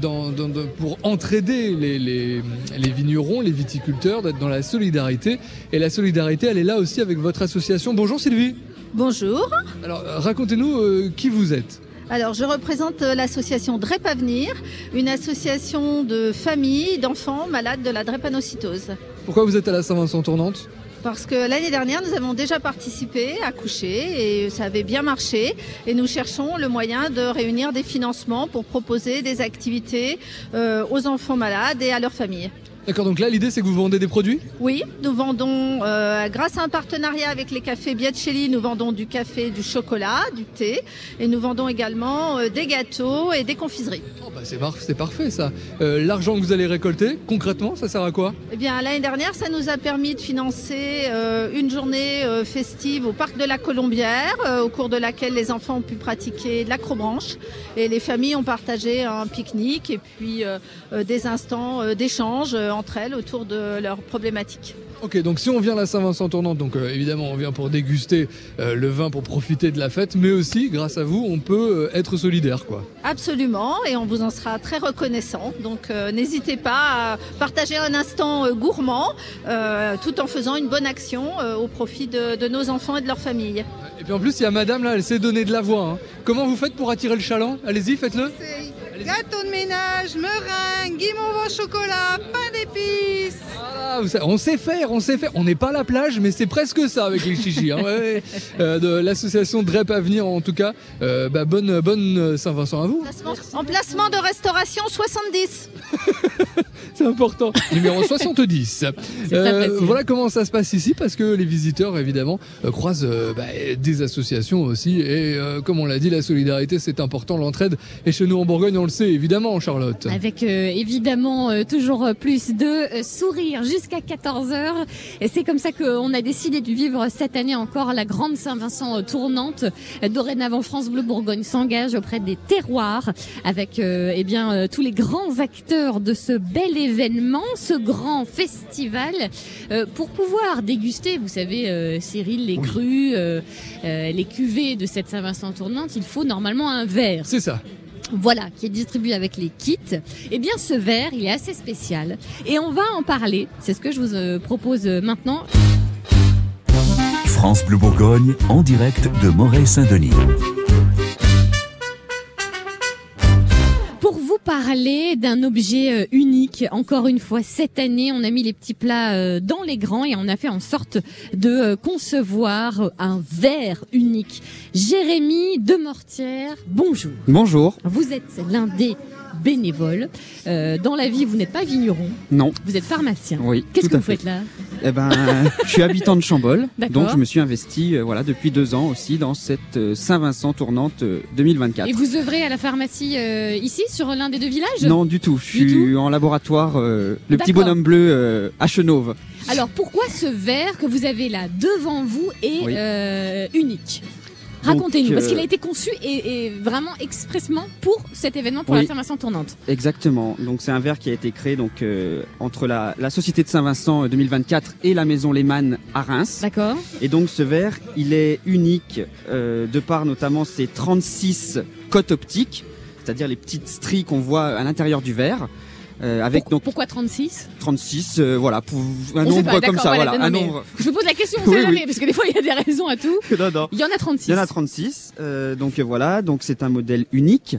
dans, dans- pour entraider les, les, les vignerons, les viticulteurs, d'être dans la solidarité. Et la solidarité, elle est là aussi avec votre association. Bonjour Sylvie. Bonjour. Alors, racontez-nous euh, qui vous êtes. Alors, je représente euh, l'association DREP Avenir, une association de familles d'enfants malades de la drépanocytose. Pourquoi vous êtes à la Saint-Vincent tournante? Parce que l'année dernière, nous avons déjà participé à coucher et ça avait bien marché. Et nous cherchons le moyen de réunir des financements pour proposer des activités euh, aux enfants malades et à leurs familles. D'accord, donc là l'idée c'est que vous vendez des produits Oui, nous vendons, euh, grâce à un partenariat avec les cafés Biacelli, nous vendons du café, du chocolat, du thé, et nous vendons également euh, des gâteaux et des confiseries. Bah, c'est par- c'est parfait ça. Euh, L'argent que vous allez récolter, concrètement, ça sert à quoi? Eh bien, l'année dernière, ça nous a permis de financer une journée festive au parc de la Colombière, au cours de laquelle les enfants ont pu pratiquer de l'acrobranche et les familles ont partagé un pique-nique et puis des instants d'échange entre elles autour de leurs problématiques. Ok, donc si on vient à la Saint-Vincent tournante, donc euh, évidemment on vient pour déguster euh, le vin, pour profiter de la fête, mais aussi grâce à vous, on peut euh, être solidaire quoi. Absolument, et on vous en sera très reconnaissant. Donc euh, n'hésitez pas à partager un instant euh, gourmand euh, tout en faisant une bonne action euh, au profit de, de nos enfants et de leurs familles. Et puis en plus il y a madame là, elle s'est donné de la voix. hein. Comment vous faites pour attirer le chaland? Allez-y, faites-le. Gâteau de ménage, meringue, guimauve au chocolat, pain d'épices. Ah, on sait faire, on sait faire. On n'est pas à la plage, mais c'est presque ça avec les chichis. hein. Ouais, ouais. Euh, de l'association Drep Avenir en tout cas. Euh, bah, bonne, bonne Saint-Vincent à vous. Emplacement de restauration 70. (laughs) C'est important. Numéro 70. Euh, facile. voilà comment ça se passe ici parce que les visiteurs évidemment euh, croisent euh, bah, des associations aussi et euh, comme on l'a dit la solidarité c'est important l'entraide et chez nous en Bourgogne on le sait évidemment Charlotte. Avec euh, évidemment euh, toujours plus de euh, sourires jusqu'à 14h. Et c'est comme ça qu'on a décidé de vivre cette année encore la grande Saint-Vincent euh, tournante. Dorénavant, France Bleu Bourgogne s'engage auprès des terroirs avec euh, eh bien euh, tous les grands acteurs de ce bel événement, ce grand festival, euh, pour pouvoir déguster, vous savez, euh, Cyril, les crus, euh, euh, les cuvées de cette Saint-Vincent tournante, il faut normalement un verre. C'est ça. Voilà, qui est distribué avec les kits. Eh bien, ce verre, il est assez spécial. Et on va en parler. C'est ce que je vous euh, propose euh, maintenant. France Bleu Bourgogne, en direct de Moret-Saint-Denis. Parler d'un objet euh, unique, encore une fois, cette année, on a mis les petits plats euh, dans les grands et on a fait en sorte de euh, concevoir un verre unique. Jérémy Demortière, bonjour. Bonjour. Vous êtes l'un des bénévoles. Euh, dans la vie, vous n'êtes pas vigneron. Non. Vous êtes pharmacien. Oui. Qu'est-ce que vous fait. faites là Eh ben, je suis habitant de Chambol, (laughs) donc je me suis investi, euh, voilà, depuis deux ans aussi dans cette euh, Saint-Vincent tournante euh, 2024. Et vous œuvrez à la pharmacie ici, sur l'un des deux villages Non, du tout. Je Du suis en laboratoire, le petit bonhomme bleu à Chenauve. Alors pourquoi ce verre que vous avez là devant vous est Oui. unique Racontez-nous, parce euh, qu'il a été conçu et, et vraiment expressement pour cet événement, pour Oui. la Saint-Vincent tournante. Exactement. Donc c'est un verre qui a été créé donc euh, entre la, la Société de Saint-Vincent euh, 2024 et la Maison Lehmann à Reims. D'accord. Et donc ce verre, il est unique euh, de par notamment ses 36 cotes optiques, c'est-à-dire les petites stries qu'on voit à l'intérieur du verre. Euh, avec donc Pourquoi 36 36 euh, voilà pour un On nombre pas, comme ça voilà, voilà un nombre Je me pose la question, on Oui, sait oui. jamais, parce que des fois il y a des raisons à tout. (laughs) non, non. Il y en a 36. Il y en a 36. euh, donc voilà, donc c'est un modèle unique,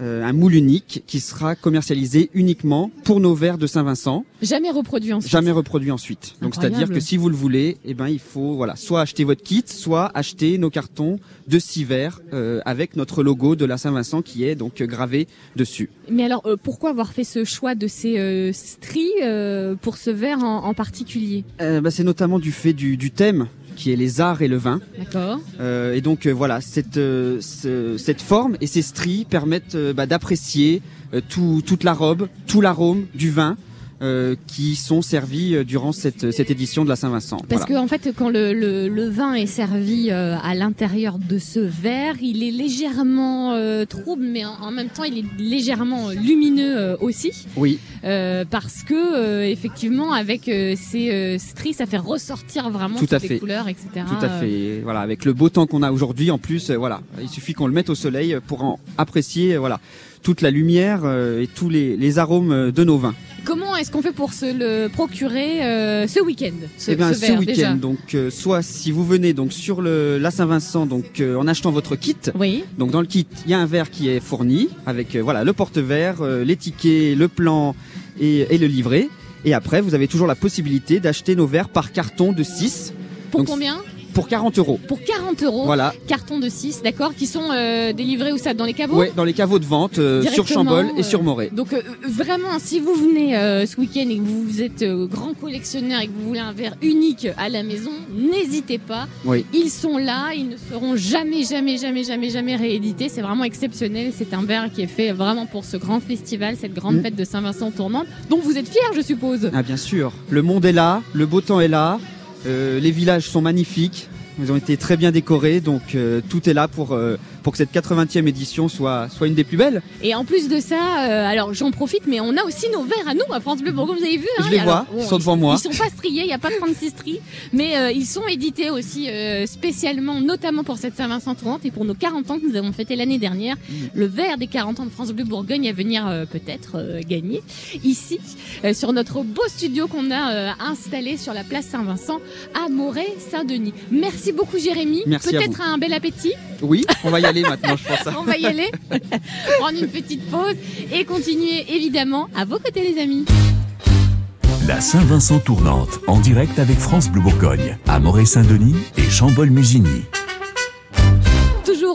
euh, un moule unique qui sera commercialisé uniquement pour nos verres de Saint-Vincent, Jamais reproduit ensuite. jamais reproduit ensuite. Donc c'est-à-dire que si vous le voulez, eh ben il faut voilà, soit acheter votre kit, soit acheter nos cartons de six verres euh, avec notre logo de la Saint-Vincent qui est donc gravé dessus. Mais alors, euh, pourquoi avoir fait ce choix de ces euh, stries euh, pour ce verre en, en particulier? Euh, bah, c'est notamment du fait du, du thème qui est les arts et le vin. D'accord. Euh, et donc euh, voilà, cette, euh, ce- cette forme et ces stries permettent bah, d'apprécier tout, toute la robe, tout l'arôme du vin euh, qui sont servis euh, durant cette, cette édition de la Saint-Vincent. Parce Voilà. que en fait, quand le, le, le vin est servi euh, à l'intérieur de ce verre, il est légèrement euh, trouble, mais en, en même temps, il est légèrement lumineux euh, aussi. Oui. Euh, parce que euh, effectivement, avec euh, ces euh, stries, ça fait ressortir vraiment Tout toutes à les couleurs, etc. Tout à fait. Voilà, avec le beau temps qu'on a aujourd'hui, en plus, voilà, il suffit qu'on le mette au soleil pour en apprécier, voilà, toute la lumière euh, et tous les, les arômes euh, de nos vins. Comment est-ce qu'on fait pour se le procurer euh, ce week-end ce, Eh ce ce, week-end, donc, euh, soit si vous venez donc sur le la Saint-Vincent, donc euh, en achetant votre kit. Oui. Donc dans le kit, il y a un verre qui est fourni avec voilà le porte-verre, euh, les tickets, le plan et, et le livret. Et après, vous avez toujours la possibilité d'acheter nos verres par carton de 6. Pour combien pour 40 euros. Pour 40 euros. Voilà. Carton de 6, d'accord, qui sont euh, délivrés où ça Dans les caveaux Ouais, dans les caveaux de vente euh, sur Chambol et euh, sur Moret. Donc vraiment, si vous venez ce week-end et que vous êtes grand collectionneur et que vous voulez un verre unique à la maison, n'hésitez pas. Oui. Ils sont là, ils ne seront jamais, jamais, jamais, jamais, jamais réédités. C'est vraiment exceptionnel. C'est un verre qui est fait vraiment pour ce grand festival, cette grande Mm. fête de Saint-Vincent tournante, dont vous êtes fiers, je suppose. Ah bien sûr, le monde est là, le beau temps est là, les villages sont magnifiques, ils ont été très bien décorés, donc euh, tout est là pour, euh, pour que cette 80e édition soit, soit une des plus belles. Et en plus de ça, euh, alors j'en profite, mais on a aussi nos verres à nous à France Bleu Bourgogne. Vous avez vu hein, Je les alors, vois, ils sont devant moi. Ils sont pas striés, il n'y a pas 36 stries, mais euh, ils sont édités aussi euh, spécialement, notamment pour cette Saint-Vincent tournante et pour nos 40 ans que nous avons fêté l'année dernière. Mm. Le verre des 40 ans de France Bleu Bourgogne à venir peut-être gagner ici sur notre beau studio qu'on a installé sur la place Saint-Vincent à Moret-Saint-Denis. Merci beaucoup Jérémy. Peut-être un bel appétit. Oui, on va y aller maintenant, je pense. On va y aller, prendre une petite pause et continuer évidemment à vos côtés les amis. La Saint-Vincent tournante en direct avec France Bleu Bourgogne à Moret-Saint-Denis et Chambol-Musigny.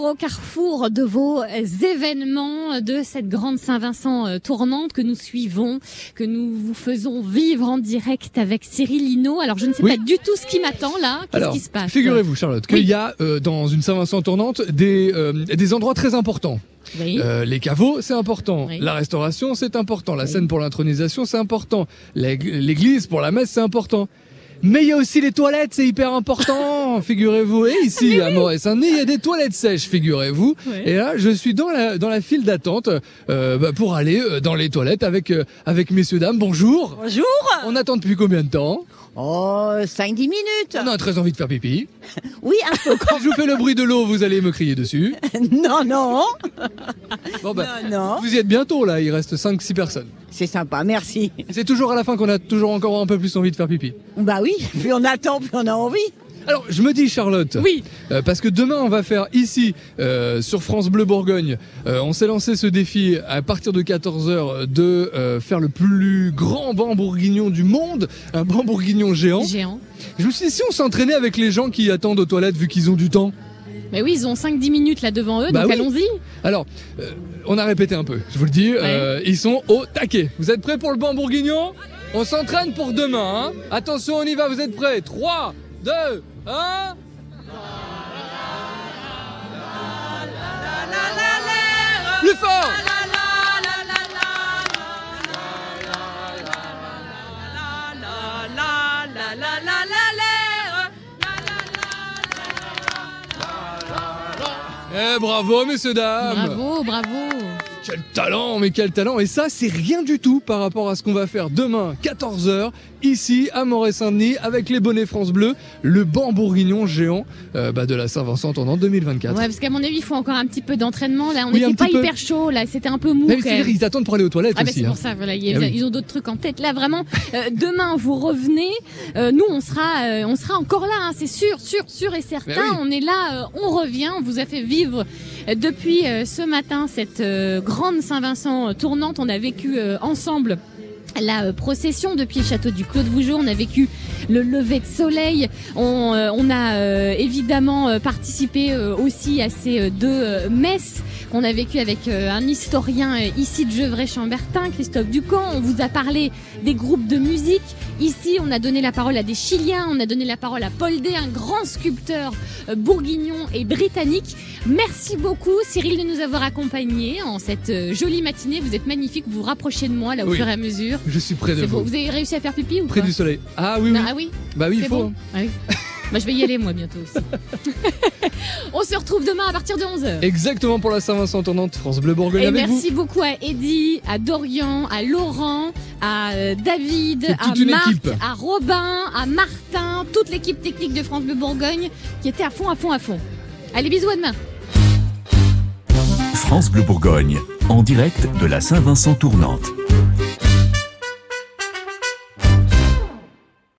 Toujours au carrefour de vos événements de cette grande Saint-Vincent euh, tournante que nous suivons, que nous vous faisons vivre en direct avec Cyril Hinault. Alors je ne sais Oui. pas du tout ce qui m'attend là. Qu'est-ce qui se passe figurez-vous, Charlotte, qu'il Oui. y a euh, dans une Saint-Vincent tournante des, euh, des endroits très importants. Oui. Euh, les caveaux, c'est important. Oui. La restauration, c'est important. La scène pour l'intronisation, c'est important. L'ég- L'église pour la messe, c'est important. Mais il y a aussi les toilettes, c'est hyper important, (laughs) figurez-vous. Et ici, à Moret-Saint-Denis, il y a des toilettes sèches, figurez-vous. Ouais. Et là, je suis dans la, dans la file d'attente euh, bah, pour aller euh, dans les toilettes avec, euh, avec messieurs, dames. Bonjour. Bonjour. On attend depuis combien de temps? Oh, 5-10 minutes. On a très envie de faire pipi. (laughs) Oui, un peu. Quand je vous fais le bruit de l'eau, vous allez me crier dessus. (laughs) non, non. Bon, bah, non, non. Vous y êtes bientôt là, il reste 5-6 personnes. C'est sympa, merci. C'est toujours à la fin qu'on a toujours encore un peu plus envie de faire pipi. Bah oui, (laughs) plus on attend, plus on a envie. Alors, je me dis, Charlotte. Oui. euh, parce que demain, on va faire ici, euh, sur France Bleu Bourgogne, euh, on s'est lancé ce défi à partir de 14h de faire le plus grand banc bourguignon du monde, un banc bourguignon géant. Géant. Je me suis dit, si on s'entraînait avec les gens qui attendent aux toilettes vu qu'ils ont du temps. Mais oui, ils ont 5-10 minutes là devant eux, Bah donc oui. allons-y. Alors, on a répété un peu, je vous le dis. ils sont au taquet. Vous êtes prêts pour le banc bourguignon On s'entraîne pour demain. hein Attention, on y va, vous êtes prêts 3, 2, 1. Plus fort Eh bravo, messieurs, dames Bravo, bravo. Quel talent, mais quel talent Et ça, c'est rien du tout par rapport à ce qu'on va faire demain, 14h, ici, à Moret-Saint-Denis, avec les bonnets France Bleu, le banc bourguignon géant euh, bah, de la Saint-Vincent en 2024. Ouais, parce qu'à mon avis, il faut encore un petit peu d'entraînement. Là, on Oui, n'était pas peu. hyper chaud. Là, c'était un peu mou. Mais quand ils attendent pour aller aux toilettes Ah bah aussi. c'est hein. pour ça, voilà, ils, Ah oui. ils ont d'autres trucs en tête. Là, vraiment, euh, demain, vous revenez. Euh, nous, on sera, on sera encore là, hein, c'est sûr, sûr, sûr et certain. Oui. On est là, on revient. On vous a fait vivre depuis ce matin cette grande Saint-Vincent tournante. On a vécu ensemble la euh, procession depuis le château du Clos de Vougeot. On a vécu le lever de soleil. On, euh, on a euh, évidemment euh, participé euh, aussi à ces euh, deux euh, messes qu'on a vécues avec euh, un historien euh, ici de Gevrey-Chambertin, Christophe Ducamp. On vous a parlé des groupes de musique. Ici, on a donné la parole à des Chiliens, on a donné la parole à Paul Day, un grand sculpteur euh, bourguignon et britannique. Merci beaucoup Cyril de nous avoir accompagnés en cette jolie matinée. Vous êtes magnifique, vous vous rapprochez de moi là au Oui. fur et à mesure. Je suis près de vous. beau. Vous avez réussi à faire pipi ou Près du soleil. Ah oui, oui. Ah oui Bah oui, il faut. bon Ah oui. (laughs) bah, je vais y aller moi bientôt aussi. (laughs) On se retrouve demain à partir de 11h. Exactement pour la Saint-Vincent tournante France Bleu Bourgogne Et avec merci vous. beaucoup à Eddie, à Dorian, à Laurent, à euh, David, à Marc, équipe. à Robin, à Martin, toute l'équipe technique de France Bleu Bourgogne qui était à fond, à fond, à fond. Allez, bisous à demain. France Bleu Bourgogne, en direct de la Saint-Vincent tournante.